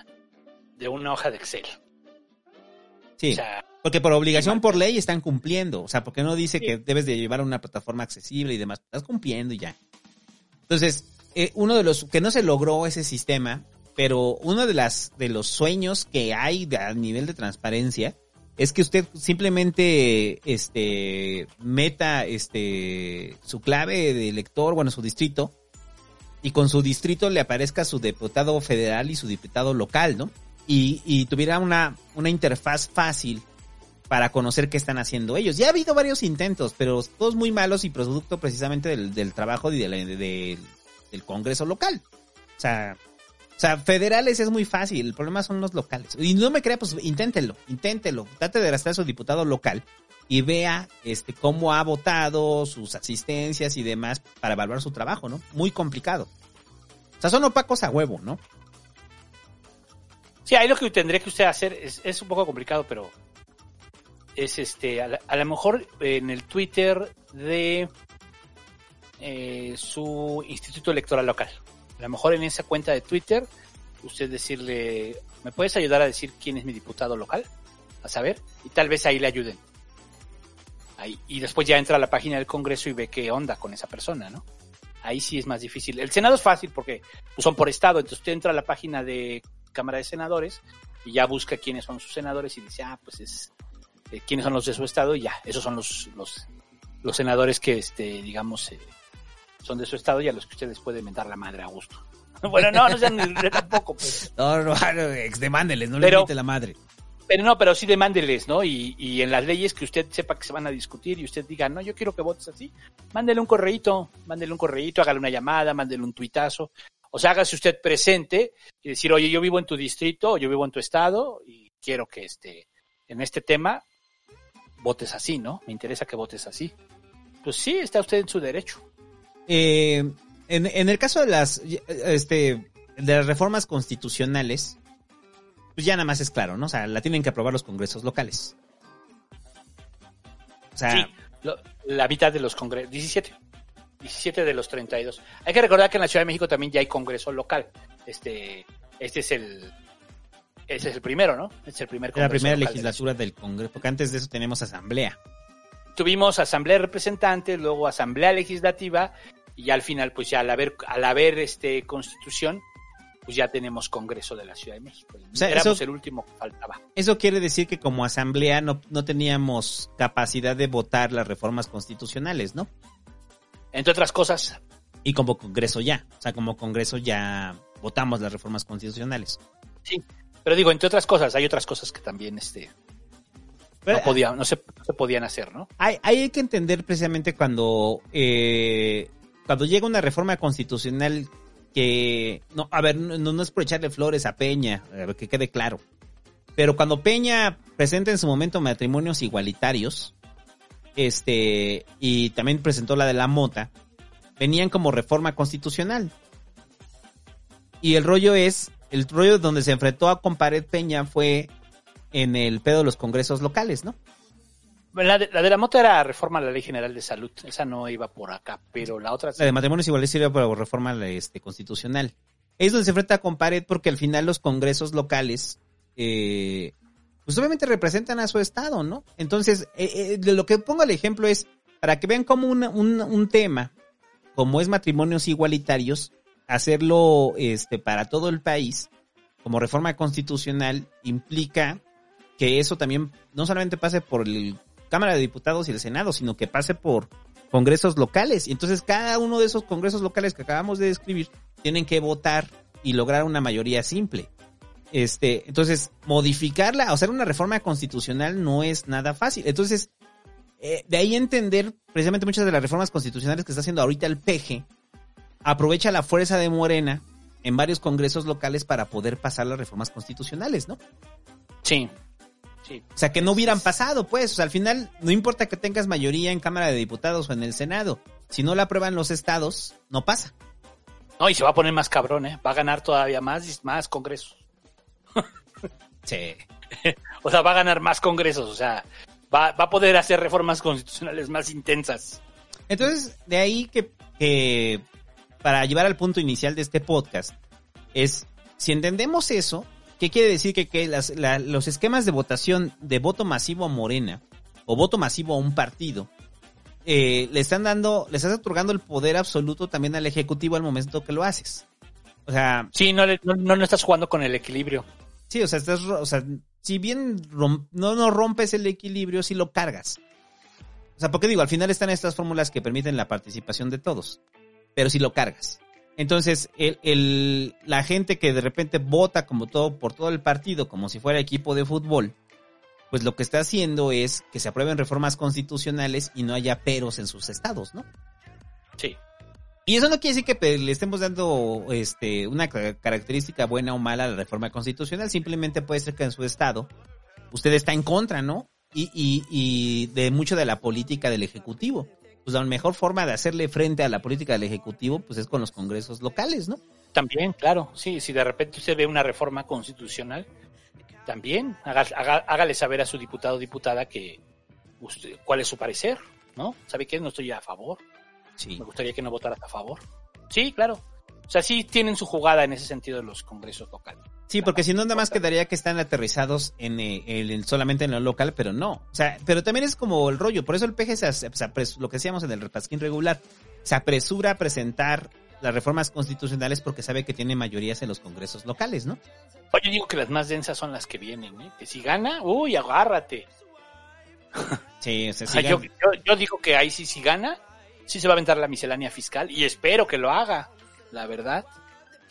de una hoja de Excel. Sí. O sea, Porque por obligación, por ley, están cumpliendo. O sea, porque no dice que debes de llevar una plataforma accesible y demás. Estás cumpliendo y ya. Entonces, eh, uno de los que no se logró ese sistema, pero uno de las de los sueños que hay de- a nivel de transparencia es que usted simplemente este meta este su clave de elector, bueno, su distrito y con su distrito le aparezca su diputado federal y su diputado local, ¿no? Y, y tuviera una, interfaz fácil para conocer qué están haciendo ellos. Ya ha habido varios intentos, pero todos muy malos y producto precisamente del, trabajo y del Congreso local. O sea, o sea, federales es muy fácil, el problema son los locales. Y no me crea, pues inténtelo, inténtelo. Trate de arrastrar a su diputado local y vea este cómo ha votado, sus asistencias y demás para evaluar su trabajo, ¿no? Muy complicado. O sea, son opacos a huevo, ¿no? Sí, ahí lo que tendría que usted hacer es, es un poco complicado, pero es este, a, a lo mejor en el Twitter de eh, su instituto electoral local. A lo mejor en esa cuenta de Twitter, usted decirle, ¿me puedes ayudar a decir quién es mi diputado local? A saber, y tal vez ahí le ayuden. Ahí, y después ya entra a la página del Congreso y ve qué onda con esa persona, ¿no? Ahí sí es más difícil. El Senado es fácil porque pues, son por estado, entonces usted entra a la página de Cámara de Senadores y ya busca quiénes son sus senadores y dice, ah, pues es eh, quiénes son los de su estado y ya, esos son los los, los senadores que, este, digamos, eh, son de su estado y a los que ustedes pueden mentar la madre a gusto. bueno, no, no sean ni- tampoco, pues. No, no, demándeles, no Pero- le mete la madre. Pero no, pero sí demándeles, ¿no? Y, y en las leyes que usted sepa que se van a discutir y usted diga, no, yo quiero que votes así, mándele un correíto, mándele un correíto, hágale una llamada, mándele un tuitazo. O sea, hágase usted presente y decir, oye, yo vivo en tu distrito, yo vivo en tu estado y quiero que este, en este tema votes así, ¿no? Me interesa que votes así. Pues sí, está usted en su derecho. Eh, en, en el caso de las, este, de las reformas constitucionales, pues ya nada más es claro, ¿no? O sea, la tienen que aprobar los congresos locales. O sea, Sí, lo- la mitad de los congresos, 17. 17 de los 32. Hay que recordar que en la Ciudad de México también ya hay congreso local. Este, este es el, ese es el primero, ¿no? Es el primer es la primera de legislatura del Congreso, porque antes de eso tenemos asamblea. tuvimos asamblea de representantes, luego asamblea legislativa y ya al final, pues ya al haber, al haber este constitución, pues ya tenemos Congreso de la Ciudad de México. O sea, Éramos eso- el último que faltaba. Eso quiere decir que como asamblea no, no teníamos capacidad de votar las reformas constitucionales, ¿no? Entre otras cosas, Y como Congreso ya. O sea, como Congreso ya votamos las reformas constitucionales. sí. Pero digo, entre otras cosas, hay otras cosas que también este, no, podía, no, se, no se podían hacer, ¿no? Hay, hay que entender precisamente cuando, eh, cuando llega una reforma constitucional que, no, a ver, no, no es por echarle flores a Peña, a ver, que quede claro. Pero cuando Peña presenta en su momento matrimonios igualitarios, este, y también presentó la de la mota, venían como reforma constitucional. Y el rollo es, el rollo donde se enfrentó a Compared Peña fue en el pedo de los congresos locales, ¿no? La de, la de la moto era reforma a la Ley General de Salud. Esa no iba por acá, pero la otra. La de matrimonios iguales sirve para reforma este, constitucional. Es donde se enfrenta con pared porque al final los congresos locales, eh, pues obviamente representan a su estado, ¿no? Entonces, eh, eh, lo que pongo el ejemplo es para que vean como un, un, un tema, como es matrimonios igualitarios, hacerlo este, para todo el país, como reforma constitucional, implica que eso también no solamente pase por el Cámara de Diputados y el Senado, sino que pase por congresos locales. Y entonces cada uno de esos congresos locales que acabamos de describir tienen que votar y lograr una mayoría simple. Este, entonces, modificarla, o hacer una reforma constitucional no es nada fácil. Entonces, eh, de ahí entender precisamente muchas de las reformas constitucionales que está haciendo ahorita el PG, aprovecha la fuerza de Morena en varios congresos locales para poder pasar las reformas constitucionales, ¿no? Sí. Sí. O sea, que no hubieran pasado, pues. O sea, al final, no importa que tengas mayoría en Cámara de Diputados o en el Senado. Si no la aprueban los estados, no pasa. No, y se va a poner más cabrón, ¿eh? Va a ganar todavía más, y más congresos. Sí. O sea, va a ganar más congresos, o sea, va, va a poder hacer reformas constitucionales más intensas. Entonces, de ahí que, que para llevar al punto inicial de este podcast, es, si entendemos eso, ¿Qué quiere decir? Que, que las- la- los esquemas de votación de voto masivo a Morena o voto masivo a un partido eh, le están dando, le estás otorgando el poder absoluto también al Ejecutivo al momento que lo haces. O sea, Sí, no, le- no, no, estás jugando con el equilibrio. sí, o sea, estás, o sea, si bien no, no rompes el equilibrio, sí lo cargas. O sea, porque digo, al final están estas fórmulas que permiten la participación de todos, pero si lo cargas. Entonces, el, el- la gente que de repente vota como todo por todo el partido, como si fuera equipo de fútbol, pues lo que está haciendo es que se aprueben reformas constitucionales y no haya peros en sus estados, ¿no? Sí. Y eso no quiere decir que le estemos dando este, una ca- característica buena o mala a la reforma constitucional. Simplemente puede ser que en su estado usted está en contra, ¿no? Y, y, y de mucho de la política del Ejecutivo. Pues la mejor forma de hacerle frente a la política del Ejecutivo pues es con los congresos locales, ¿no? También, claro, sí, si de repente usted ve una reforma constitucional, también haga- haga- hágale saber a su diputado o diputada que usted, cuál es su parecer, ¿no? ¿Sabe qué? No estoy a favor. Sí. Me gustaría que no votaras a favor. Sí, claro. O sea, sí tienen su jugada en ese sentido los congresos locales. Sí, porque si no, nada más quedaría que están aterrizados en, eh, el- en- solamente en lo local, pero no. O sea, pero también es como el rollo. Por eso el PG, se, se apres- lo que decíamos en el repasquín regular, se apresura a presentar las reformas constitucionales porque sabe que tiene mayorías en los congresos locales, ¿no? Oye, yo digo que las más densas son las que vienen, ¿eh? Que si gana, uy, agárrate. Sí, o sea, O sea, sí yo, yo- yo digo que ahí sí, si gana, sí se va a aventar la miscelánea fiscal y espero que lo haga, la verdad.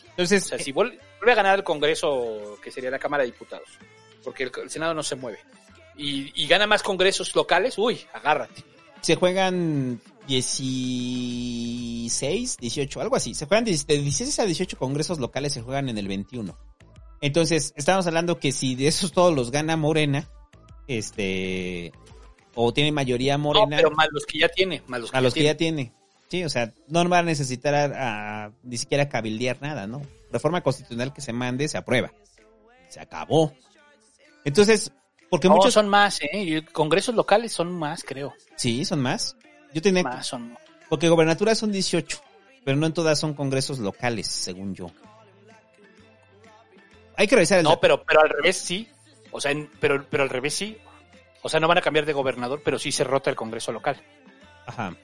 Entonces, O sea, si vuelve, vuelve a ganar el Congreso, que sería la Cámara de Diputados, porque el, el Senado no se mueve, y, y gana más congresos locales, uy, agárrate. se juegan 16, 18, algo así. Se juegan de de 16 a 18 congresos locales, se juegan en el 21. Entonces, estamos hablando que si de esos todos los gana Morena, este, o tiene mayoría No, Morena, pero más los que ya tiene, más los que, a los que ya tiene. Sí, o sea, no va a necesitar a, a- ni siquiera cabildear nada, ¿no? Reforma constitucional que se mande, se aprueba. Se acabó. Entonces, porque No, muchos... son más, ¿eh? Congresos locales son más, creo. Sí, son más. Yo tenía... Más son. Porque gobernaturas son 18, pero no en todas son congresos locales, según yo. Hay que revisar el... No, pero, pero al revés sí. O sea, en- pero, pero al revés sí. O sea, no van a cambiar de gobernador, pero sí se rota el Congreso local. Ajá.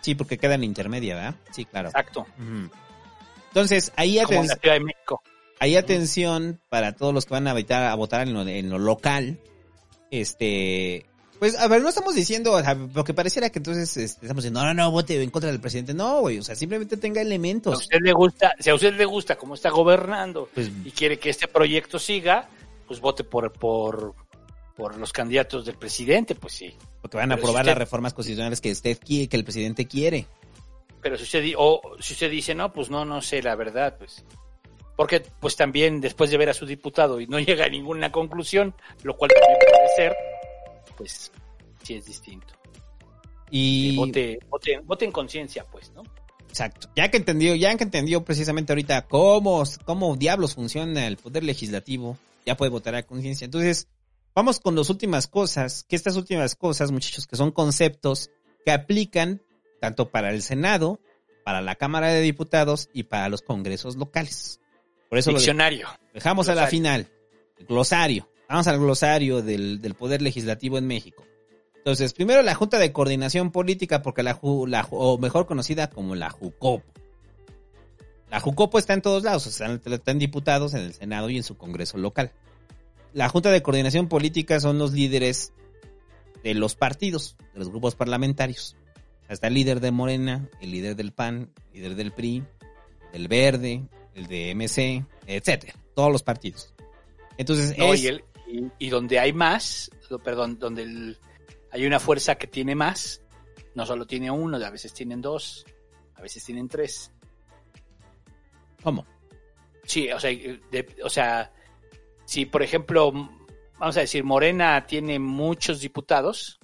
Sí, porque queda en intermedia, ¿verdad? Sí, claro. Exacto. Ujú. Entonces, ahí, Como aten- la Ciudad de México. ahí atención para todos los que van a votar, a votar en lo, en lo local. Este... Pues, a ver, no estamos diciendo, o sea, porque pareciera que entonces este, estamos diciendo, no, no, no, vote en contra del presidente. No, güey, o sea, simplemente tenga Si a elementos. usted le gusta, si a usted le gusta cómo está gobernando Pues, y quiere que este proyecto siga, pues vote por, por, por los candidatos del presidente, pues sí. porque van a pero si aprobar usted- las reformas constitucionales que usted quiere, que el presidente quiere. Pero si usted, o si usted dice, no, pues no, no sé, la verdad, pues. Porque, pues también, después de ver a su diputado y no llega a ninguna conclusión, lo cual también puede ser, pues sí es distinto. Y... Vote, vote, vote en conciencia, pues, ¿no? Exacto. Ya que entendió, ya que entendió precisamente ahorita cómo, cómo diablos funciona el poder legislativo, ya puede votar a conciencia. Entonces, vamos con las últimas cosas, que estas últimas cosas, muchachos, que son conceptos que aplican tanto para el Senado, para la Cámara de Diputados y para los congresos locales. Por eso lo Diccionario. dejamos a la final. El glosario. Vamos al glosario del, del poder legislativo en México. Entonces, primero la Junta de Coordinación Política, porque la, la o mejor conocida como la JUCOPO. La JUCOPO está en todos lados, o sea, está en diputados, en el Senado y en su Congreso local. La Junta de Coordinación Política son los líderes de los partidos, de los grupos parlamentarios. O sea, está el líder de Morena, el líder del PAN, el líder del PRI, del Verde, el de MC, etcétera. Todos los partidos. Entonces, No, es- y, el- y- y donde hay más, lo- perdón, donde el- hay una fuerza que tiene más, no solo tiene uno, a veces tienen dos, a veces tienen tres. ¿Cómo? Sí, o sea, de- o sea, si por ejemplo, vamos a decir, Morena tiene muchos diputados,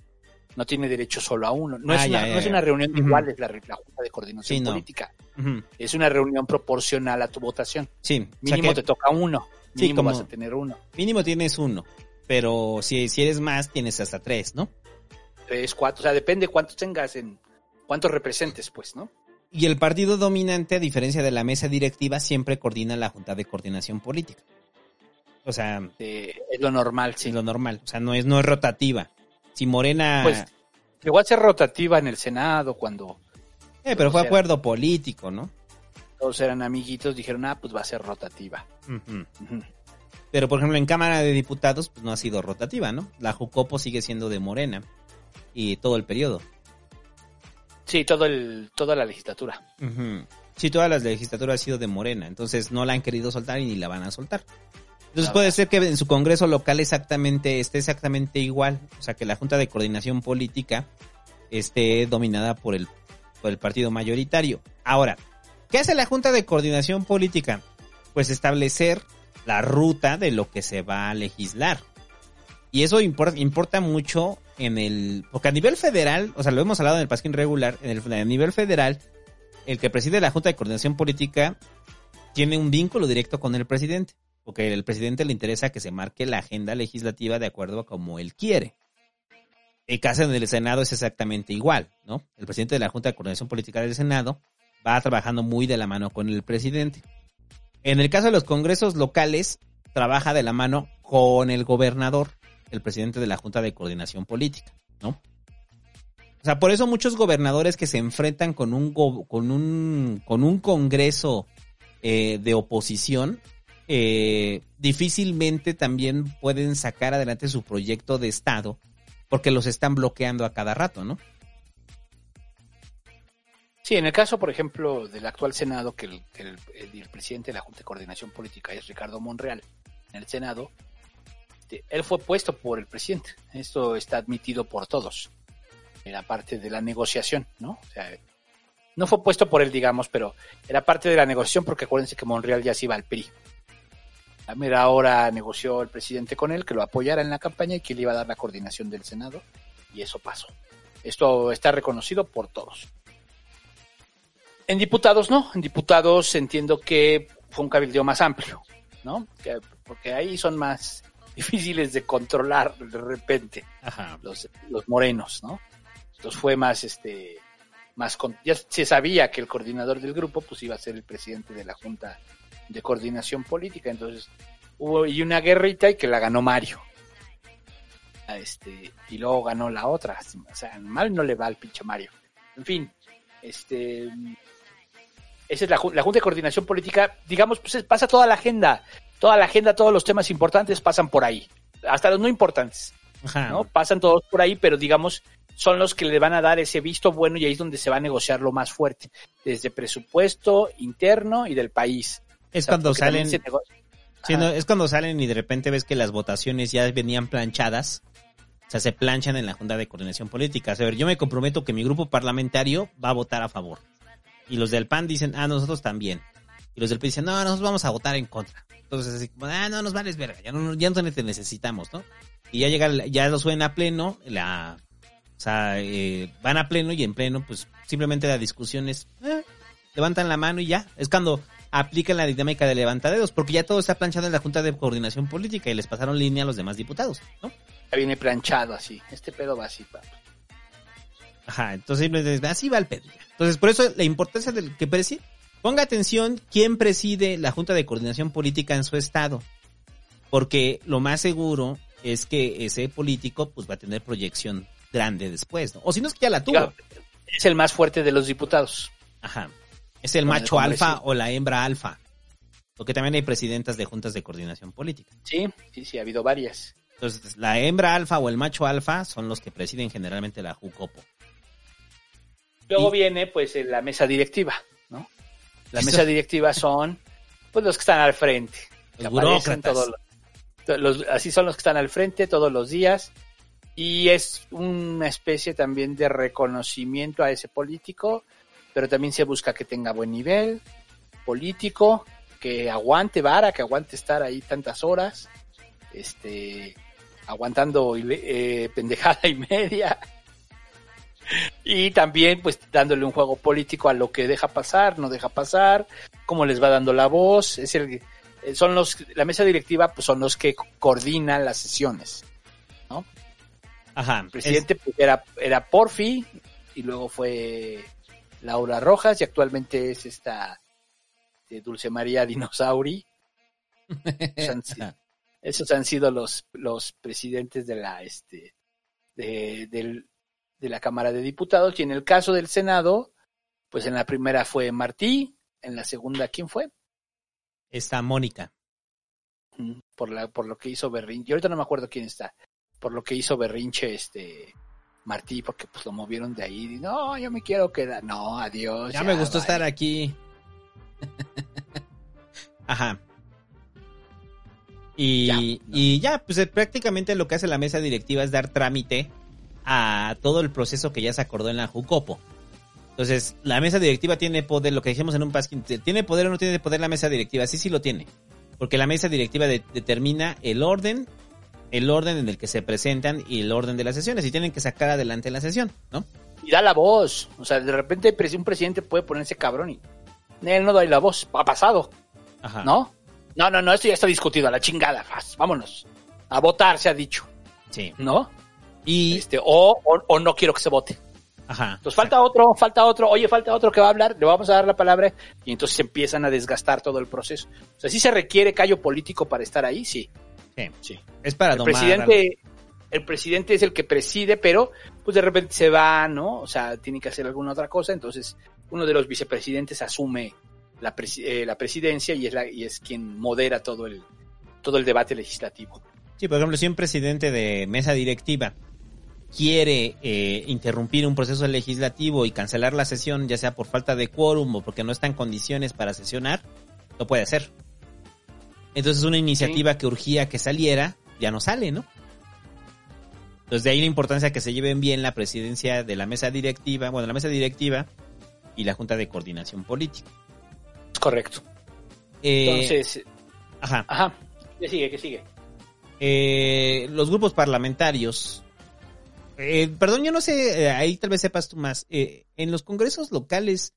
no tiene derecho solo a uno. No, Ah, es, ya, una, ya, no es ya. una reunión de iguales la, Junta de Coordinación Sí, no. Política. Es una reunión proporcional a tu votación. Sí, o sea Mínimo que te toca uno. Sí, Mínimo como- vas a tener uno. mínimo tienes uno. Pero si, si eres más, tienes hasta tres, ¿no? Tres, cuatro. O sea, depende cuántos tengas en. cuántos representes, pues, ¿no? Y el partido dominante, a diferencia de la mesa directiva, siempre coordina la Junta de Coordinación Política. O sea, Eh, es lo normal, sí. es lo normal. O sea, no es, no es rotativa. Si Morena. Pues llegó a ser rotativa en el Senado cuando eh, pero fue acuerdo político, ¿no? todos eran amiguitos, dijeron, ah, pues va a ser rotativa. Pero, por ejemplo, en Cámara de Diputados, pues no ha sido rotativa, ¿no? La Jucopo sigue siendo de Morena. Y todo el periodo. Sí, todo el, toda la legislatura. Sí, todas las legislaturas han sido de Morena, entonces no la han querido soltar y ni la van a soltar. Entonces puede ser que en su congreso local exactamente esté exactamente igual, o sea que la Junta de Coordinación Política esté dominada por el por el partido mayoritario. Ahora, ¿qué hace la Junta de Coordinación Política? Pues establecer la ruta de lo que se va a legislar. Y eso impor- importa mucho en el... Porque a nivel federal, o sea, lo hemos hablado en el pasquín regular, en el, a nivel federal, el que preside la Junta de Coordinación Política tiene un vínculo directo con el presidente, porque el presidente le interesa que se marque la agenda legislativa de acuerdo a como él quiere. El caso en el Senado es exactamente igual, ¿no? El presidente de la Junta de Coordinación Política del Senado va trabajando muy de la mano con el presidente. En el caso de los congresos locales, trabaja de la mano con el gobernador, el presidente de la Junta de Coordinación Política, ¿no? O sea, por eso muchos gobernadores que se enfrentan con un, con un, con un congreso eh, de oposición, eh, difícilmente también pueden sacar adelante su proyecto de Estado porque los están bloqueando a cada rato, ¿no? Sí, en el caso, por ejemplo, del actual Senado, que el, presidente de la Junta de Coordinación Política es Ricardo Monreal, en el Senado, él fue puesto por el presidente. Esto está admitido por todos. Era parte de la negociación, ¿no? O sea, no fue puesto por él, digamos, pero era parte de la negociación porque acuérdense que Monreal ya se iba al PRI. A mera hora negoció el presidente con él que lo apoyara en la campaña y que le iba a dar la coordinación del Senado y eso pasó. Esto está reconocido por todos. En diputados no, en diputados entiendo que fue un cabildeo más amplio, ¿no? Que- porque ahí son más difíciles de controlar de repente Ajá. los, los morenos, ¿no? Entonces fue más, este, más, con- ya se sabía que el coordinador del grupo, pues iba a ser el presidente de la Junta de Coordinación Política, entonces hubo y una guerrita y que la ganó Mario. A Este, y luego ganó la otra, o sea, mal no le va al pinche Mario. En fin, este, esa es la, ju- la Junta de Coordinación Política, digamos, pues es- pasa toda la agenda, toda la agenda, todos los temas importantes pasan por ahí, hasta los no importantes. Ajá. ¿no? Pasan todos por ahí, pero digamos, son los que le van a dar ese visto bueno y ahí es donde se va a negociar lo más fuerte, desde presupuesto interno y del país. Es O sea, cuando salen, sí, no, es cuando salen y de repente ves que las votaciones ya venían planchadas. O sea, se planchan en la Junta de Coordinación Política. O sea, a ver, yo me comprometo que mi grupo parlamentario va a votar a favor. Y los del PAN dicen, ah, nosotros también. Y los del PRI dicen, no, nosotros vamos a votar en contra. Entonces, así como, ah, no, nos vales verga, ya no, ya no te necesitamos, ¿no? Y ya llega, ya lo suben a pleno, la, o sea, eh, van a pleno y en pleno, pues, simplemente la discusión es, eh, levantan la mano y ya. Es cuando aplican la dinámica de levantadedos, porque ya todo está planchado en la Junta de Coordinación Política y les pasaron línea a los demás diputados, ¿no? Ya viene planchado así. Este pedo va así, papá. Ajá, entonces así va el pedo. Entonces, por eso la importancia del que preside. Ponga atención quién preside la Junta de Coordinación Política en su estado. Porque lo más seguro es que ese político pues va a tener proyección grande después, ¿no? O si no es que ya la tuvo. Es el más fuerte de los diputados. Ajá. Es el macho alfa o la hembra alfa. Porque también hay presidentas de juntas de coordinación política. Sí, sí, sí, ha habido varias. Entonces, la hembra alfa o el macho alfa son los que presiden generalmente la JUCOPO. Luego Y- viene, pues, la mesa directiva, ¿no? La Eso- mesa directiva son, pues, los que están al frente. Los burócratas. todos los- to- los- así son los que están al frente todos los días. Y es una especie también de reconocimiento a ese político, pero también se busca que tenga buen nivel político, que aguante vara, que aguante estar ahí tantas horas, este, aguantando eh, pendejada y media. Y también, pues, dándole un juego político a lo que deja pasar, no deja pasar, cómo les va dando la voz. Es el, eh, son los, la mesa directiva, pues, son los que coordinan las sesiones. Ajá. El presidente pues, era, era Porfi, y luego fue Laura Rojas, y actualmente es esta de Dulce María Dinosauri. San- Esos han sido los, los presidentes de la, este, de, del- de la Cámara de Diputados. Y en el caso del Senado, pues en la primera fue Martí, en la segunda, ¿quién fue? Está Mónica. Por, la, por lo que hizo Berrinche. Yo ahorita no me acuerdo quién está. Por lo que hizo Berrinche, este, Martí, porque pues lo movieron de ahí. Y, no, yo me quiero quedar. No, adiós. Ya me gustó bye". estar aquí. Ajá. Y y ya, pues eh, prácticamente lo que hace la mesa directiva es dar trámite a todo el proceso que ya se acordó en la Jucopo. Entonces, la mesa directiva tiene poder, lo que dijimos en un pasquín, ¿tiene poder o no tiene poder la mesa directiva? Sí, sí lo tiene. Porque la mesa directiva de- determina el orden, el orden en el que se presentan y el orden de las sesiones. Y tienen que sacar adelante la sesión, ¿no? y da la voz. O sea, de repente un presidente puede ponerse cabrón y él no da la voz. Ha pasado, Ajá. ¿no? No, no, no, esto ya está discutido, a la chingada. Vámonos. A votar se ha dicho, Sí. ¿no? Y, Este, o, o, o no quiero que se vote. ajá. Entonces falta otro, falta otro, oye, falta otro que va a hablar, le vamos a dar la palabra y entonces se empiezan a desgastar todo el proceso. O sea, sí se requiere callo político para estar ahí, sí. Sí. Sí. Es para El domar. presidente, el presidente es el que preside, pero pues de repente se va, ¿no? O sea, tiene que hacer alguna otra cosa, entonces uno de los vicepresidentes asume la, eh, la presidencia y es la, y es quien modera todo el todo el debate legislativo. Sí, por ejemplo, si un presidente de mesa directiva quiere eh, interrumpir un proceso legislativo y cancelar la sesión, ya sea por falta de quórum o porque no está en condiciones para sesionar, lo puede hacer. Entonces una iniciativa que urgía que saliera, ya no sale, ¿no? Entonces de ahí la importancia que se lleven bien la presidencia de la mesa directiva, bueno, la mesa directiva y la Junta de Coordinación Política. Correcto. Eh, Entonces, ajá. ajá, ¿qué sigue? ¿Qué sigue? Eh, los grupos parlamentarios. eh, perdón, yo no sé, eh, ahí tal vez sepas tú más. Eh, en los congresos locales,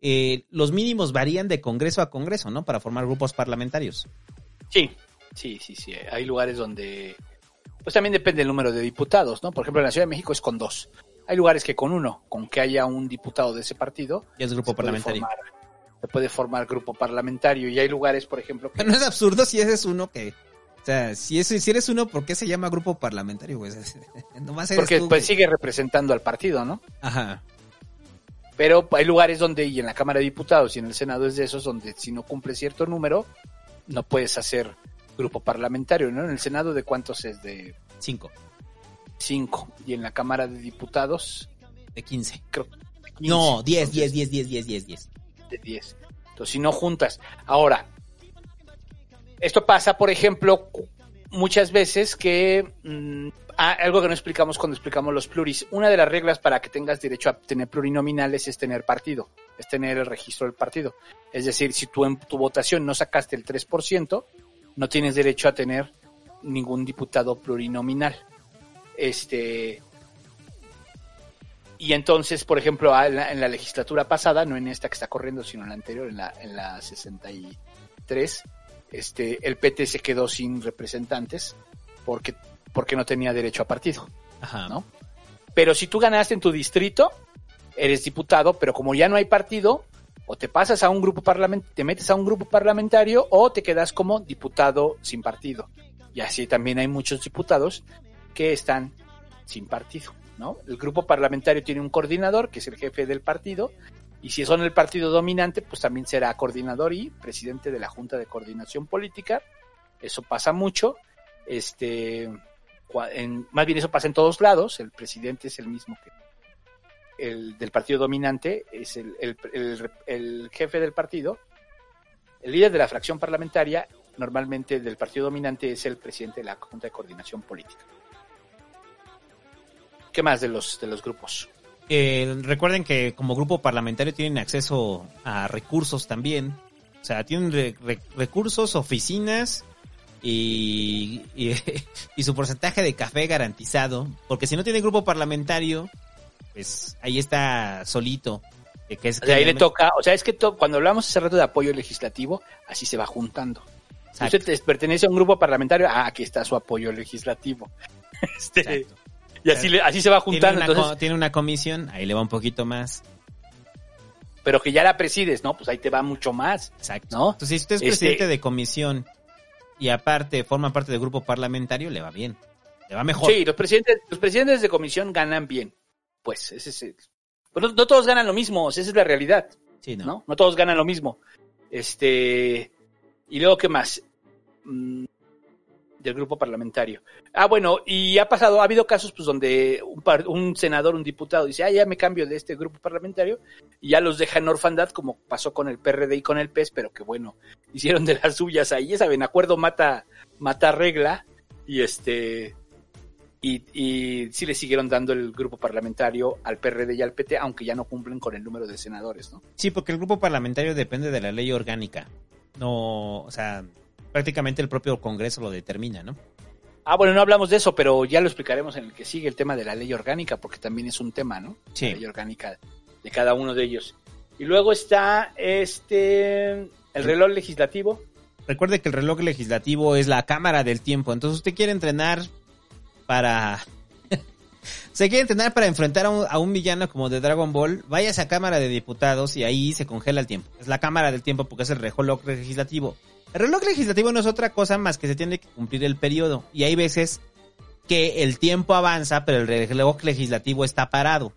eh, los mínimos varían de congreso a congreso, ¿no? Para formar grupos parlamentarios. Sí, sí, sí, sí. Hay lugares donde, pues también depende del número de diputados, ¿no? Por ejemplo, en la Ciudad de México es con dos. Hay lugares que con uno, con que haya un diputado de ese partido, Ya es grupo se puede parlamentario. formar- se puede formar grupo parlamentario. Y hay lugares, por ejemplo, que No es absurdo si eres uno que. O sea, si, es, si eres uno, ¿por qué se llama grupo parlamentario, güey? Nomás eres porque tú, pues sigue representando al partido, ¿no? Ajá. Pero hay lugares donde, y en la Cámara de Diputados y en el Senado es de esos, donde si no cumple cierto número, no puedes hacer grupo parlamentario, ¿no? En el Senado, ¿de cuántos es? De Cinco. cinco. Y en la Cámara de Diputados, De 15. creo que No, 10, Entonces, 10, 10, 10, 10, 10, 10. de 10. Entonces, si no juntas. Ahora, esto pasa, por ejemplo, muchas veces que mm, ah, algo que no explicamos cuando explicamos los pluris. Una de las reglas para que tengas derecho a tener plurinominales es tener partido, es tener el registro del partido. Es decir, si tú en tu votación no sacaste el 3%, no tienes derecho a tener ningún diputado plurinominal. Este. Y entonces, por ejemplo, a- en la, en la legislatura pasada, no en esta que está corriendo, sino en la anterior, en la, en la 63, este, el PT se quedó sin representantes porque, porque no tenía derecho a partido. Ajá. ¿no? Pero si tú ganaste en tu distrito, eres diputado, pero como ya no hay partido, o te pasas a un grupo parlamentario, te metes a un grupo parlamentario o te quedas como diputado sin partido. Y así también hay muchos diputados que están sin partido, ¿no? El grupo parlamentario tiene un coordinador, que es el jefe del partido, y si son el partido dominante, pues también será coordinador y presidente de la Junta de Coordinación Política. Eso pasa mucho. Este, en- más bien eso pasa en todos lados. El presidente es el mismo que el del partido dominante, es el, el- el- el jefe del partido. El líder de la fracción parlamentaria, normalmente del partido dominante, es el presidente de la Junta de Coordinación Política. ¿Qué más de los, de los grupos? Eh, recuerden que como grupo parlamentario tienen acceso a recursos también. O sea, tienen re- re- recursos, oficinas y, y, y su porcentaje de café garantizado. Porque si no tiene grupo parlamentario, pues ahí está solito. que es O sea, ahí le toca, o sea, es que to- cuando hablamos hace rato de apoyo legislativo, así se va juntando. Si usted te- pertenece a un grupo parlamentario, ah, aquí está su apoyo legislativo. Este, Exacto. y así, le- así se va Tiene juntando, una, entonces, co- tiene una comisión, ahí le va un poquito más. pero que ya la presides, ¿no? Pues ahí te va mucho más. Exacto. ¿No? Entonces, si usted es Este- presidente de comisión y aparte forma parte del grupo parlamentario, le va bien. Le va mejor. Sí, los presidentes, los presidentes de comisión ganan bien. Pues, ese es el- pues no, no todos ganan lo mismo, esa es la realidad. Sí, ¿no? ¿no? No todos ganan lo mismo. Este. Y luego, ¿qué más? Del grupo parlamentario. Ah, bueno, y ha pasado, ha habido casos pues donde un, par- un senador, un diputado dice, ah, ya me cambio de este grupo parlamentario y ya los deja en orfandad, como pasó con el PRD y con el PES, pero que bueno, hicieron de las suyas ahí, ya saben, acuerdo mata, mata regla y este... Y, y sí le siguieron dando el grupo parlamentario al PRD y al PT, aunque ya no cumplen con el número de senadores, ¿no? Sí, porque el grupo parlamentario depende de la ley orgánica. No, o sea, prácticamente el propio Congreso lo determina, ¿no? Ah, bueno, no hablamos de eso, pero ya lo explicaremos en el que sigue el tema de la ley orgánica, porque también es un tema, ¿no? Sí. La ley orgánica de cada uno de ellos. Y luego está este el reloj legislativo. Recuerde que el reloj legislativo es la cámara del tiempo. Entonces usted quiere entrenar para... Se quiere entrenar para enfrentar a un, a un villano como de Dragon Ball, vaya a esa Cámara de Diputados y ahí se congela el tiempo. Es la Cámara del Tiempo porque es el reloj legislativo. El reloj legislativo no es otra cosa más que se tiene que cumplir el periodo. Y hay veces que el tiempo avanza, pero el reloj legislativo está parado.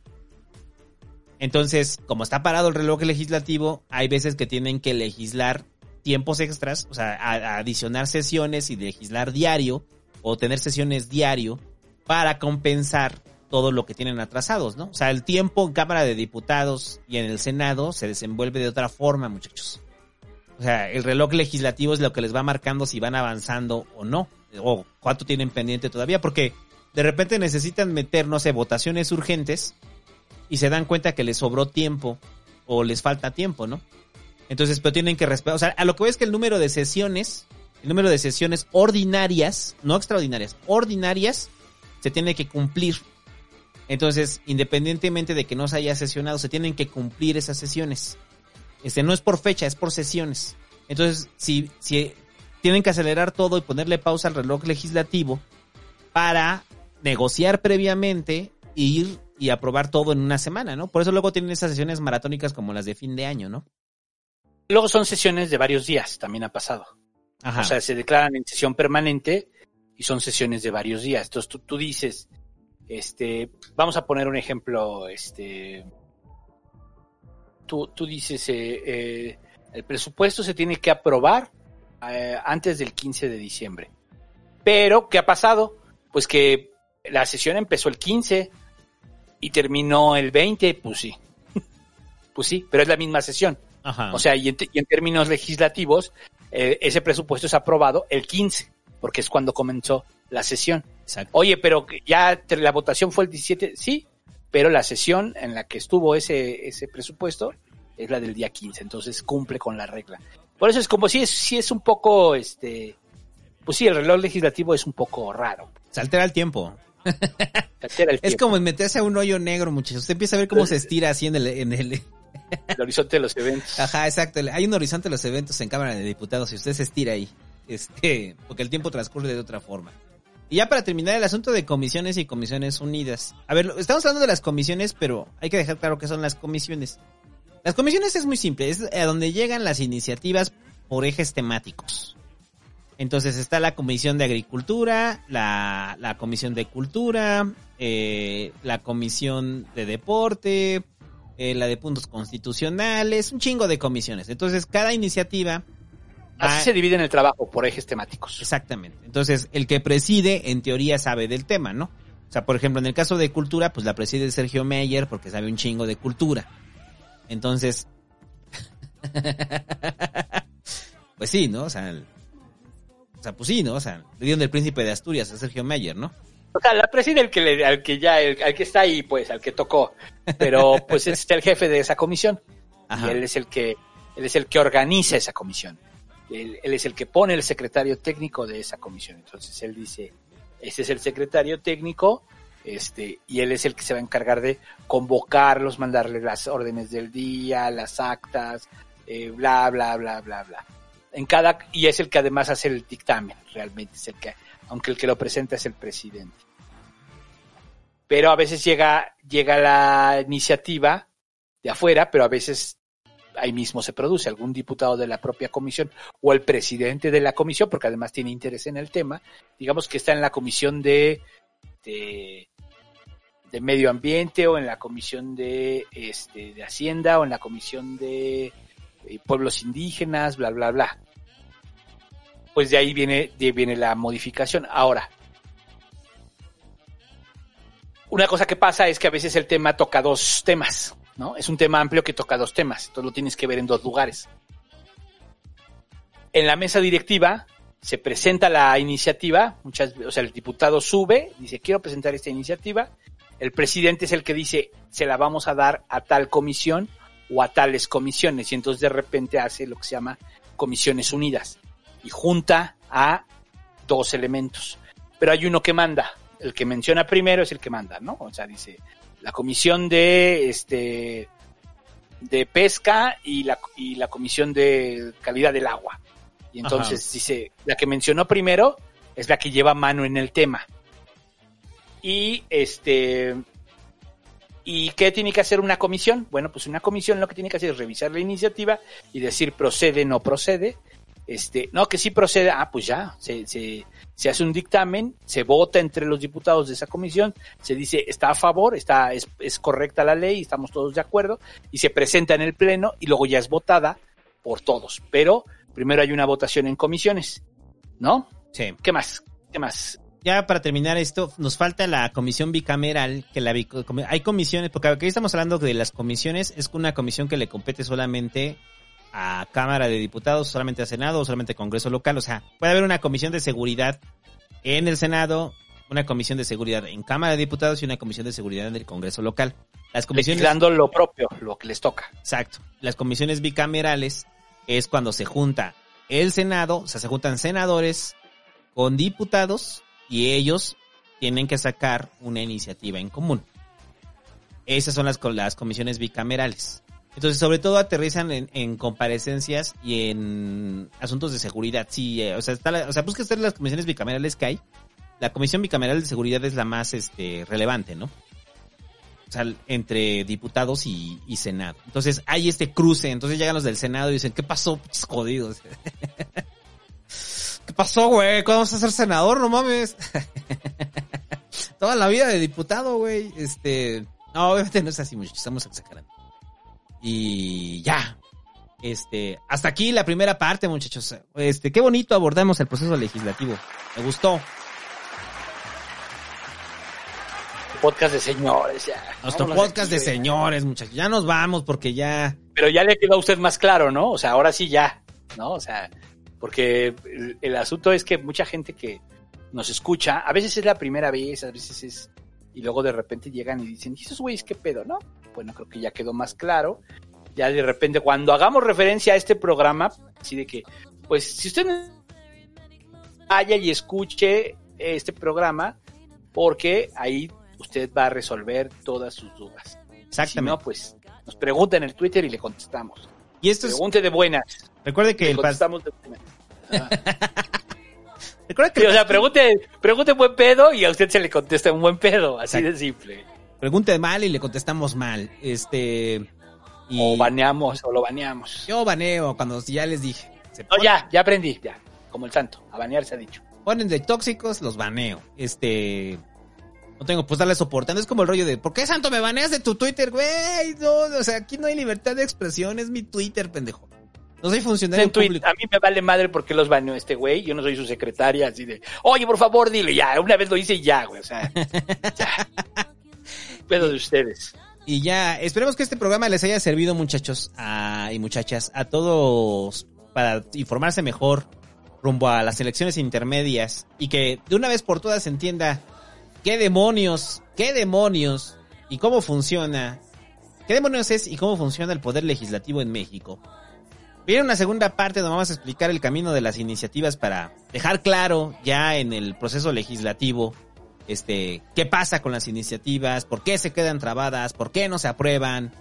Entonces, como está parado el reloj legislativo, hay veces que tienen que legislar tiempos extras, o sea, adicionar sesiones y legislar diario o tener sesiones diario para compensar todo lo que tienen atrasados, ¿no? O sea, el tiempo en Cámara de Diputados y en el Senado se desenvuelve de otra forma, muchachos. O sea, el reloj legislativo es lo que les va marcando si van avanzando o no, o cuánto tienen pendiente todavía, porque de repente necesitan meter, no sé, votaciones urgentes y se dan cuenta que les sobró tiempo o les falta tiempo, ¿no? Entonces, pero tienen que respetar, o sea, a lo que voy es que el número de sesiones, el número de sesiones ordinarias, no extraordinarias, ordinarias, se tiene que cumplir. Entonces, independientemente de que no se haya sesionado, se tienen que cumplir esas sesiones. Este no es por fecha, es por sesiones. Entonces, si, si tienen que acelerar todo y ponerle pausa al reloj legislativo para negociar previamente, e ir y aprobar todo en una semana, ¿no? Por eso luego tienen esas sesiones maratónicas como las de fin de año, ¿no? Luego son sesiones de varios días, también ha pasado. Ajá. O sea, se declaran en sesión permanente y son sesiones de varios días. Entonces tú, tú dices, este, vamos a poner un ejemplo, este, tú, tú dices, eh, eh, el presupuesto se tiene que aprobar eh, antes del 15 de diciembre. Pero, ¿qué ha pasado? Pues que la sesión empezó el 15 y terminó el 20, pues sí. pues sí, pero es la misma sesión. Ajá. O sea, y en, te- y en términos legislativos, eh, ese presupuesto es aprobado el 15, porque es cuando comenzó la sesión. Exacto. Oye, pero ya la votación fue el 17, sí, pero la sesión en la que estuvo ese, ese presupuesto es la del día 15, entonces cumple con la regla. Por eso es como si es, si es un poco, este, pues sí, el reloj legislativo es un poco raro. Se altera el tiempo. Se altera el Es tiempo, como meterse a un hoyo negro, muchachos. Usted empieza a ver cómo se estira así en el, en el... el horizonte de los eventos. Ajá, exacto. Hay un horizonte de los eventos en Cámara de Diputados y usted se estira ahí. Este, porque el tiempo transcurre de otra forma. Y ya para terminar el asunto de comisiones y comisiones unidas. A ver, estamos hablando de las comisiones, pero hay que dejar claro qué son las comisiones. Las comisiones es muy simple, es a donde llegan las iniciativas por ejes temáticos. Entonces está la Comisión de Agricultura, la, la Comisión de Cultura, eh, la Comisión de Deporte, eh, la de Puntos Constitucionales, un chingo de comisiones. Entonces cada iniciativa... Así Ah, se divide en el trabajo por ejes temáticos. Exactamente. Entonces, el que preside, en teoría, sabe del tema, ¿no? O sea, por ejemplo, en el caso de cultura, pues la preside Sergio Meyer porque sabe un chingo de cultura. Entonces, pues sí, ¿no? O sea, el- o sea, pues sí, ¿no? O sea, le dieron del príncipe de Asturias a Sergio Meyer, ¿no? O sea, la preside el que le, al que ya, el- al que está ahí, pues, al que tocó. Pero, pues, es el jefe de esa comisión. Ajá. Y él es el que, él es el que organiza esa comisión. Él, es el que pone el secretario técnico de esa comisión. Entonces él dice, este es el secretario técnico, este, y él es el que se va a encargar de convocarlos, mandarle las órdenes del día, las actas, eh, bla, bla, bla, bla, bla. En cada, y es el que además hace el dictamen, realmente es el que, aunque el que lo presenta es el presidente. Pero a veces llega, llega la iniciativa de afuera, pero a veces ahí mismo se produce algún diputado de la propia comisión o el presidente de la comisión, porque además tiene interés en el tema, digamos que está en la comisión de, de, medio ambiente o en la comisión de, este, de hacienda o en la comisión de eh, pueblos indígenas, bla, bla, bla. Pues de ahí viene, de ahí viene la modificación. Ahora, una cosa que pasa es que a veces el tema toca dos temas, Es un tema amplio que toca dos temas, entonces lo tienes que ver en dos lugares. En la mesa directiva se presenta la iniciativa, muchas, o sea, el diputado sube, dice, quiero presentar esta iniciativa, el presidente es el que dice, se la vamos a dar a tal comisión o a tales comisiones, y entonces de repente hace lo que se llama comisiones unidas y junta a dos elementos. Pero hay uno que manda, el que menciona primero es el que manda, ¿no? O sea, dice la comisión de este de pesca y la, y la comisión de calidad del agua. Y entonces dice, la que mencionó primero es la que lleva mano en el tema. Y este ¿Y qué tiene que hacer una comisión? Bueno, pues una comisión lo que tiene que hacer es revisar la iniciativa y decir procede, no procede. Este, no, que sí procede, ah, pues ya, se, se, se hace un dictamen, se vota entre los diputados de esa comisión, se dice está a favor, está, es, es correcta la ley, estamos todos de acuerdo, y se presenta en el pleno y luego ya es votada por todos. Pero primero hay una votación en comisiones, ¿no? Sí. ¿Qué más? ¿Qué más? Ya para terminar esto, nos falta la comisión bicameral, que la hay comisiones, porque aquí estamos hablando de las comisiones, es una comisión que le compete solamente a Cámara de Diputados, solamente a Senado o solamente a Congreso local, o sea, puede haber una comisión de seguridad en el Senado, una comisión de seguridad en Cámara de Diputados y una comisión de seguridad en el Congreso local. Las comisiones Legislando lo propio, lo que les toca. Exacto. Las comisiones bicamerales es cuando se junta el Senado, o sea, se juntan senadores con diputados y ellos tienen que sacar una iniciativa en común. Esas son las, las comisiones bicamerales. Entonces, sobre todo aterrizan en, en comparecencias y en asuntos de seguridad. Sí, eh, o sea, está la- o sea, busca usted las comisiones bicamerales que hay. La comisión bicameral de seguridad es la más este, relevante, ¿no? O sea, entre diputados y, y Senado. Entonces hay este cruce, entonces llegan los del Senado y dicen, ¿qué pasó, pinches jodidos? ¿Qué pasó, güey? ¿Cuándo vas a ser senador? No mames. Toda la vida de diputado, güey. Este, no, obviamente no es así, muchachos, estamos exagerando. Y ya. Este, hasta aquí la primera parte, muchachos. Este, qué bonito abordamos el proceso legislativo. Me gustó. Podcast de señores, ya. Nuestro Vámonos podcast aquí, de señores, muchachos. Ya nos vamos porque ya. Pero ya le quedó a usted más claro, ¿no? O sea, ahora sí ya, ¿no? O sea, porque el, el asunto es que mucha gente que nos escucha, a veces es la primera vez, a veces es... Y luego de repente llegan y dicen, ¿y esos güeyes qué pedo, no? Bueno, creo que ya quedó más claro. Ya de repente, cuando hagamos referencia a este programa, así de que, pues, si usted vaya y escuche este programa, porque ahí usted va a resolver todas sus dudas. Exactamente. Si no, pues nos pregunta en el Twitter y le contestamos. Y esto es. Pregunte de buenas. Recuerde que Le el contestamos de buenas. Recuerda que Sí, o sea, pregunte, pregunte buen pedo y a usted se le contesta un buen pedo, así de simple. Pregunte mal y le contestamos mal. Este. Y O baneamos o lo baneamos. yo baneo cuando ya les dije. Se No, ya, ya aprendí, ya. Como el santo, a banear se ha dicho. ponen de tóxicos, los baneo. Este. No tengo pues darle soporte. No es como el rollo de ¿por qué santo me baneas de tu Twitter, güey? No, o sea, aquí no hay libertad de expresión, es mi Twitter, pendejo. No soy funcionario En público. a mí me vale madre porque los baneó este güey. Yo no soy su secretaria, así de, oye, por favor, dile ya. Una vez lo hice y ya, güey. O sea, ya. Pedo de ustedes. Y ya, esperemos que este programa les haya servido, muchachos a- y muchachas, a todos para informarse mejor rumbo a las elecciones intermedias y que de una vez por todas se entienda qué demonios, qué demonios y cómo funciona, qué demonios es y cómo funciona el poder legislativo en México. Viene una segunda parte donde vamos a explicar el camino de las iniciativas para dejar claro ya en el proceso legislativo este, qué pasa con las iniciativas, por qué se quedan trabadas, por qué no se aprueban.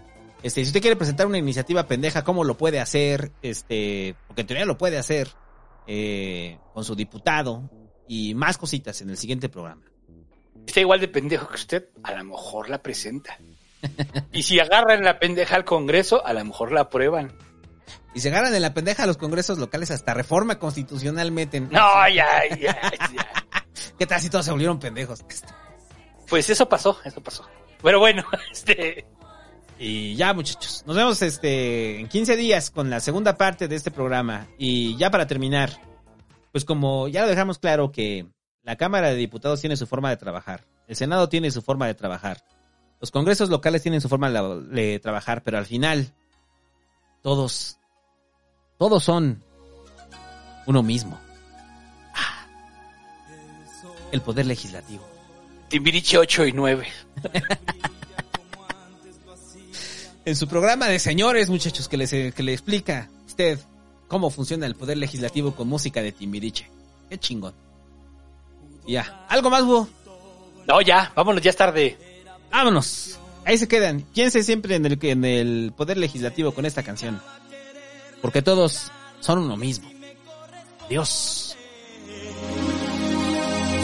Este, si usted quiere presentar una iniciativa pendeja, ¿cómo lo puede hacer? Este, porque en teoría lo puede hacer eh, con su diputado y más cositas en el siguiente programa. Está igual de pendejo que usted, a lo mejor la presenta. Y si agarran la pendeja al Congreso, a lo mejor la aprueban. Y se ganan en la pendeja a los congresos locales hasta reforma constitucional meten. No, ya, ya, ya. ¿Qué tal si todos se volvieron pendejos? Pues eso pasó, eso pasó. Pero bueno, este... Y ya, muchachos. Nos vemos este en 15 días con la segunda parte de este programa. Y ya para terminar, pues como ya lo dejamos claro que la Cámara de Diputados tiene su forma de trabajar, el Senado tiene su forma de trabajar, los congresos locales tienen su forma de, de trabajar, pero al final todos, todos son uno mismo. El poder legislativo. Timbiriche 8 y 9. en su programa de señores, muchachos, que, les, que le explica usted cómo funciona el poder legislativo con música de Timbiriche. Qué chingón. Ya. ¿Algo más, Hugo? No, ya, vámonos, ya es tarde. Vámonos. Ahí se quedan. Piense siempre en el, en el poder legislativo con esta canción. Porque todos son uno mismo. Dios.